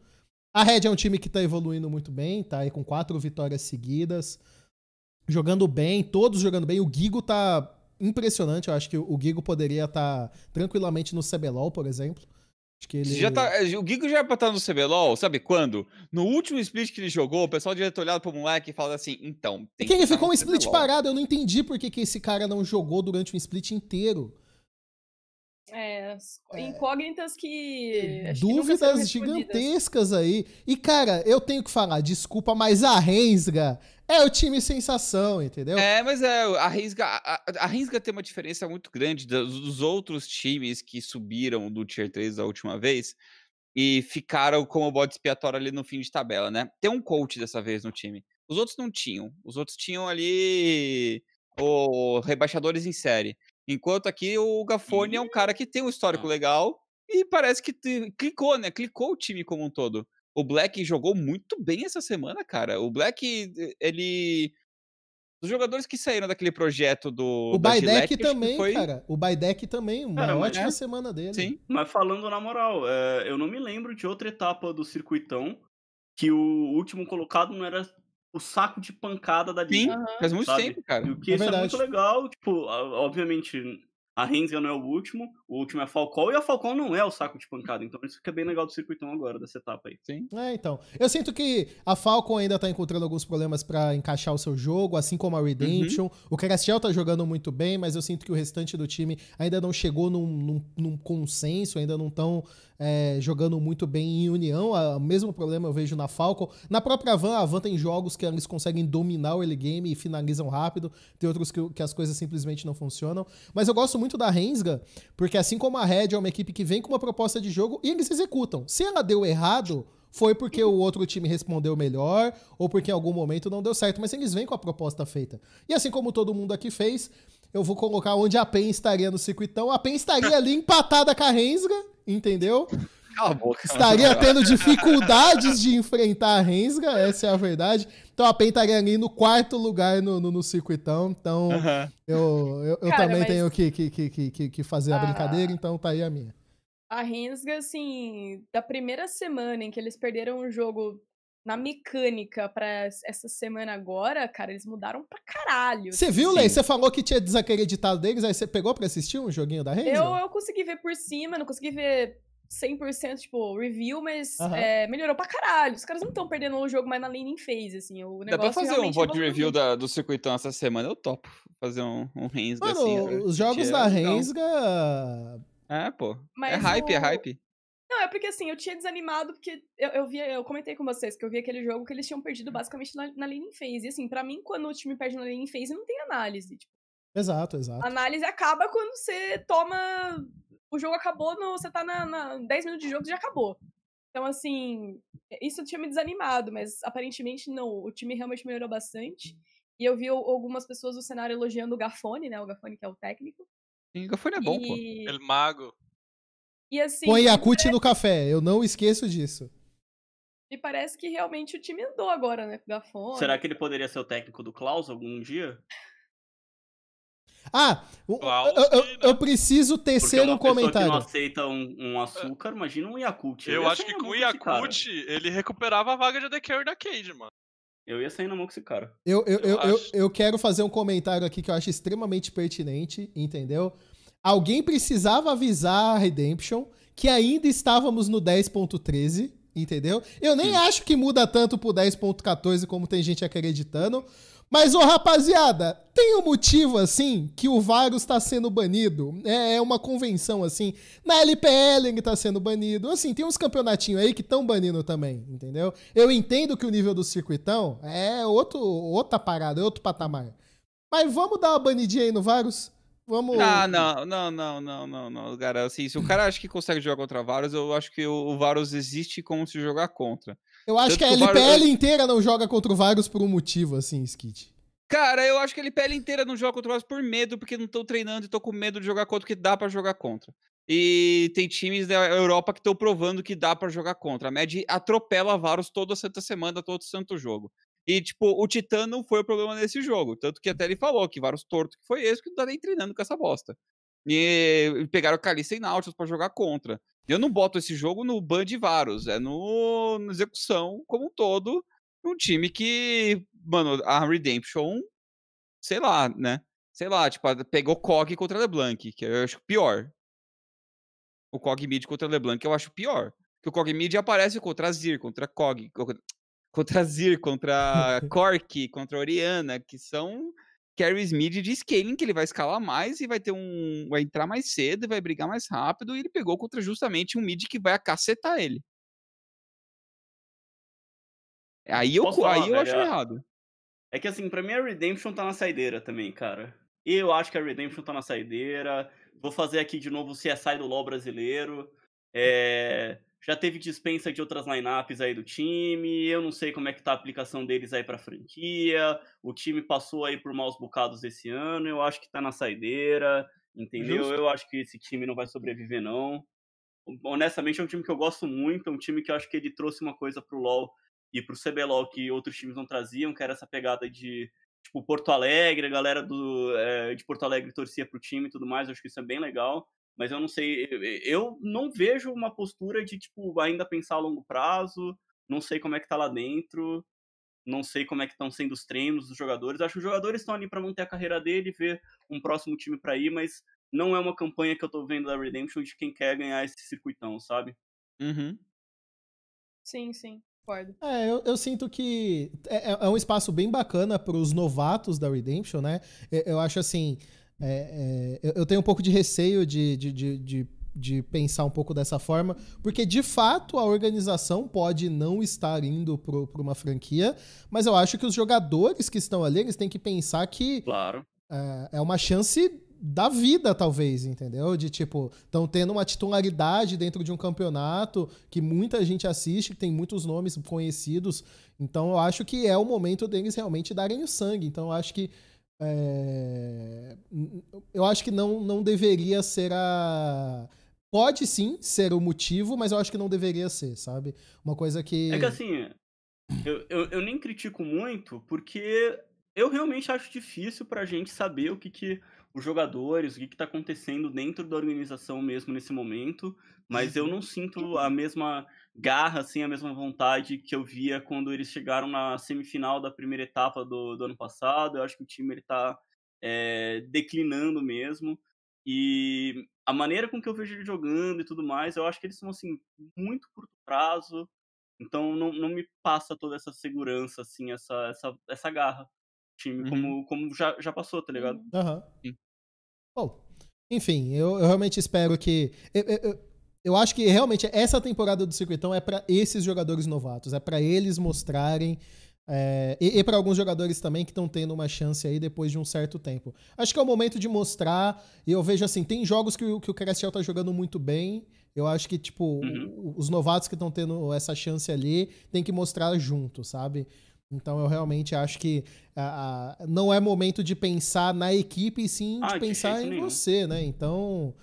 [SPEAKER 1] A Red é um time que tá evoluindo muito bem, tá aí com quatro vitórias seguidas, jogando bem, todos jogando bem. O Gigo tá impressionante, eu acho que o Gigo poderia estar tá tranquilamente no CBLOL, por exemplo. Acho que ele...
[SPEAKER 2] já tá, o Gigo já é pra estar tá no CBLOL, sabe quando? No último split que ele jogou, o pessoal devia ter olhado pro moleque e falado assim, então...
[SPEAKER 1] É que ele ficou um split parado, eu não entendi por que, que esse cara não jogou durante um split inteiro.
[SPEAKER 4] É, é, incógnitas que.
[SPEAKER 1] Dúvidas gigantescas aí. E, cara, eu tenho que falar, desculpa, mas a Rensga é o time sensação, entendeu?
[SPEAKER 2] É, mas é, a Rensga, a, a Rensga tem uma diferença muito grande dos, dos outros times que subiram do Tier 3 da última vez e ficaram como bode expiatório ali no fim de tabela, né? Tem um coach dessa vez no time. Os outros não tinham. Os outros tinham ali o rebaixadores em série. Enquanto aqui o Gafone é um cara que tem um histórico legal e parece que clicou, né? Clicou o time como um todo. O Black jogou muito bem essa semana, cara. O Black, ele. Os jogadores que saíram daquele projeto do.
[SPEAKER 1] O Baidek também, foi... cara. O Baidek também, uma cara, ótima é... semana dele.
[SPEAKER 5] Sim. Mas falando na moral, é... eu não me lembro de outra etapa do circuitão que o último colocado não era o saco de pancada da
[SPEAKER 2] liga. Sim, faz muito sabe? tempo, cara.
[SPEAKER 5] O que é, isso é muito legal, tipo, obviamente, A Rensga não é o último, o último é a Falcão, e a Falcão não é o saco de pancada. Então isso fica bem legal do circuitão agora, dessa etapa aí.
[SPEAKER 1] Sim. É, então. Eu sinto que a Falcon ainda tá encontrando alguns problemas para encaixar o seu jogo, assim como a Redemption. Uhum. O Carastiel tá jogando muito bem, mas eu sinto que o restante do time ainda não chegou num, num, num consenso, ainda não estão é, jogando muito bem em união. O mesmo problema eu vejo na Falcon. Na própria Van, a Van tem jogos que eles conseguem dominar o early game e finalizam rápido. Tem outros que, que as coisas simplesmente não funcionam. Mas eu gosto muito da Rensga, porque assim como a Red é uma equipe que vem com uma proposta de jogo e eles executam. Se ela deu errado, foi porque o outro time respondeu melhor ou porque em algum momento não deu certo, mas eles vêm com a proposta feita. E assim como todo mundo aqui fez, eu vou colocar onde a PEN estaria no circuitão. A PEN estaria ali empatada com a Rensga, entendeu? Cala a boca. Estaria tendo dificuldades de enfrentar a Rensga, essa é a verdade. Então a PEN estaria ali no quarto lugar no, no, no circuitão. Então eu, eu, eu Cara, também tenho que, que, que, que, que fazer a, a brincadeira, então tá aí a minha.
[SPEAKER 4] A Rensga, assim, da primeira semana em que eles perderam o jogo na mecânica para essa semana agora, cara, eles mudaram pra caralho.
[SPEAKER 1] Você viu, Lei? Você falou que tinha desacreditado deles, aí você pegou pra assistir um joguinho da Rensga?
[SPEAKER 4] Eu, eu consegui ver por cima, não consegui ver 100% tipo review, mas uhum. é, melhorou pra caralho. Os caras não estão perdendo o jogo mais na laning phase, assim. O
[SPEAKER 2] negócio Dá pra fazer um VOD review da, do circuitão essa semana, eu topo fazer um, um Rensga Mano, assim.
[SPEAKER 1] Os jogos da Rensga.
[SPEAKER 2] É, pô. É mas é hype, o... é hype.
[SPEAKER 4] Não, é porque assim, eu tinha desanimado porque eu, eu via, eu comentei com vocês que eu vi aquele jogo que eles tinham perdido basicamente na, na laning phase. E assim, pra mim, quando o time perde na laning phase, não tem análise. Tipo,
[SPEAKER 1] exato, exato.
[SPEAKER 4] A análise acaba quando você toma o jogo acabou, no, você tá na, na 10 minutos de jogo e já acabou. Então, assim, isso tinha me desanimado, mas aparentemente não. O time realmente melhorou bastante. E eu vi algumas pessoas do cenário elogiando o Gafone, né? O Gafone que é o técnico.
[SPEAKER 2] Sim, o Gafone é bom,
[SPEAKER 3] e... pô. Ele mago.
[SPEAKER 4] E assim.
[SPEAKER 1] Põe Yakut parece... no café, eu não esqueço disso.
[SPEAKER 4] E parece que realmente o time andou agora, né? Com o Gafone.
[SPEAKER 5] Será que ele poderia ser o técnico do Klaus algum dia?
[SPEAKER 1] Ah, eu, eu, eu, preciso tecer um comentário.
[SPEAKER 5] Que não aceita um, um açúcar, imagina um Yakult.
[SPEAKER 3] Eu, eu acho que com o Yakult ele recuperava a vaga de AD Carry da Cade, mano.
[SPEAKER 5] Eu ia sair na mão com esse cara.
[SPEAKER 1] Eu, eu, eu, eu, eu, quero fazer um comentário aqui que eu acho extremamente pertinente, entendeu? Alguém precisava avisar a Redemption que ainda estávamos no 10.13, entendeu? Eu nem Sim. acho que muda tanto pro 10.14 como tem gente acreditando, mas, ô rapaziada, tem um motivo assim que o Varus está sendo banido? É, é uma convenção assim. Na LPL ele está sendo banido. Assim, tem uns campeonatinhos aí que estão banindo também, entendeu? Eu entendo que o nível do circuitão é outro, outra parada, é outro patamar. Mas vamos dar uma banidinha aí no Varus? Vamos.
[SPEAKER 2] Ah, não, não, não, não, não, não, cara. Assim, se o cara acha que consegue jogar contra Varus, eu acho que o Varus existe como se jogar contra.
[SPEAKER 1] Eu acho Tanto que a LPL inteira não joga contra o Varus por um motivo, assim, Skit.
[SPEAKER 2] Cara, eu acho que a LPL inteira não joga contra o Varus por medo, porque não estão treinando e estão com medo de jogar contra o que dá para jogar contra. E tem times da Europa que estão provando que dá para jogar contra. A Med atropela Varus toda santa semana, todo santo jogo. E, tipo, o Titã não foi o problema nesse jogo. Tanto que até ele falou que Varus torto que foi esse, que não tá nem treinando com essa bosta. E pegaram Kalista e Nautilus pra jogar contra. Eu não boto esse jogo no ban de Varus, é no, na execução como um todo. Um time que, mano, a Redemption, sei lá, né? Sei lá, tipo, pegou Cog contra LeBlanc, que eu acho pior. O Cog mid contra LeBlanc eu acho pior. Que o Cog mid aparece contra Zir, contra Cog, contra Zir, contra [laughs] Cork, contra Oriana, que são carries mid de scaling, que ele vai escalar mais e vai ter um. Vai entrar mais cedo, vai brigar mais rápido, e ele pegou contra justamente um mid que vai acacetar ele. Aí eu, falar, aí eu acho errado.
[SPEAKER 5] É que assim, pra mim a Redemption tá na saideira também, cara. Eu acho que a Redemption tá na saideira. Vou fazer aqui de novo o CSI do LoL brasileiro. É já teve dispensa de outras lineups aí do time, eu não sei como é que tá a aplicação deles aí pra franquia, o time passou aí por maus bocados esse ano, eu acho que tá na saideira, entendeu? Justo. Eu acho que esse time não vai sobreviver não. Honestamente é um time que eu gosto muito, é um time que eu acho que ele trouxe uma coisa pro LoL e pro CBLOL que outros times não traziam, que era essa pegada de tipo Porto Alegre, a galera do, é, de Porto Alegre torcia pro time e tudo mais, eu acho que isso é bem legal mas eu não sei, eu não vejo uma postura de, tipo, ainda pensar a longo prazo, não sei como é que tá lá dentro, não sei como é que estão sendo os treinos dos jogadores, acho que os jogadores estão ali para manter a carreira dele, ver um próximo time para ir, mas não é uma campanha que eu tô vendo da Redemption de quem quer ganhar esse circuitão, sabe?
[SPEAKER 2] Uhum.
[SPEAKER 4] Sim, sim. Concordo.
[SPEAKER 1] É, eu, eu, sinto que é, é, é um espaço bem bacana para os novatos da Redemption, né? Eu, eu acho assim. É, é, eu tenho um pouco de receio de, de, de, de, de pensar um pouco dessa forma, porque de fato a organização pode não estar indo para uma franquia, mas eu acho que os jogadores que estão ali, eles têm que pensar que
[SPEAKER 5] claro.
[SPEAKER 1] é, é uma chance da vida, talvez, entendeu? De tipo, estão tendo uma titularidade dentro de um campeonato que muita gente assiste, que tem muitos nomes conhecidos. Então eu acho que é o momento deles realmente darem o sangue. Então eu acho que. É... Eu acho que não, não deveria ser a. Pode sim ser o motivo, mas eu acho que não deveria ser, sabe? Uma coisa que.
[SPEAKER 5] É que assim, eu, eu, eu nem critico muito, porque eu realmente acho difícil pra gente saber o que, que os jogadores, o que está acontecendo dentro da organização mesmo nesse momento, mas eu não sinto a mesma garra, assim, a mesma vontade que eu via quando eles chegaram na semifinal da primeira etapa do, do ano passado. Eu acho que o time está é, declinando mesmo. E a maneira com que eu vejo ele jogando e tudo mais, eu acho que eles são, assim, muito curto prazo. Então não, não me passa toda essa segurança, assim, essa, essa, essa garra time, uhum. como, como já, já passou, tá ligado?
[SPEAKER 1] Aham. Uhum. Bom, enfim, eu, eu realmente espero que. Eu, eu, eu, acho que realmente essa temporada do Circuitão é para esses jogadores novatos, é para eles mostrarem. É, e, e para alguns jogadores também que estão tendo uma chance aí depois de um certo tempo. Acho que é o momento de mostrar. E eu vejo assim: tem jogos que, o, que o Crestel tá jogando muito bem. Eu acho que, tipo, uhum. os novatos que estão tendo essa chance ali tem que mostrar junto, sabe? Então eu realmente acho que não é momento de pensar na equipe, e sim de ah, pensar em nenhum. você, né? Então.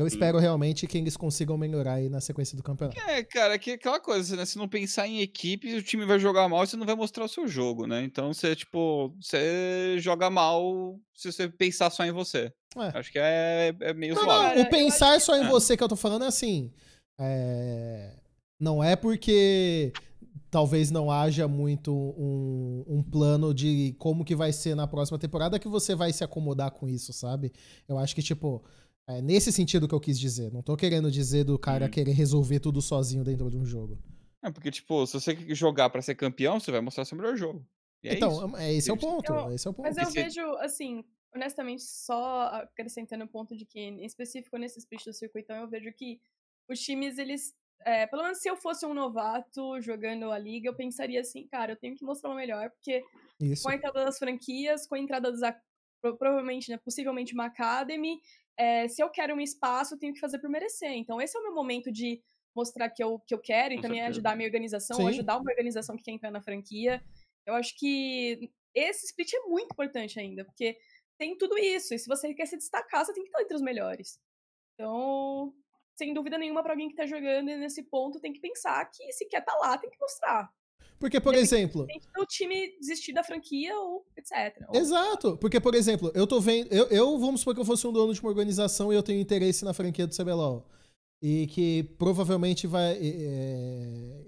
[SPEAKER 1] Eu espero realmente que eles consigam melhorar aí na sequência do campeonato.
[SPEAKER 2] É, cara, que aquela coisa, né? Se não pensar em equipe, o time vai jogar mal e você não vai mostrar o seu jogo, né? Então você, tipo, você joga mal se você pensar só em você. É. Acho que é, é meio
[SPEAKER 1] não, Não, o pensar só em é. você que eu tô falando é assim. É... Não é porque talvez não haja muito um, um, plano de como que vai ser na próxima temporada que você vai se acomodar com isso, sabe? Eu acho que, tipo, é nesse sentido que eu quis dizer. Não tô querendo dizer do cara uhum. querer resolver tudo sozinho dentro de um jogo.
[SPEAKER 2] É, porque, tipo, se você jogar para ser campeão, você vai mostrar seu melhor jogo.
[SPEAKER 1] É então, é, esse é o ponto. Eu, esse é o ponto.
[SPEAKER 4] Mas eu vejo, assim, honestamente, só acrescentando o ponto de que, em específico nesse speech do circuitão, eu vejo que os times, eles é, pelo menos se eu fosse um novato jogando a liga, eu pensaria assim, cara, eu tenho que mostrar o melhor, porque Isso. com a entrada das franquias, com a entrada das. Provavelmente, né, possivelmente uma Academy, é, se eu quero um espaço, eu tenho que fazer por merecer. Então, esse é o meu momento de mostrar que eu, que eu quero e com também certeza. ajudar a minha organização, Sim. ajudar uma organização que quer entrar na franquia. Eu acho que esse split é muito importante ainda, porque tem tudo isso. E se você quer se destacar, você tem que estar entre os melhores. Então, sem dúvida nenhuma, para alguém que tá jogando nesse ponto, tem que pensar que se quer tá lá, tem que mostrar.
[SPEAKER 1] Porque, por exemplo.
[SPEAKER 4] O time desistir da franquia ou etc.
[SPEAKER 1] Exato. Porque, por exemplo, eu tô vendo. Eu, eu vamos supor que eu fosse um dono de uma organização e eu tenho interesse na franquia do CBLOL. E que provavelmente vai. É,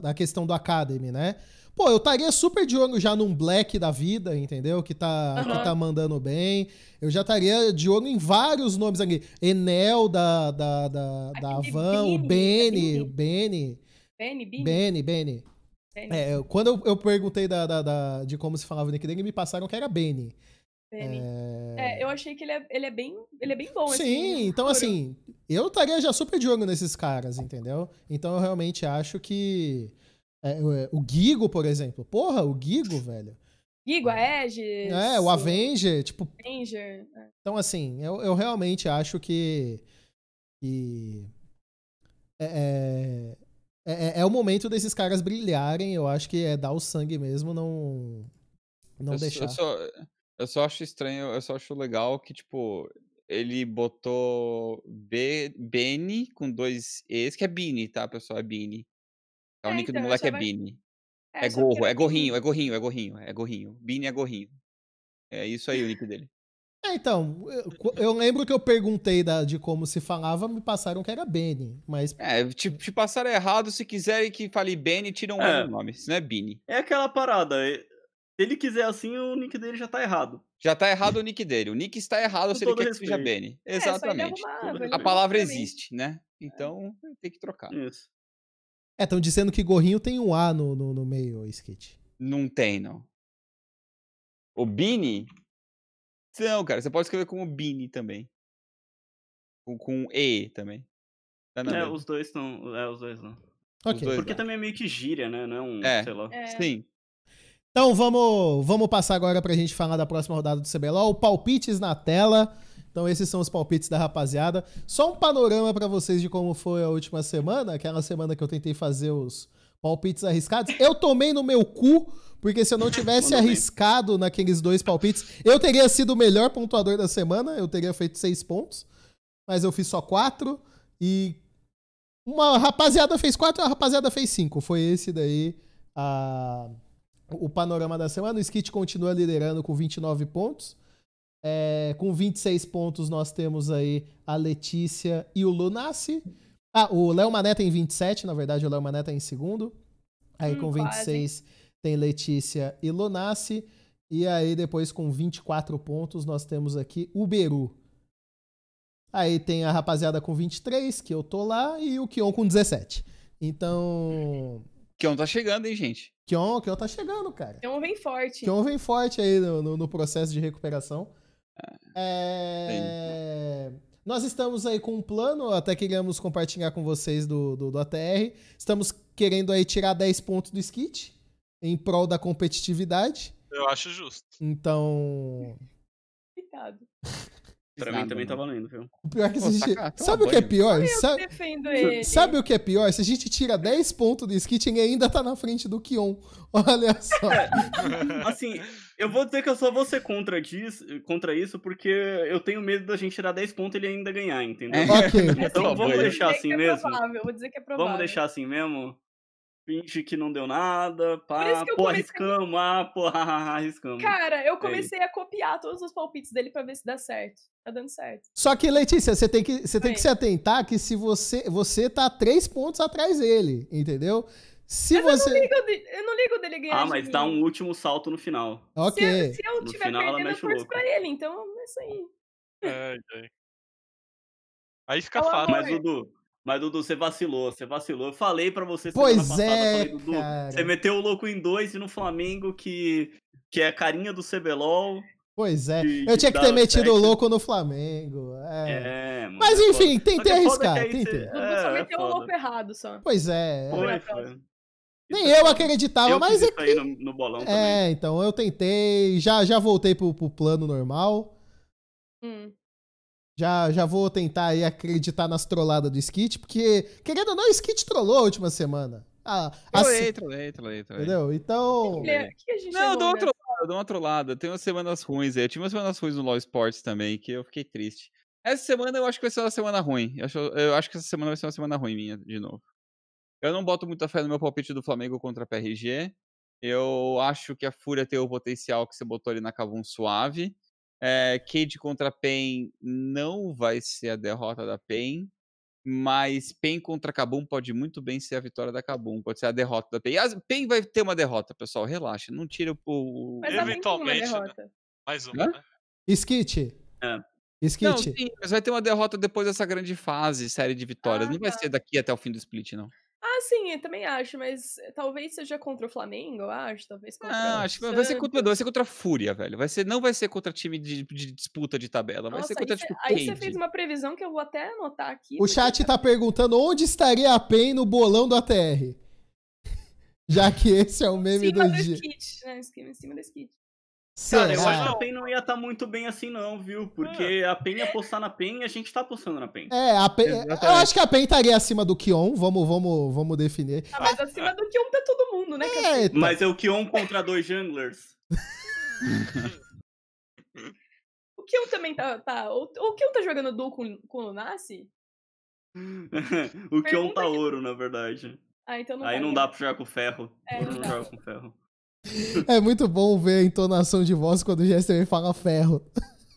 [SPEAKER 1] da questão do Academy, né? Pô, eu estaria super de olho já num Black da vida, entendeu? Que tá, uhum. que tá mandando bem. Eu já estaria de olho em vários nomes aqui. Enel da, da, da, da Avan, o Benny, o Benny.
[SPEAKER 4] Benny,
[SPEAKER 1] Benny. Benny, É, quando eu, eu perguntei da, da, da, de como se falava o nick dele, me passaram que era Benny.
[SPEAKER 4] Benny. É... é... eu achei que ele é, ele é, bem, ele é bem bom.
[SPEAKER 1] Sim, assim, então puro. assim, eu estaria já super de olho nesses caras, entendeu? Então eu realmente acho que é, o Gigo, por exemplo. Porra, o Gigo, velho.
[SPEAKER 4] Gigo, a Aegis.
[SPEAKER 1] É, o Avenger, tipo.
[SPEAKER 4] Avenger.
[SPEAKER 1] É. Então, assim, eu, eu realmente acho que. que é, é, é, é, o momento desses caras brilharem. Eu acho que é dar o sangue mesmo, não. Não
[SPEAKER 2] eu,
[SPEAKER 1] deixar.
[SPEAKER 2] Eu só, eu só acho estranho, eu só acho legal que, tipo, ele botou B, Benny com dois E's, que é Bini, tá, pessoal? É Bini. É, o nick então, do moleque é vai... Bini. É, é gorro, é gorrinho, é gorrinho, é gorrinho, é gorrinho. Bini é gorrinho. É isso aí o nick dele.
[SPEAKER 1] É, então, eu, eu, lembro que eu perguntei da, de como se falava, me passaram que era Beni, mas...
[SPEAKER 2] É, te, te passaram errado, se quiserem que fale Beni, tiram é. o nome, se não é Bini.
[SPEAKER 5] É aquela parada, se ele quiser assim, o nick dele já tá errado.
[SPEAKER 2] Já tá errado o nick dele. O nick está errado se ele quer respeito. que seja Benny. É, Exatamente. a palavra existe, né? Então tem que trocar.
[SPEAKER 5] Isso.
[SPEAKER 1] É, estão dizendo que gorrinho tem um A no, no, no meio, Skit.
[SPEAKER 2] Não tem, não. O Bini? Não, cara, você pode escrever como Bini também. Com, com E também.
[SPEAKER 5] Tá é, os dois estão. É, os dois não. Ok. Dois Porque também é meio que gíria, né? Não é um. É, sei lá. É.
[SPEAKER 2] Sim.
[SPEAKER 1] Então vamos, vamos passar agora pra gente falar da próxima rodada do CBLOL. Palpites na tela. Então esses são os palpites da rapaziada. Só um panorama para vocês de como foi a última semana, aquela semana que eu tentei fazer os palpites arriscados. Eu tomei no meu cu, porque se eu não [laughs] tivesse arriscado naqueles dois palpites, eu teria sido o melhor pontuador da semana, eu teria feito seis pontos, mas eu fiz só quatro e uma rapaziada fez quatro, a rapaziada fez cinco. Foi esse daí a o panorama da semana. O Skit continua liderando com 29 pontos. É, com 26 pontos, nós temos aí a Letícia e o Lunassi. Ah, o Léo Mané tem 27, na verdade, o Léo Mané tá em segundo. Aí hum, com 26 quase. tem Letícia e Lunassi. E aí, depois, com 24 pontos, nós temos aqui o Beru. Aí tem a rapaziada com 23, que eu tô lá, e o Kion com 17. Então.
[SPEAKER 2] Kion tá chegando, hein, gente?
[SPEAKER 1] Kion, Kion tá chegando, cara.
[SPEAKER 4] Kion vem forte.
[SPEAKER 1] Kion vem forte aí no, no, no processo de recuperação. É... Nós estamos aí com um plano, até queríamos compartilhar com vocês do, do, do ATR. Estamos querendo aí tirar 10 pontos do skit em prol da competitividade.
[SPEAKER 3] Eu acho justo.
[SPEAKER 1] Então. [laughs]
[SPEAKER 4] Obrigado.
[SPEAKER 5] Pra mim também tá valendo, viu?
[SPEAKER 1] O pior é que Pô, se a gente... saca, sabe o que é pior? Sabe... sabe o que é pior? Se a gente tira 10 pontos do Skit, ele ainda tá na frente do Kion. [laughs] Olha só. É,
[SPEAKER 5] assim, eu vou dizer que eu só vou ser contra, disso, contra isso, porque eu tenho medo da gente tirar 10 pontos e ele ainda ganhar, entendeu? É.
[SPEAKER 1] Ok.
[SPEAKER 5] Então vamos deixar assim
[SPEAKER 4] é
[SPEAKER 5] mesmo?
[SPEAKER 4] Provável, vou dizer que é provável.
[SPEAKER 5] Vamos deixar assim mesmo? Finge que não deu nada, pá, pô, arriscamos, ah, pô, [laughs] arriscamos.
[SPEAKER 4] Cara, eu comecei é a copiar todos os palpites dele para ver se dá certo. Tá dando certo.
[SPEAKER 1] Só que, Letícia, você tem que, você tem que se atentar que se você, você tá três pontos atrás dele, entendeu? Se
[SPEAKER 4] mas
[SPEAKER 1] você...
[SPEAKER 4] eu, não ligo de, eu não ligo dele ganhar.
[SPEAKER 5] Ah, mas dá um último salto no final.
[SPEAKER 1] Ok.
[SPEAKER 4] Se, se eu tiver final, perdendo, eu torço pra ele, então é isso aí.
[SPEAKER 3] É, é. Aí fica fácil.
[SPEAKER 5] Mas, Dudu, mas, Dudu, você vacilou, você vacilou. Eu falei pra você
[SPEAKER 1] pois passada, é, falei,
[SPEAKER 5] Dudu, você meteu o louco em dois e no Flamengo, que, que é a carinha do CBLOL.
[SPEAKER 1] Pois é, de, eu tinha que ter metido o louco no Flamengo. É. é Mas é enfim, tentei arriscar. Tentei. Você...
[SPEAKER 4] É, só é meteu o louco errado só.
[SPEAKER 1] Pois é.
[SPEAKER 5] Foi, foi.
[SPEAKER 1] Nem eu acreditava,
[SPEAKER 5] eu
[SPEAKER 1] mas
[SPEAKER 5] é que... no, no bolão é,
[SPEAKER 1] também. então eu tentei, já, já voltei pro, pro plano normal. Hum. Já, já vou tentar aí acreditar nas trolladas do Skit, porque, querendo ou não, o Skit trollou a última semana. Ah,
[SPEAKER 2] trolei, assim, trolei, trolei, trolei.
[SPEAKER 1] Entendeu? Então.
[SPEAKER 2] Que não, eu dou uma trollada, eu dou uma trollada. Tem umas semanas ruins aí. Eu tive umas semanas ruins no LoL Sports também, que eu fiquei triste. Essa semana eu acho que vai ser uma semana ruim. Eu acho, eu acho que essa semana vai ser uma semana ruim minha, de novo. Eu não boto muita fé no meu palpite do Flamengo contra a PRG. Eu acho que a Fúria tem o potencial que você botou ali na Cavum suave. É, Cade contra Pen não vai ser a derrota da Pen, mas Pen contra Kabum pode muito bem ser a vitória da Kabum, pode ser a derrota da Pen. E Pen vai ter uma derrota, pessoal, relaxa, não tira o...
[SPEAKER 3] Mas Eventualmente, uma né? Mais uma, Hã? né?
[SPEAKER 1] Skit.
[SPEAKER 5] É.
[SPEAKER 1] Skit. Não, sim,
[SPEAKER 2] mas vai ter uma derrota depois dessa grande fase, série de vitórias. Ah, não vai tá. ser daqui até o fim do split, não.
[SPEAKER 4] Ah, sim, eu também acho, mas talvez seja contra o Flamengo, eu acho, talvez contra
[SPEAKER 2] Ah, acho que vai ser contra, vai ser contra a Fúria, velho. Vai ser, não vai ser contra time de, de disputa de tabela, vai ser contra
[SPEAKER 4] aí
[SPEAKER 2] tipo
[SPEAKER 4] Aí você fez uma previsão que eu vou até anotar aqui.
[SPEAKER 1] O chat tá perguntando onde estaria a PEN no bolão do ATR. [laughs] Já que esse é o meme do, do dia.
[SPEAKER 4] Skit, né? Em cima do skit.
[SPEAKER 5] Cara, eu acho que a PEN não ia estar tá muito bem assim, não, viu? Porque é. a PEN ia apostar na PEN e a gente tá apostando na PEN.
[SPEAKER 1] É, a PEN, eu acho que a PEN estaria acima do Kion, vamos, vamos, vamos definir.
[SPEAKER 4] Ah, mas acima do Kion tá todo mundo, né?
[SPEAKER 5] É, tá. Mas é o Kion contra dois junglers. [laughs]
[SPEAKER 4] o Kion também tá. tá o, o Kion tá jogando duo com, com o Lunassi? [laughs]
[SPEAKER 5] o Kion tá ouro, na verdade.
[SPEAKER 4] Ah, então não
[SPEAKER 5] Aí
[SPEAKER 4] não
[SPEAKER 5] dá pra jogar com ferro. É, não, não joga com ferro.
[SPEAKER 1] É muito bom ver a entonação de voz quando o Jester fala ferro.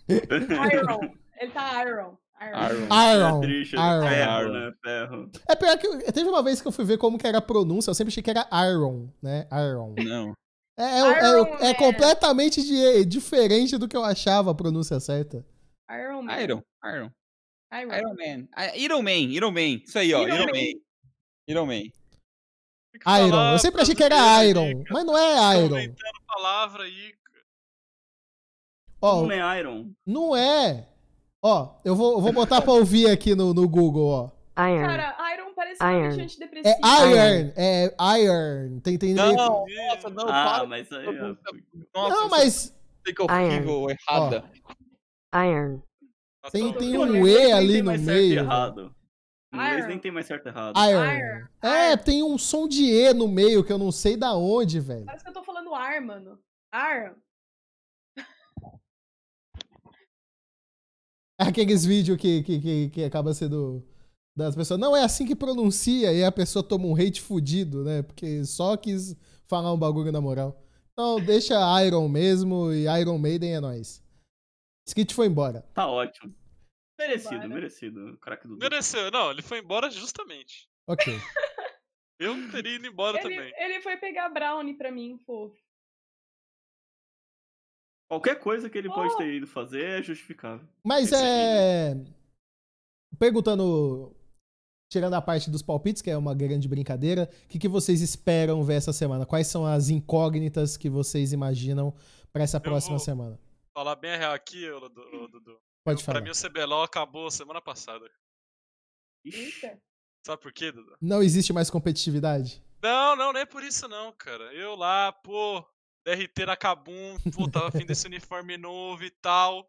[SPEAKER 4] Iron. Ele tá
[SPEAKER 1] Iron.
[SPEAKER 4] Iron.
[SPEAKER 1] Iron.
[SPEAKER 5] É triste, Iron. Ferro, né? Ferro.
[SPEAKER 1] É pior que teve uma vez que eu fui ver como que era a pronúncia, eu sempre achei que era Iron, né? Iron.
[SPEAKER 2] Não.
[SPEAKER 1] É, é, é, é completamente de, diferente do que eu achava a pronúncia certa.
[SPEAKER 2] Iron Man. Iron, Iron. Iron, Iron Man. Iron Man, Iron Man. Isso aí, ó. Iron, Iron Man. Man. Iron Man.
[SPEAKER 1] Iron. Eu sempre achei que era Iron, mas não é Iron. Tô
[SPEAKER 3] palavra aí.
[SPEAKER 5] Ó, não é Iron.
[SPEAKER 1] Não é. Ó, eu vou, eu vou botar pra ouvir aqui no, no Google, ó.
[SPEAKER 4] Iron. Cara, Iron parece Iron. antidepressivo.
[SPEAKER 1] É Iron, é Iron. Tem, tem...
[SPEAKER 2] Não, nossa, não, ah, para.
[SPEAKER 5] mas aí...
[SPEAKER 1] Nossa, não, mas...
[SPEAKER 2] Fica horrível, errada.
[SPEAKER 6] Iron.
[SPEAKER 1] Tem, tem um E ali no meio.
[SPEAKER 5] Errado. Inglês nem tem mais certo errado.
[SPEAKER 1] Iron. Iron. É, tem um som de E no meio que eu não sei da onde, velho.
[SPEAKER 4] Parece que eu tô falando ar, mano. Ar. [laughs]
[SPEAKER 1] Aqueles vídeos que, que, que, que acaba sendo das pessoas. Não é assim que pronuncia e a pessoa toma um hate fudido, né? Porque só quis falar um bagulho na moral. Então deixa Iron mesmo e Iron Maiden é nóis. Skit foi embora.
[SPEAKER 5] Tá ótimo. Merecido, merecido. O craque do
[SPEAKER 3] Mereceu, não, ele foi embora justamente.
[SPEAKER 1] Ok. [laughs]
[SPEAKER 3] Eu teria ido embora
[SPEAKER 4] ele,
[SPEAKER 3] também.
[SPEAKER 4] Ele foi pegar Brownie pra mim, fofo.
[SPEAKER 5] Qualquer coisa que ele oh. pode ter ido fazer é justificável.
[SPEAKER 1] Mas Esse é. Perguntando. Tirando a parte dos palpites, que é uma grande brincadeira, o que, que vocês esperam ver essa semana? Quais são as incógnitas que vocês imaginam para essa Eu próxima semana?
[SPEAKER 3] Falar bem a real aqui, Dudu.
[SPEAKER 1] Pode falar.
[SPEAKER 3] Pra mim o CBLOL acabou semana passada. Eita. Sabe por quê, Dudu?
[SPEAKER 1] Não existe mais competitividade?
[SPEAKER 3] Não, não, não é por isso não, cara. Eu lá, pô, DRT na Kabum, pô, tava afim desse uniforme novo e tal.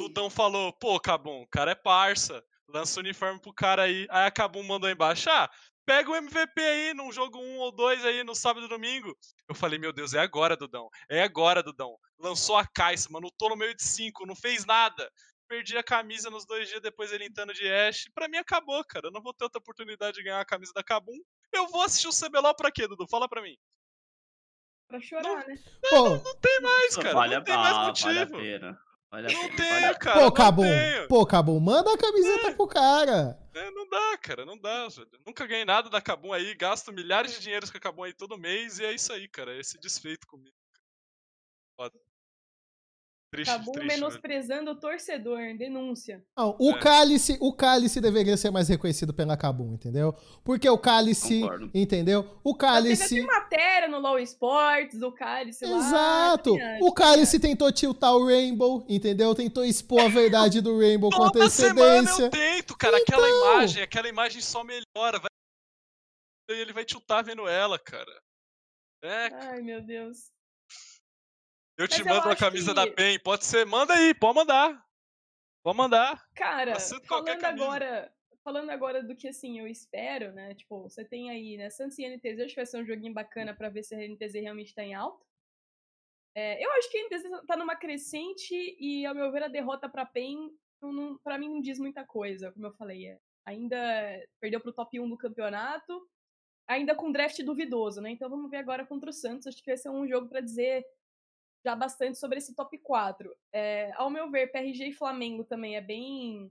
[SPEAKER 3] Dudão falou, pô, Kabum, o cara é parça. Lança o uniforme pro cara aí. Aí a Kabum mandou embaixo, ah, pega o MVP aí num jogo 1 ou 2 aí no sábado e domingo. Eu falei, meu Deus, é agora, Dudão. É agora, Dudão. Lançou a Kai'Sa, mano, tô no meio de 5, não fez nada perdi a camisa nos dois dias depois ele entrando de Ash. Pra mim acabou, cara. Eu não vou ter outra oportunidade de ganhar a camisa da Kabum. Eu vou assistir o CBLOL pra quê, Dudu? Fala pra mim.
[SPEAKER 4] Pra chorar, não,
[SPEAKER 3] né? Não, não, tem mais, cara. Vale não tem mais motivo. Vale a
[SPEAKER 5] pena. Vale
[SPEAKER 3] a
[SPEAKER 5] não
[SPEAKER 3] pena. tenho, cara.
[SPEAKER 1] Pô, Cabum. Pô, Cabum, manda a camiseta é. pro cara.
[SPEAKER 3] É, não dá, cara. Não dá. Velho. Nunca ganhei nada da Cabum aí. Gasto milhares de dinheiros com a Cabum aí todo mês. E é isso aí, cara. Esse desfeito comigo. Foda.
[SPEAKER 4] Triste, Acabou triste, né? menosprezando né? o torcedor, denúncia.
[SPEAKER 1] Não, o é. cálice, o cálice deveria ser mais reconhecido pela Cabum, entendeu? Porque o cálice, Concordo. entendeu? O cálice
[SPEAKER 4] Teve matéria no Law Sports, o cálice
[SPEAKER 1] lá. Exato. o cálice tentou tiltar o Rainbow, entendeu? Tentou expor a verdade do Rainbow com antecedência. Semana eu
[SPEAKER 3] tento, cara, então... aquela imagem, aquela imagem só melhora, vai ele vai tiltar vendo ela, cara. É.
[SPEAKER 4] Ai, meu Deus.
[SPEAKER 3] Eu te Mas mando eu a camisa que... da PEN. Pode ser, manda aí, pode mandar. Pode mandar.
[SPEAKER 4] Cara, falando agora, falando agora do que assim eu espero, né? Tipo, você tem aí, né, Santos e NTZ, acho que vai ser um joguinho bacana para ver se a NTZ realmente tá em alta. É, eu acho que a NTZ tá numa crescente e, ao meu ver, a derrota pra PEN, não, pra mim, não diz muita coisa, como eu falei. É, ainda perdeu pro top 1 do campeonato, ainda com draft duvidoso, né? Então vamos ver agora contra o Santos. Acho que vai ser um jogo para dizer já bastante sobre esse top 4. É, ao meu ver, PRG e Flamengo também é bem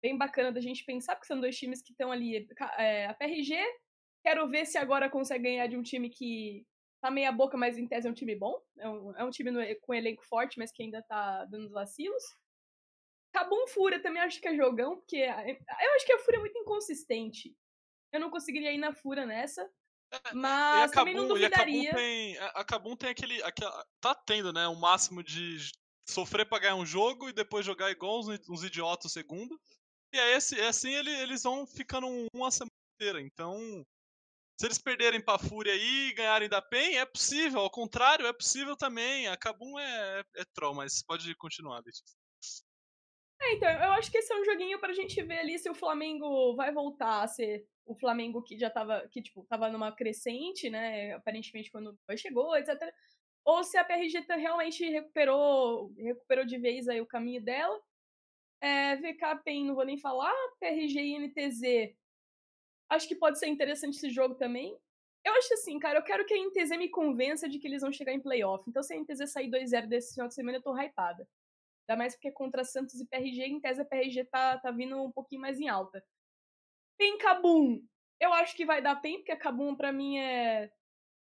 [SPEAKER 4] bem bacana da gente pensar, porque são dois times que estão ali. É, a PRG, quero ver se agora consegue ganhar de um time que tá meia boca, mas em tese é um time bom. É um, é um time no, com elenco forte, mas que ainda tá dando os vacilos. Cabum Fúria também acho que é jogão, porque eu acho que a Fúria é muito inconsistente. Eu não conseguiria ir na Fúria nessa. Mas e a também não duvidaria.
[SPEAKER 3] E a Kabum tem, a Kabum tem aquele, aquele, Tá tendo, né? O máximo de sofrer pra ganhar um jogo e depois jogar igual uns, uns idiotas o segundo. E aí, assim, assim ele, eles vão ficando uma semana inteira. Então, se eles perderem pra Fúria aí e ganharem da PEN, é possível. Ao contrário, é possível também. A Kabum é, é, é troll, mas pode continuar, Letícia.
[SPEAKER 4] É, então, eu acho que esse é um joguinho pra gente ver ali se o Flamengo vai voltar a ser o Flamengo que já tava, que, tipo, tava numa crescente, né? Aparentemente quando chegou, etc. Ou se a PRG realmente recuperou, recuperou de vez aí o caminho dela. É, VK PEN, não vou nem falar. PRG e NTZ. Acho que pode ser interessante esse jogo também. Eu acho assim, cara, eu quero que a NTZ me convença de que eles vão chegar em playoff. Então, se a NTZ sair 2-0 desse final de semana, eu tô hypada. Ainda mais porque contra Santos e PRG, em tese a PRG tá, tá vindo um pouquinho mais em alta. Tem Kabum. Eu acho que vai dar PEN, porque a Kabum pra mim é.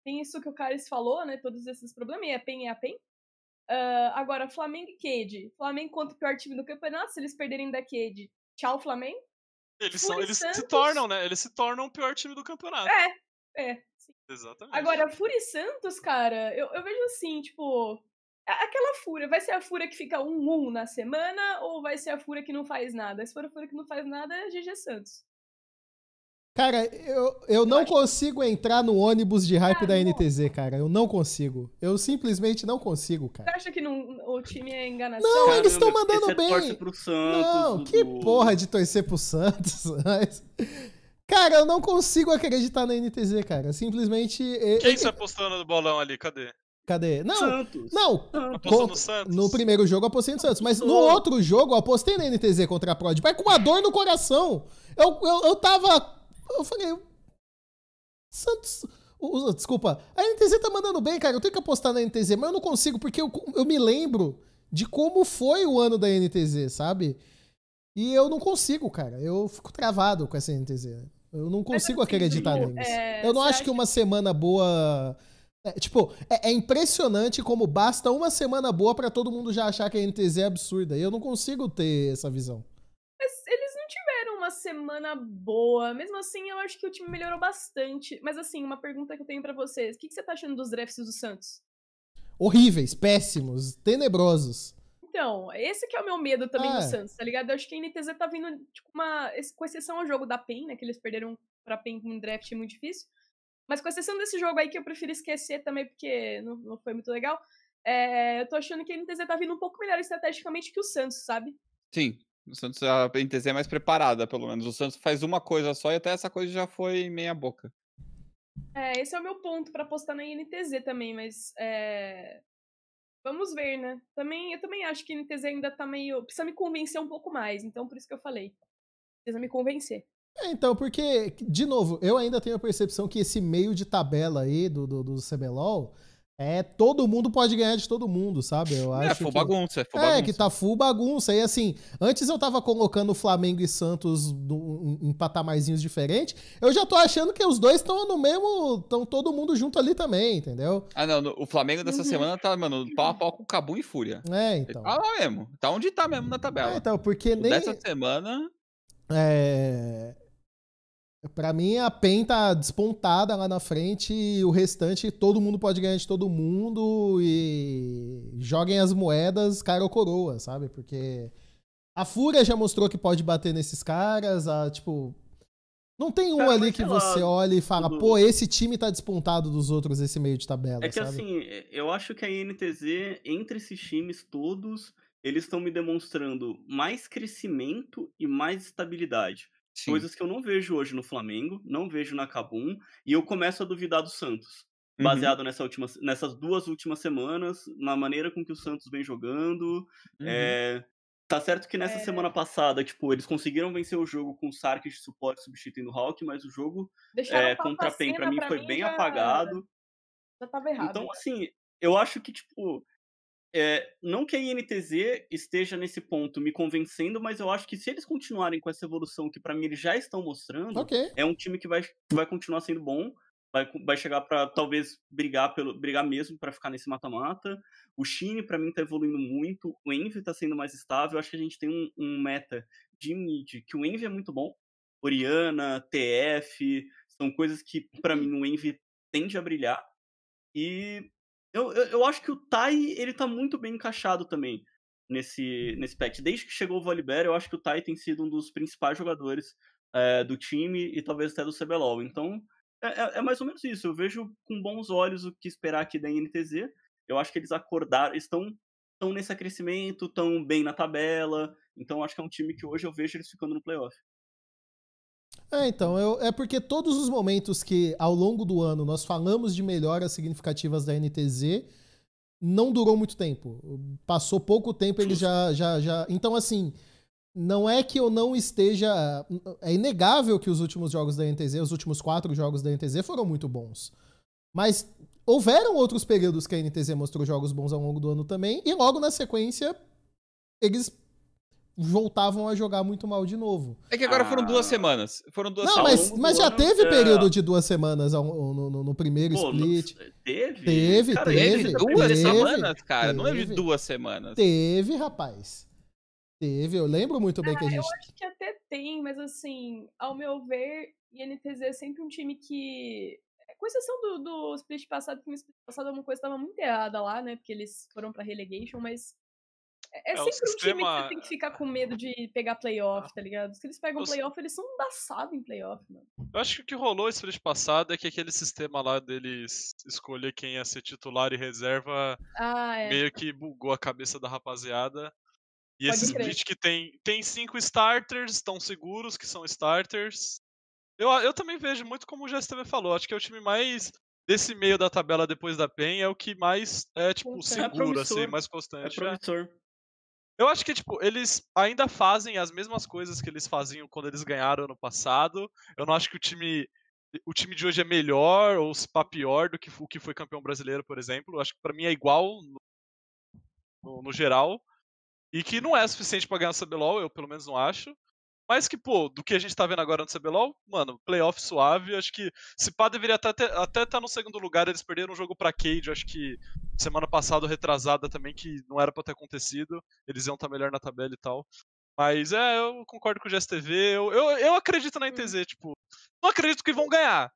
[SPEAKER 4] tem isso que o Caris falou, né? Todos esses problemas, e é PEN, é a PEN. Uh, agora, Flamengo e Cade. Flamengo contra o pior time do campeonato, se eles perderem da Cade, tchau, Flamengo.
[SPEAKER 3] Eles, são, eles Santos... se tornam, né? Eles se tornam o pior time do campeonato.
[SPEAKER 4] É, é.
[SPEAKER 3] Sim. Exatamente.
[SPEAKER 4] Agora, Fúria e Santos, cara, eu, eu vejo assim, tipo. Aquela fúria, vai ser a fúria que fica 1-1 um, um na semana ou vai ser a fúria que não faz nada? Se for a fúria que não faz nada, é GG Santos.
[SPEAKER 1] Cara, eu, eu não consigo entrar no ônibus de hype ah, da NTZ, cara. Eu não consigo. Eu simplesmente não consigo, cara.
[SPEAKER 4] Você acha que não, o time é enganação?
[SPEAKER 1] Não, Caramba, eles estão mandando bem.
[SPEAKER 5] Torce pro Santos,
[SPEAKER 1] não, que porra de torcer pro Santos. [laughs] Cara, eu não consigo acreditar na NTZ, cara. Simplesmente.
[SPEAKER 3] Quem está apostando no bolão ali? Cadê?
[SPEAKER 1] Cadê? Não,
[SPEAKER 5] Santos.
[SPEAKER 1] não.
[SPEAKER 3] Apostou no Santos?
[SPEAKER 1] No primeiro jogo eu apostei no Santos, mas no outro jogo eu apostei na NTZ contra a Prod. Mas com uma dor no coração. Eu, eu, eu tava eu falei, Santos. Desculpa, a NTZ tá mandando bem, cara. Eu tenho que apostar na NTZ, mas eu não consigo, porque eu, eu me lembro de como foi o ano da NTZ, sabe? E eu não consigo, cara. Eu fico travado com essa NTZ. Eu não consigo mas, assim, acreditar neles. É, eu não acho que uma semana boa. É, tipo, é, é, impressionante como basta uma semana boa para todo mundo já achar que a NTZ é absurda. E eu não consigo ter essa visão
[SPEAKER 4] uma semana boa. Mesmo assim, eu acho que o time melhorou bastante. Mas assim, uma pergunta que eu tenho para vocês. O que, que, você tá achando dos drafts do Santos?
[SPEAKER 1] Horríveis, péssimos, tenebrosos.
[SPEAKER 4] Então, esse que é o meu medo também ah. do Santos, tá ligado? Eu acho que a NTZ tá vindo, tipo, uma. Com exceção ao jogo da PEN, né? Que eles perderam pra PEN com um draft muito difícil. Mas com exceção desse jogo aí que eu prefiro esquecer também, porque não, não foi muito legal. É, eu tô achando que a NTZ tá vindo um pouco melhor estrategicamente que o Santos, sabe?
[SPEAKER 2] Sim, o Santos, a NTZ é mais preparada, pelo menos. O Santos faz uma coisa só e até essa coisa já foi meia boca.
[SPEAKER 4] É, esse é o meu ponto para apostar na NTZ também, mas é... vamos ver, né? Também, eu também acho que a NTZ ainda tá meio. Precisa me convencer um pouco mais, então por isso que eu falei. Precisa me convencer.
[SPEAKER 1] É, então, porque, de novo, eu ainda tenho a percepção que esse meio de tabela aí do, do, do CBLOL é, todo mundo pode ganhar de todo mundo, sabe? Eu
[SPEAKER 2] é,
[SPEAKER 1] acho
[SPEAKER 2] full
[SPEAKER 1] que...
[SPEAKER 2] bagunça, é full
[SPEAKER 1] é,
[SPEAKER 2] bagunça.
[SPEAKER 1] que tá full bagunça. E assim, antes eu tava colocando Flamengo e Santos do, em patamarzinhos diferentes. Eu já tô achando que os dois estão no mesmo. estão todo mundo junto ali também, entendeu?
[SPEAKER 2] Ah, não. O Flamengo dessa uhum. semana tá, mano, pau a pau com Cabu e Fúria.
[SPEAKER 1] É, então.
[SPEAKER 2] Tá lá mesmo. Tá onde tá mesmo na tabela.
[SPEAKER 1] É, então, porque
[SPEAKER 2] o
[SPEAKER 1] nem.
[SPEAKER 2] Dessa semana.
[SPEAKER 1] É. Pra mim, a PEN tá despontada lá na frente e o restante todo mundo pode ganhar de todo mundo e joguem as moedas cara ou coroa, sabe? Porque a Fúria já mostrou que pode bater nesses caras, a, tipo... Não tem um cara, ali que você lá, olha e fala, tudo... pô, esse time tá despontado dos outros esse meio de tabela,
[SPEAKER 5] É que
[SPEAKER 1] sabe?
[SPEAKER 5] assim, eu acho que a INTZ, entre esses times todos, eles estão me demonstrando mais crescimento e mais estabilidade. Sim. Coisas que eu não vejo hoje no Flamengo, não vejo na Cabum, e eu começo a duvidar do Santos. Uhum. Baseado nessa última, nessas duas últimas semanas, na maneira com que o Santos vem jogando. Uhum. É, tá certo que nessa é... semana passada, tipo, eles conseguiram vencer o jogo com o Sark de suporte substituindo o Hulk, mas o jogo é, contra a PEN pra mim foi mim bem já... apagado.
[SPEAKER 4] Já tava errado.
[SPEAKER 5] Então, assim, eu acho que, tipo, é, não que a INTZ esteja nesse ponto me convencendo, mas eu acho que se eles continuarem com essa evolução que para mim eles já estão mostrando,
[SPEAKER 1] okay.
[SPEAKER 5] é um time que vai, vai continuar sendo bom, vai, vai chegar para talvez brigar pelo brigar mesmo para ficar nesse mata-mata. O Shine para mim tá evoluindo muito, o Envy tá sendo mais estável. Eu acho que a gente tem um, um meta de mid que o Envy é muito bom. Oriana, TF, são coisas que para mim o Envy tende a brilhar. E eu, eu, eu, acho que o Tai, ele tá muito bem encaixado também nesse, nesse patch. Desde que chegou o Volibear, eu acho que o Tai tem sido um dos principais jogadores é, do time e talvez até do CBLOL. Então, é, é, é, mais ou menos isso. Eu vejo com bons olhos o que esperar aqui da NTZ. Eu acho que eles acordaram, estão, estão nesse crescimento, estão bem na tabela. Então, acho que é um time que hoje eu vejo eles ficando no playoff.
[SPEAKER 1] É, então, eu, é porque todos os momentos que ao longo do ano nós falamos de melhoras significativas da NTZ não durou muito tempo. Passou pouco tempo, ele já, já, já. Então, assim, não é que eu não esteja. É inegável que os últimos jogos da NTZ, os últimos quatro jogos da NTZ foram muito bons. Mas houveram outros períodos que a NTZ mostrou jogos bons ao longo do ano também, e logo na sequência eles voltavam a jogar muito mal de novo.
[SPEAKER 2] É que agora ah. foram duas ah. semanas. Foram duas
[SPEAKER 1] Não,
[SPEAKER 2] semanas.
[SPEAKER 1] mas, mas já teve é... período de duas semanas no, no, no primeiro Pô, split.
[SPEAKER 5] Teve?
[SPEAKER 1] Teve, cara, teve.
[SPEAKER 2] Duas
[SPEAKER 1] teve,
[SPEAKER 2] semanas, cara. Teve, não é de duas semanas.
[SPEAKER 1] Teve, rapaz. Teve, eu lembro muito bem que a gente. Eu
[SPEAKER 4] acho que até tem, mas assim, ao meu ver, INTZ é sempre um time que. Com exceção do, do split passado, que no split passado alguma coisa estava muito errada lá, né? Porque eles foram pra relegation, mas é, é, é sempre um sistema... time que você tem que ficar com medo de pegar playoff, tá ligado? Se eles pegam playoff, eles são embaçados em playoff, mano.
[SPEAKER 3] Eu acho que o que rolou esse mês passado é que aquele sistema lá deles escolher quem ia ser titular e reserva
[SPEAKER 4] ah, é.
[SPEAKER 3] meio que bugou a cabeça da rapaziada. E Pode esse crer. split que tem, tem cinco starters, estão seguros que são starters. Eu, eu também vejo muito como o GSTV falou, acho que é o time mais desse meio da tabela depois da PEN é o que mais é, tipo, seguro, é assim, mais constante.
[SPEAKER 5] É promissor.
[SPEAKER 3] Eu acho que, tipo, eles ainda fazem as mesmas coisas que eles faziam quando eles ganharam ano passado. Eu não acho que o time. O time de hoje é melhor ou se pá pior do que o que foi campeão brasileiro, por exemplo. Eu acho que para mim é igual no, no, no, geral. E que não é suficiente para ganhar o CBLOL, eu pelo menos não acho. Mas que, pô, do que a gente tá vendo agora no CBLOL, mano, playoff suave, acho que se pá deveria até estar até tá no segundo lugar, eles perderam um jogo pra Cade, acho que semana passada retrasada também, que não era pra ter acontecido, eles iam estar tá melhor na tabela e tal. Mas é, eu concordo com o GSTV, eu, eu, eu acredito na NTZ, tipo, não acredito que vão ganhar,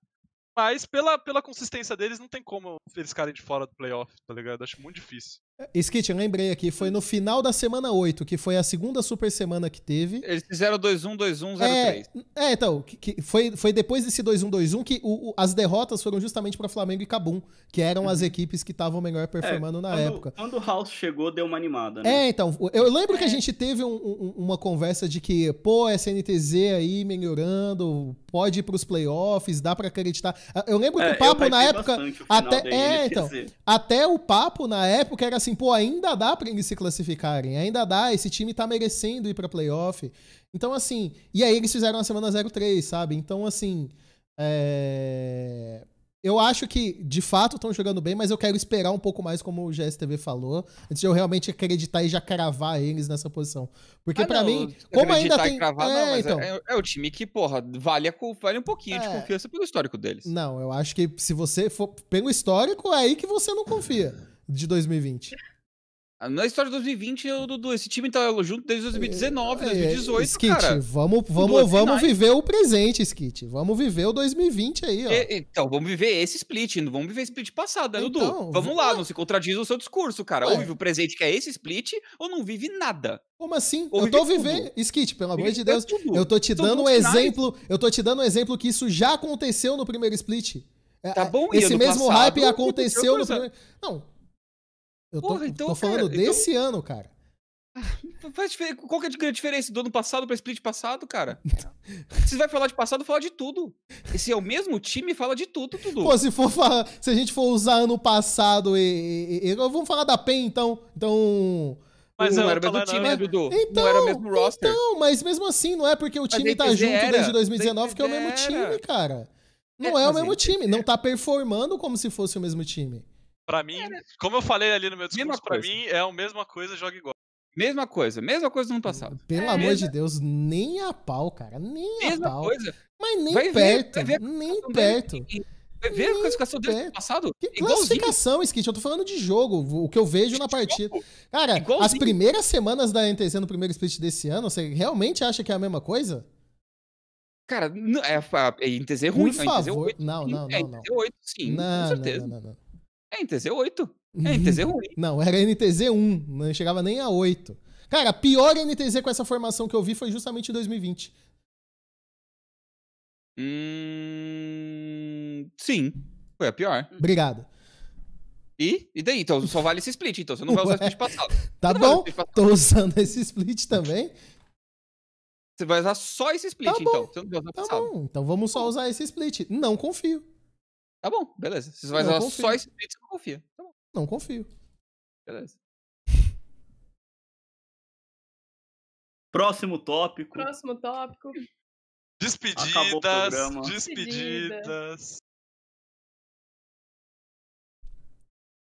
[SPEAKER 3] mas pela, pela consistência deles, não tem como eles ficarem de fora do playoff, tá ligado? Acho muito difícil.
[SPEAKER 1] Skit, eu lembrei aqui, foi no final da semana 8, que foi a segunda super semana que teve.
[SPEAKER 2] Eles fizeram 2-1, 2-1, 0-3. É,
[SPEAKER 1] é, então, que, que foi, foi depois desse 2-1, 2-1 que o, o, as derrotas foram justamente para Flamengo e Cabum, que eram uhum. as equipes que estavam melhor é, performando é, na
[SPEAKER 5] quando,
[SPEAKER 1] época.
[SPEAKER 5] Quando o House chegou, deu uma animada, né?
[SPEAKER 1] É, então, eu lembro é. que a gente teve um, um, uma conversa de que, pô, SNTZ aí melhorando, pode ir pros playoffs, dá para acreditar. Eu lembro que é, o papo na época. Até, é, então, até o papo na época era assim, pô, ainda dá para eles se classificarem, ainda dá, esse time tá merecendo ir para playoff. Então, assim, e aí eles fizeram a semana 03, sabe? Então, assim, é... eu acho que de fato estão jogando bem, mas eu quero esperar um pouco mais, como o GSTV falou, antes de eu realmente acreditar e já cravar eles nessa posição. Porque ah, para mim, como ainda tem.
[SPEAKER 2] Cravar, é, não, então... é, é, o time que, porra, vale, a, vale um pouquinho é... de confiança pelo histórico deles.
[SPEAKER 1] Não, eu acho que se você for pelo histórico, é aí que você não confia de 2020.
[SPEAKER 2] Na história de 2020, eu, Dudu, esse time tá junto desde 2019, é, 2018, Skit, cara.
[SPEAKER 1] Vamos, vamos, vamos viver o presente, Skit. Vamos viver o 2020 aí, ó.
[SPEAKER 2] E, então, vamos viver esse split, não vamos viver split passado, né, Dudu? Então, vamos lá, não se contradiz o seu discurso, cara. Ué. Ou vive o presente que é esse split, ou não vive nada.
[SPEAKER 1] Como assim? Ou eu tô vivendo, Skit, pelo amor de Deus. Tudo. Eu tô te dando um exemplo, eu tô te dando um exemplo que isso já aconteceu no primeiro split.
[SPEAKER 2] É, tá bom,
[SPEAKER 1] Esse mesmo passado, hype aconteceu no primeiro... Não, eu tô, Porra, então, tô falando cara, então desse então... ano, cara. [laughs]
[SPEAKER 2] Qual que é a diferença do ano passado para split passado, cara? [laughs] Se vai falar de passado, fala de tudo. E se é o mesmo time, fala de tudo, tudo.
[SPEAKER 1] Pô, se for falar, se a gente for usar ano passado e, e, e vamos falar da PEN então. Então,
[SPEAKER 2] mas não era o mesmo time, né, Dudu? Então, não era o mesmo roster.
[SPEAKER 1] Então, mas mesmo assim, não é porque o time tá junto era, desde 2019 que é o mesmo time, cara. Não é, é o mesmo time, não tá performando como se fosse o mesmo time.
[SPEAKER 3] Pra mim, é, né? como eu falei ali no meu discurso, pra mim é a mesma coisa, joga igual.
[SPEAKER 2] Mesma coisa, mesma coisa do ano passado.
[SPEAKER 1] Pelo
[SPEAKER 2] é,
[SPEAKER 1] amor mesma... de Deus, nem a pau, cara. Nem
[SPEAKER 2] mesma
[SPEAKER 1] a pau.
[SPEAKER 2] coisa.
[SPEAKER 1] Mas nem vai perto. Ver, ver nem perto.
[SPEAKER 2] Vai ver a classificação dele ano passado?
[SPEAKER 1] Que classificação, Skit? Eu tô falando de jogo, o que eu vejo na partida. Cara, Igualzinho. as primeiras semanas da NTZ no primeiro split desse ano, você realmente acha que é a mesma coisa?
[SPEAKER 2] Cara, é a, a NTZ é ruim.
[SPEAKER 1] Por favor. Não, não, não. É, não.
[SPEAKER 2] NTZ 8, sim,
[SPEAKER 1] não,
[SPEAKER 2] com certeza.
[SPEAKER 1] Não, não, não.
[SPEAKER 2] É NTZ 8. É NTZ [laughs] ruim.
[SPEAKER 1] Não, era NTZ 1. Não chegava nem a 8. Cara, a pior NTZ com essa formação que eu vi foi justamente em 2020.
[SPEAKER 2] Hum, sim, foi a pior.
[SPEAKER 1] Obrigado.
[SPEAKER 2] E? E daí? Então só vale esse split, então você não vai usar o split passado. [laughs]
[SPEAKER 1] Tá bom, tô usando esse split também.
[SPEAKER 2] Você vai usar só esse split, tá então. Você não vai
[SPEAKER 1] usar tá passado. bom, então vamos só usar esse split. Não confio.
[SPEAKER 2] Tá bom, beleza. Você vai usar só esse split, você não confia. Tá bom.
[SPEAKER 1] Não confio.
[SPEAKER 2] Beleza. [laughs]
[SPEAKER 5] Próximo tópico.
[SPEAKER 4] Próximo tópico.
[SPEAKER 3] Despedidas. Despedidas.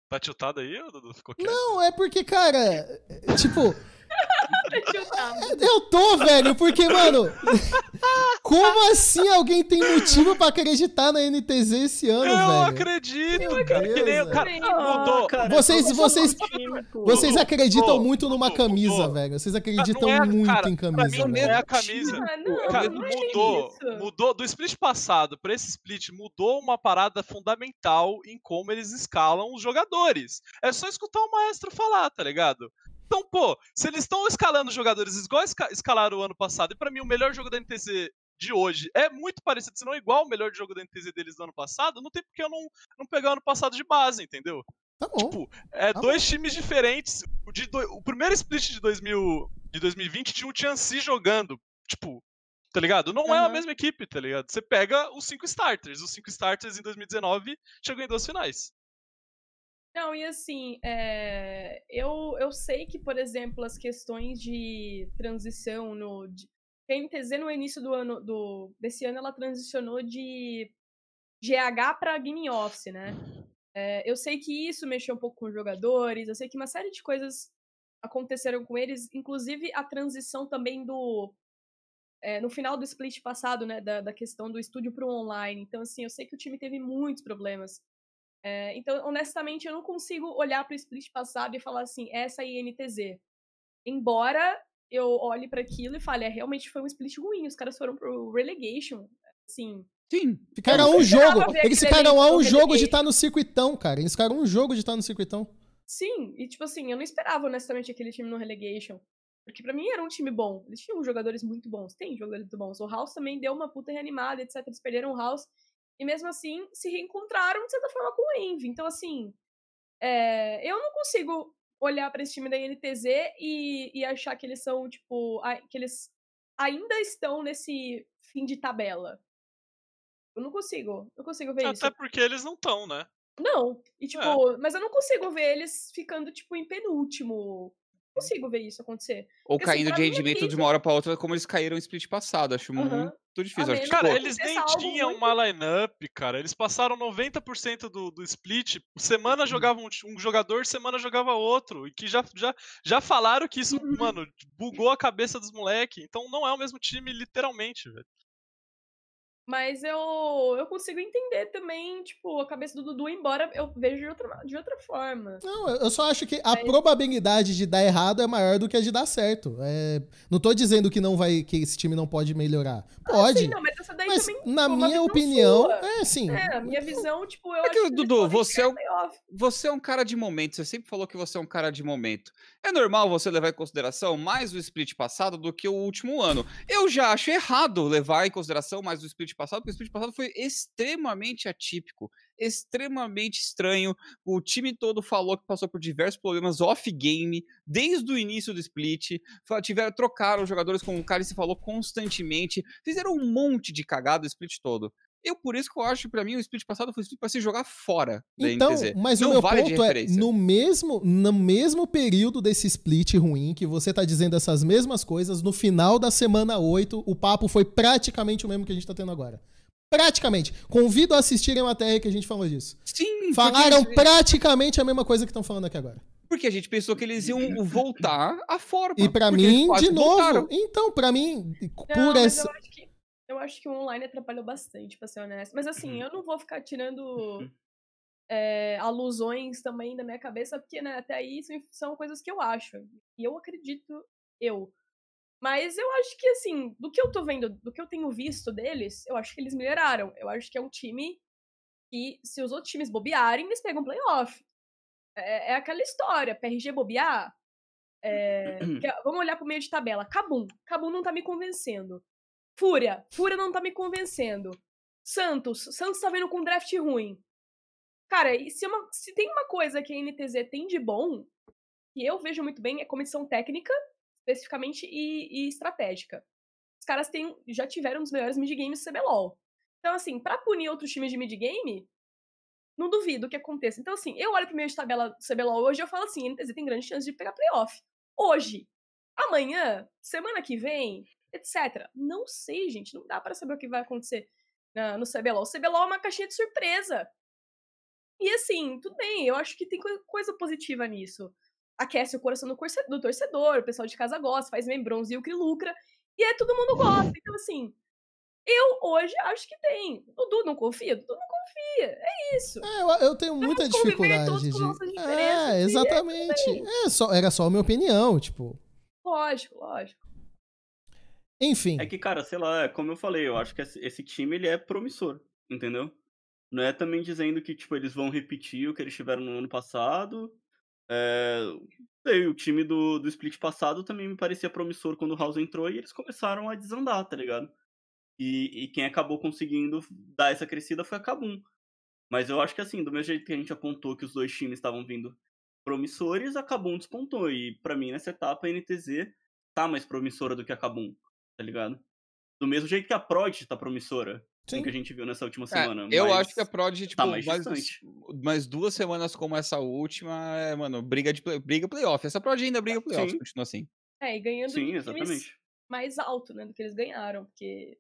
[SPEAKER 3] Tá tiltado aí, Dudu? Ficou quieto?
[SPEAKER 1] Não, é porque, cara, tipo. [laughs] Eu tô, velho, porque, mano. [laughs] Como assim alguém tem motivo pra acreditar na NTZ esse ano,
[SPEAKER 3] eu
[SPEAKER 1] velho?
[SPEAKER 3] Acredito, eu cara. Deus, que nem, cara,
[SPEAKER 1] mudou. Cara, vocês, vocês, vocês acreditam mudou, muito numa camisa, mudou. velho. Vocês acreditam é, muito cara, em camisa.
[SPEAKER 3] Pra mim, não é a camisa. Ah, não, cara, não mudou. É mudou do split passado pra esse split, mudou uma parada fundamental em como eles escalam os jogadores. É só escutar o maestro falar, tá ligado? Então, pô, se eles estão escalando jogadores igual escalaram o ano passado, e para mim o melhor jogo da NTZ de hoje é muito parecido, se não igual o melhor jogo da NTZ deles do ano passado, não tem porque eu não, não pegar o ano passado de base, entendeu?
[SPEAKER 1] Tá bom.
[SPEAKER 3] Tipo, é tá dois bom. times diferentes. O, de do, o primeiro split de, 2000, de 2020 tinha o Tianxi jogando. Tipo, tá ligado? Não uhum. é a mesma equipe, tá ligado? Você pega os cinco starters. Os cinco starters em 2019 chegou em duas finais.
[SPEAKER 4] Não, e assim, é, eu, eu sei que, por exemplo, as questões de transição no. De, NTZ no início do ano do, desse ano ela transicionou de GH para Gaming Office, né? É, eu sei que isso mexeu um pouco com os jogadores, eu sei que uma série de coisas aconteceram com eles, inclusive a transição também do. É, no final do split passado, né, da, da questão do estúdio para o online. Então, assim, eu sei que o time teve muitos problemas. É, então, honestamente, eu não consigo olhar para o split passado e falar assim, essa é INTZ. Embora eu olhe para aquilo e fale, é, realmente foi um split ruim, os caras foram pro relegation, assim...
[SPEAKER 1] Sim, ficaram um jogo, eles ficaram a um jogo de estar tá no circuitão, cara, eles ficaram um jogo de estar tá no circuitão.
[SPEAKER 4] Sim, e tipo assim, eu não esperava honestamente aquele time no relegation. Porque para mim era um time bom. Eles tinham jogadores muito bons. Tem jogadores muito bons. O House também deu uma puta reanimada, etc. Eles perderam o House. E mesmo assim, se reencontraram, de certa forma, com o Envy. Então, assim, é, eu não consigo olhar para esse time da INTZ e, e achar que eles são, tipo, a, que eles ainda estão nesse fim de tabela. Eu não consigo. Não consigo ver
[SPEAKER 3] Até
[SPEAKER 4] isso.
[SPEAKER 3] Até porque eles não estão, né?
[SPEAKER 4] Não. E, tipo, é. mas eu não consigo ver eles ficando, tipo, em penúltimo consigo ver isso acontecer.
[SPEAKER 2] Ou Porque, assim, caindo assim, de rendimento de uma hora pra outra, como eles caíram no split passado. Acho uhum. muito difícil. Acho,
[SPEAKER 3] cara, eles nem tinham muito... uma lineup, cara. Eles passaram 90% do, do split. Semana uhum. jogava um, um, jogador, semana jogava outro. E que já, já, já falaram que isso, uhum. mano, bugou a cabeça dos moleques. Então não é o mesmo time, literalmente, velho.
[SPEAKER 4] Mas eu, eu consigo entender também, tipo, a cabeça do Dudu, embora eu veja de outra, de outra forma.
[SPEAKER 1] Não, eu só acho que a probabilidade de dar errado é maior do que a de dar certo. É, não tô dizendo que não vai, que esse time não pode melhorar. Pode. Ah, sim, não, mas essa daí mas também, na minha opinião, sua. é assim.
[SPEAKER 4] É, a minha visão, tipo, eu é que,
[SPEAKER 2] Dudu, você é, um, você é um cara de momento. Você sempre falou que você é um cara de momento. É normal você levar em consideração mais o split passado do que o último ano. Eu já acho errado levar em consideração mais o split passado, porque o split passado foi extremamente atípico, extremamente estranho. O time todo falou que passou por diversos problemas off-game, desde o início do split. Tiveram, trocaram jogadores, como o cara se falou constantemente. Fizeram um monte de cagada o split todo. Eu, por isso que eu acho, para mim, o split passado foi split pra se jogar fora da
[SPEAKER 1] então,
[SPEAKER 2] NTZ.
[SPEAKER 1] Mas Não o meu vale ponto é, no mesmo, no mesmo período desse split ruim, que você tá dizendo essas mesmas coisas, no final da semana 8, o papo foi praticamente o mesmo que a gente tá tendo agora. Praticamente. Convido a assistirem a matéria que a gente falou disso.
[SPEAKER 2] Sim.
[SPEAKER 1] Falaram porque... praticamente a mesma coisa que estão falando aqui agora.
[SPEAKER 2] Porque a gente pensou que eles iam voltar à forma.
[SPEAKER 1] E para mim, de novo. Voltaram. Então, para mim, por
[SPEAKER 4] Não, essa. Eu acho que que o online atrapalhou bastante, pra ser honesto. Mas assim, uhum. eu não vou ficar tirando é, alusões também da minha cabeça, porque né, até aí são coisas que eu acho. E eu acredito, eu. Mas eu acho que, assim, do que eu tô vendo, do que eu tenho visto deles, eu acho que eles melhoraram. Eu acho que é um time que, se os outros times bobearem, eles pegam playoff. É, é aquela história, PRG bobear. [clears throat] É, é, vamos olhar pro meio de tabela. Cabum. Cabum não tá me convencendo. Fúria. Fúria não tá me convencendo. Santos. Santos tá vendo com draft ruim. Cara, e se, uma, se tem uma coisa que a NTZ tem de bom, que eu vejo muito bem, é comissão técnica, especificamente, e, e estratégica. Os caras têm, já tiveram um dos melhores midgames do CBLOL. Então, assim, para punir outros times de midgame, não duvido que aconteça. Então, assim, eu olho pro meio de tabela do CBLOL hoje e eu falo assim, NTZ tem grande chance de pegar playoff. Hoje. Amanhã, semana que vem, etc. Não sei, gente, não dá para saber o que vai acontecer na, no CBLOL. O CBLOL é uma caixinha de surpresa. E assim, tudo bem, eu acho que tem coisa positiva nisso. aquece o coração do torcedor, o pessoal de casa gosta, faz membrãozinho que lucra, e aí todo mundo gosta. Então, assim, eu hoje acho que tem. Dudu não confia? Dudu não confia. É isso.
[SPEAKER 1] É, eu, eu tenho muita dificuldade de. É, exatamente. É, só, era só a minha opinião, tipo.
[SPEAKER 4] Lógico, lógico.
[SPEAKER 1] Enfim.
[SPEAKER 5] É que, cara, sei lá, como eu falei, eu acho que esse time ele é promissor, entendeu? Não é também dizendo que, tipo, eles vão repetir o que eles tiveram no ano passado. É... Sei, o time do, do split passado também me parecia promissor quando o House entrou e eles começaram a desandar, tá ligado? E, e quem acabou conseguindo dar essa crescida foi a Kabum. Mas eu acho que assim, do mesmo jeito que a gente apontou que os dois times estavam vindo promissores, a Kabum despontou. E para mim, nessa etapa, a NTZ tá mais promissora do que a Kabum, tá ligado? Do mesmo jeito que a Prod tá promissora. Sim. que a gente viu nessa última é, semana.
[SPEAKER 2] É, eu acho que a Prod, tipo, tá mais, mais, mais, duas semanas como essa última, é, mano, briga de play, briga playoff. Essa Prod ainda briga playoff, Sim. continua assim.
[SPEAKER 4] É, e ganhando Sim, exatamente. mais alto, né, do que eles ganharam, porque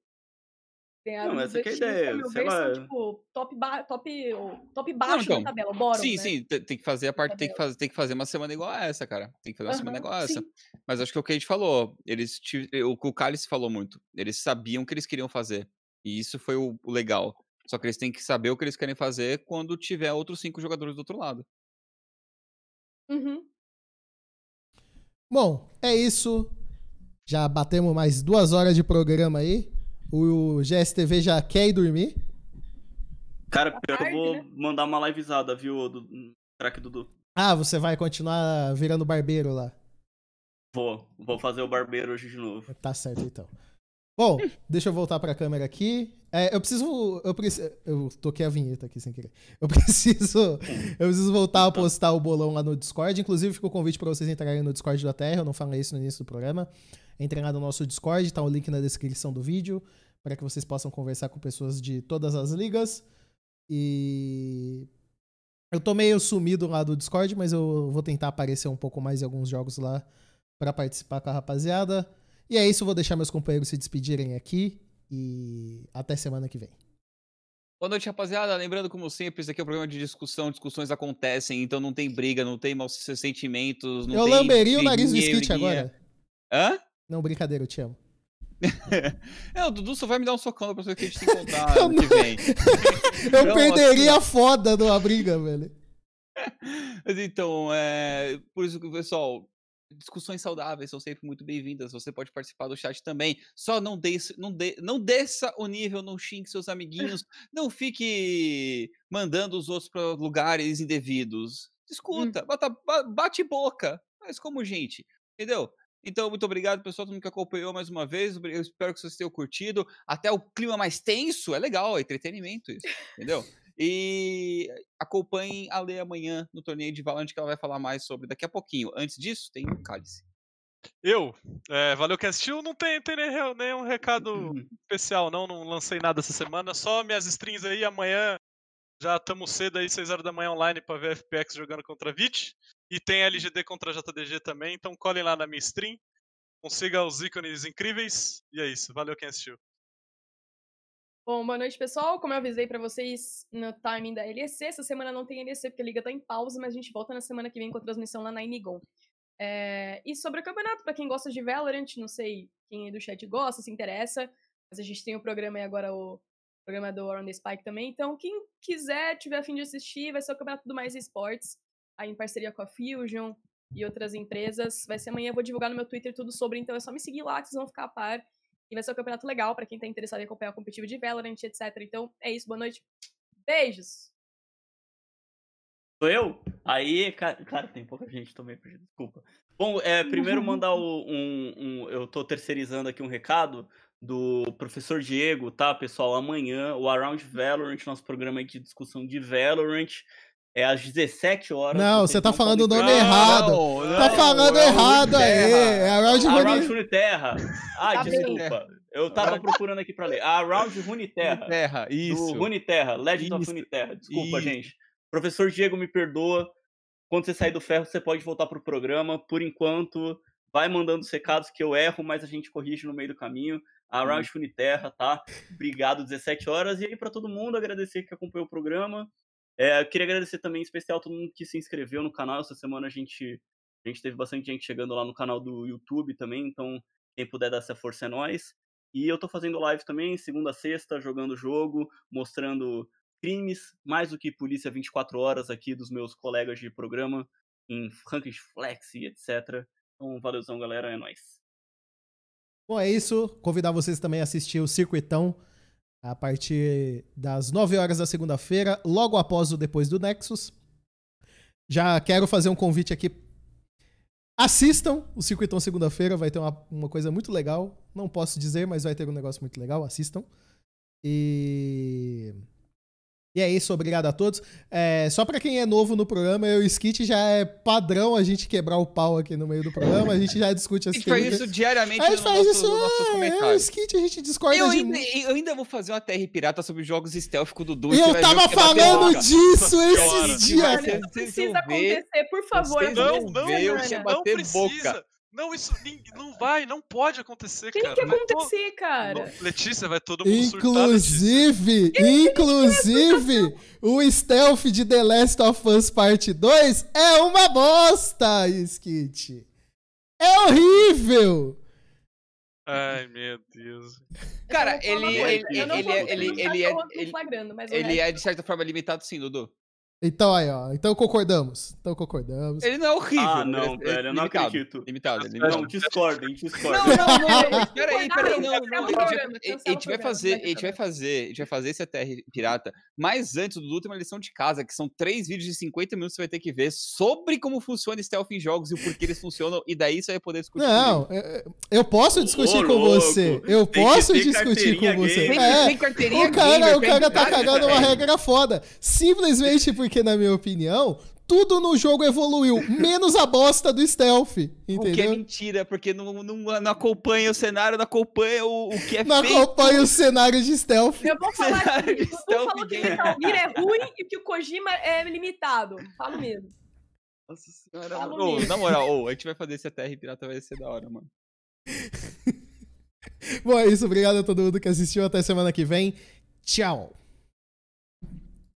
[SPEAKER 5] Ganharam não, essa é a ideia. Meu ver, são,
[SPEAKER 4] tipo, top, ba top, top baixo não, então, da tabela, bora.
[SPEAKER 2] Sim,
[SPEAKER 4] né?
[SPEAKER 2] sim, tem que fazer a parte, tem que fazer, tem que fazer uma semana igual a essa, cara. Tem que fazer uma semana igual a essa. Mas acho que é o que a gente falou, eles o que o Cálice falou muito, eles sabiam o que eles queriam fazer. E isso foi o, o legal. Só que eles têm que saber o que eles querem fazer quando tiver outros cinco jogadores do outro lado.
[SPEAKER 4] Uhum.
[SPEAKER 1] Bom, é isso. Já batemos mais duas horas de programa aí. O GSTV já quer ir dormir.
[SPEAKER 5] Cara, pior que eu vou né? mandar uma livezada, viu, do crack Dudu.
[SPEAKER 1] Ah, você vai continuar virando barbeiro lá.
[SPEAKER 5] Vou, vou fazer o barbeiro hoje de novo.
[SPEAKER 1] Tá certo, então. Bom, deixa eu voltar pra câmera aqui. É, eu preciso. Eu preciso. Eu toquei a vinheta aqui sem querer. Eu [laughs] preciso. Eu preciso voltar a postar o bolão lá no Discord. Inclusive, fica o convite para vocês entrarem no Discord da Terra. Eu não falei isso no início do programa. Entrem lá no nosso Discord, tá o link na descrição do vídeo para que vocês possam conversar com pessoas de todas as ligas. E eu tô meio sumido lá do Discord, mas eu vou tentar aparecer um pouco mais em alguns jogos lá para participar com a rapaziada. E é isso, vou deixar meus companheiros se despedirem aqui e até semana que vem.
[SPEAKER 2] Boa noite, rapaziada. Lembrando, como sempre, isso aqui é um programa de discussão, discussões acontecem, então não tem briga, não tem maus sentimentos, não
[SPEAKER 1] eu
[SPEAKER 2] tem...
[SPEAKER 1] Eu lamberia o nariz do skit agora.
[SPEAKER 2] Hã?
[SPEAKER 1] Não, brincadeira, eu te amo. [laughs]
[SPEAKER 2] é, o Dudu só vai me dar um socão da pessoa que a gente que encontrar [laughs] ano que vem. [laughs]
[SPEAKER 1] eu então, perderia assim... a foda numa briga, velho.
[SPEAKER 2] Mas então, é... por isso que, pessoal, discussões saudáveis são sempre muito bem-vindas. Você pode participar do chat também. Só não desça, não, de, não desça o nível, não xingue seus amiguinhos, não fique mandando os outros para lugares indevidos. Discuta, hum. bata, bate boca, mas como gente, entendeu? Então, muito obrigado, pessoal, todo mundo que acompanhou mais uma vez. Eu espero que vocês tenham curtido. Até o clima mais tenso é legal, é entretenimento isso, entendeu? E acompanhem a Lei amanhã no torneio de Valorant, que ela vai falar mais sobre daqui a pouquinho. Antes disso, tem o Cálice.
[SPEAKER 3] Eu? É, valeu que assistiu. Não tem, tem nenhum, nenhum recado uhum. [laughs] especial, não. Não lancei nada essa semana. Só minhas strings aí. Amanhã já estamos cedo aí, 6 horas da manhã online para ver FPX jogando contra a VIT. E tem LGD contra JDG também, então colhem lá na minha stream. Consiga os ícones incríveis. E é isso. Valeu quem assistiu.
[SPEAKER 4] Bom, boa noite, pessoal. Como eu avisei para vocês no timing da LEC, essa semana não tem LEC porque a liga tá em pausa, mas a gente volta na semana que vem com a transmissão lá na Inigon. É... E sobre o campeonato, para quem gosta de Valorant, não sei quem aí do chat gosta, se interessa, mas a gente tem o programa aí agora, o programa do Around the Spike também. Então, quem quiser, tiver a fim de assistir, vai ser o campeonato do Mais Esportes em parceria com a Fusion e outras empresas. Vai ser amanhã, eu vou divulgar no meu Twitter tudo sobre, então é só me seguir lá que vocês vão ficar a par. E vai ser um campeonato legal para quem tá interessado em acompanhar o competitivo de Valorant, etc. Então é isso, boa noite. Beijos!
[SPEAKER 5] Sou eu? Aí, cara, cara tem pouca gente também, desculpa. Bom, é, primeiro [laughs] mandar o, um, um. Eu tô terceirizando aqui um recado do professor Diego, tá, pessoal? Amanhã, o Around Valorant, nosso programa de discussão de Valorant. É às 17 horas.
[SPEAKER 1] Não, você tá falando o nome errado. Não, não, tá falando é errado aí. É
[SPEAKER 5] Around Around Runeterra. Ah, tá desculpa. Eu tava procurando aqui pra ler. Around Runeterra.
[SPEAKER 2] Terra, isso.
[SPEAKER 5] Do Runeterra, Legend isso. of Runeterra. Desculpa, isso. gente. Professor Diego, me perdoa. Quando você sair do ferro, você pode voltar pro programa. Por enquanto, vai mandando os recados que eu erro, mas a gente corrige no meio do caminho. Around hum. Runeterra, tá? Obrigado, 17 horas. E aí, para todo mundo, agradecer que acompanhou o programa. É, eu queria agradecer também em especial todo mundo que se inscreveu no canal. Essa semana a gente A gente teve bastante gente chegando lá no canal do YouTube também, então quem puder dar essa força é nós. E eu tô fazendo live também, segunda a sexta, jogando jogo, mostrando crimes, mais do que polícia 24 horas aqui dos meus colegas de programa, em rankings flex e etc. Então, valeuzão, galera, é nóis.
[SPEAKER 1] Bom, é isso. Convidar vocês também a assistir o Circuitão a partir das 9 horas da segunda-feira, logo após o Depois do Nexus. Já quero fazer um convite aqui. Assistam o Circuitão segunda-feira, vai ter uma, uma coisa muito legal. Não posso dizer, mas vai ter um negócio muito legal. Assistam. E e é isso, obrigado a todos. É, só para quem é novo no programa, eu e o Skit já é padrão a gente quebrar o pau aqui no meio do programa, a gente já discute
[SPEAKER 2] as coisas. A gente faz isso diariamente
[SPEAKER 1] a gente faz nosso, isso, é, eu e o Skit, a gente discorda
[SPEAKER 2] eu
[SPEAKER 1] de
[SPEAKER 2] ainda, Eu ainda vou fazer uma TR pirata sobre jogos stealth com o Dudu.
[SPEAKER 1] E eu tava falando disso esses dias.
[SPEAKER 4] Precisa acontecer, por favor.
[SPEAKER 3] Não, não, não, não precisa. Não, isso não vai, não pode acontecer,
[SPEAKER 4] Tem
[SPEAKER 3] cara.
[SPEAKER 4] Tem que acontecer, cara.
[SPEAKER 3] Letícia, vai todo mundo
[SPEAKER 1] inclusive, surtar, Inclusive, o stealth de The Last of Us Part 2 é uma bosta, Skit. É horrível.
[SPEAKER 3] Ai, meu Deus.
[SPEAKER 2] Cara, ele, ele, ele, ele, ele, ele, é, ele é de certa forma limitado sim, Dudu.
[SPEAKER 1] Então aí, ó. Então concordamos. Então concordamos.
[SPEAKER 2] Ele não é horrível.
[SPEAKER 5] Ah, não, velho. Eu não
[SPEAKER 2] limitado,
[SPEAKER 5] acredito.
[SPEAKER 2] Limitado, limitado.
[SPEAKER 5] Não, discordem, discordem.
[SPEAKER 2] Não, não, não. Peraí, peraí, não, não. A gente vai fazer, a gente vai fazer, a gente vai fazer esse ATR pirata. Mas antes, o Dudu tem uma lição de casa, que são três vídeos de 50 minutos que você vai ter que ver sobre como funciona stealth em jogos e o porquê eles funcionam. E daí você vai poder discutir.
[SPEAKER 1] Não, eu posso discutir com você. Eu posso discutir com você. É, o cara, o cara tá cagando uma regra foda. Simplesmente porque porque, na minha opinião, tudo no jogo evoluiu, menos a bosta do stealth. Entendeu? O
[SPEAKER 2] que é mentira, porque não, não, não acompanha o cenário, não acompanha o, o que é
[SPEAKER 1] Não feito. acompanha o cenário de stealth.
[SPEAKER 4] Eu vou falar que o falou que Metal Gear é ruim e que o Kojima é limitado. Falo mesmo.
[SPEAKER 2] Nossa senhora. Falo oh, na moral, oh, a gente vai fazer esse ATR pirata, vai ser da hora, mano. [laughs]
[SPEAKER 1] Bom, é isso. Obrigado a todo mundo que assistiu. Até semana que vem. Tchau.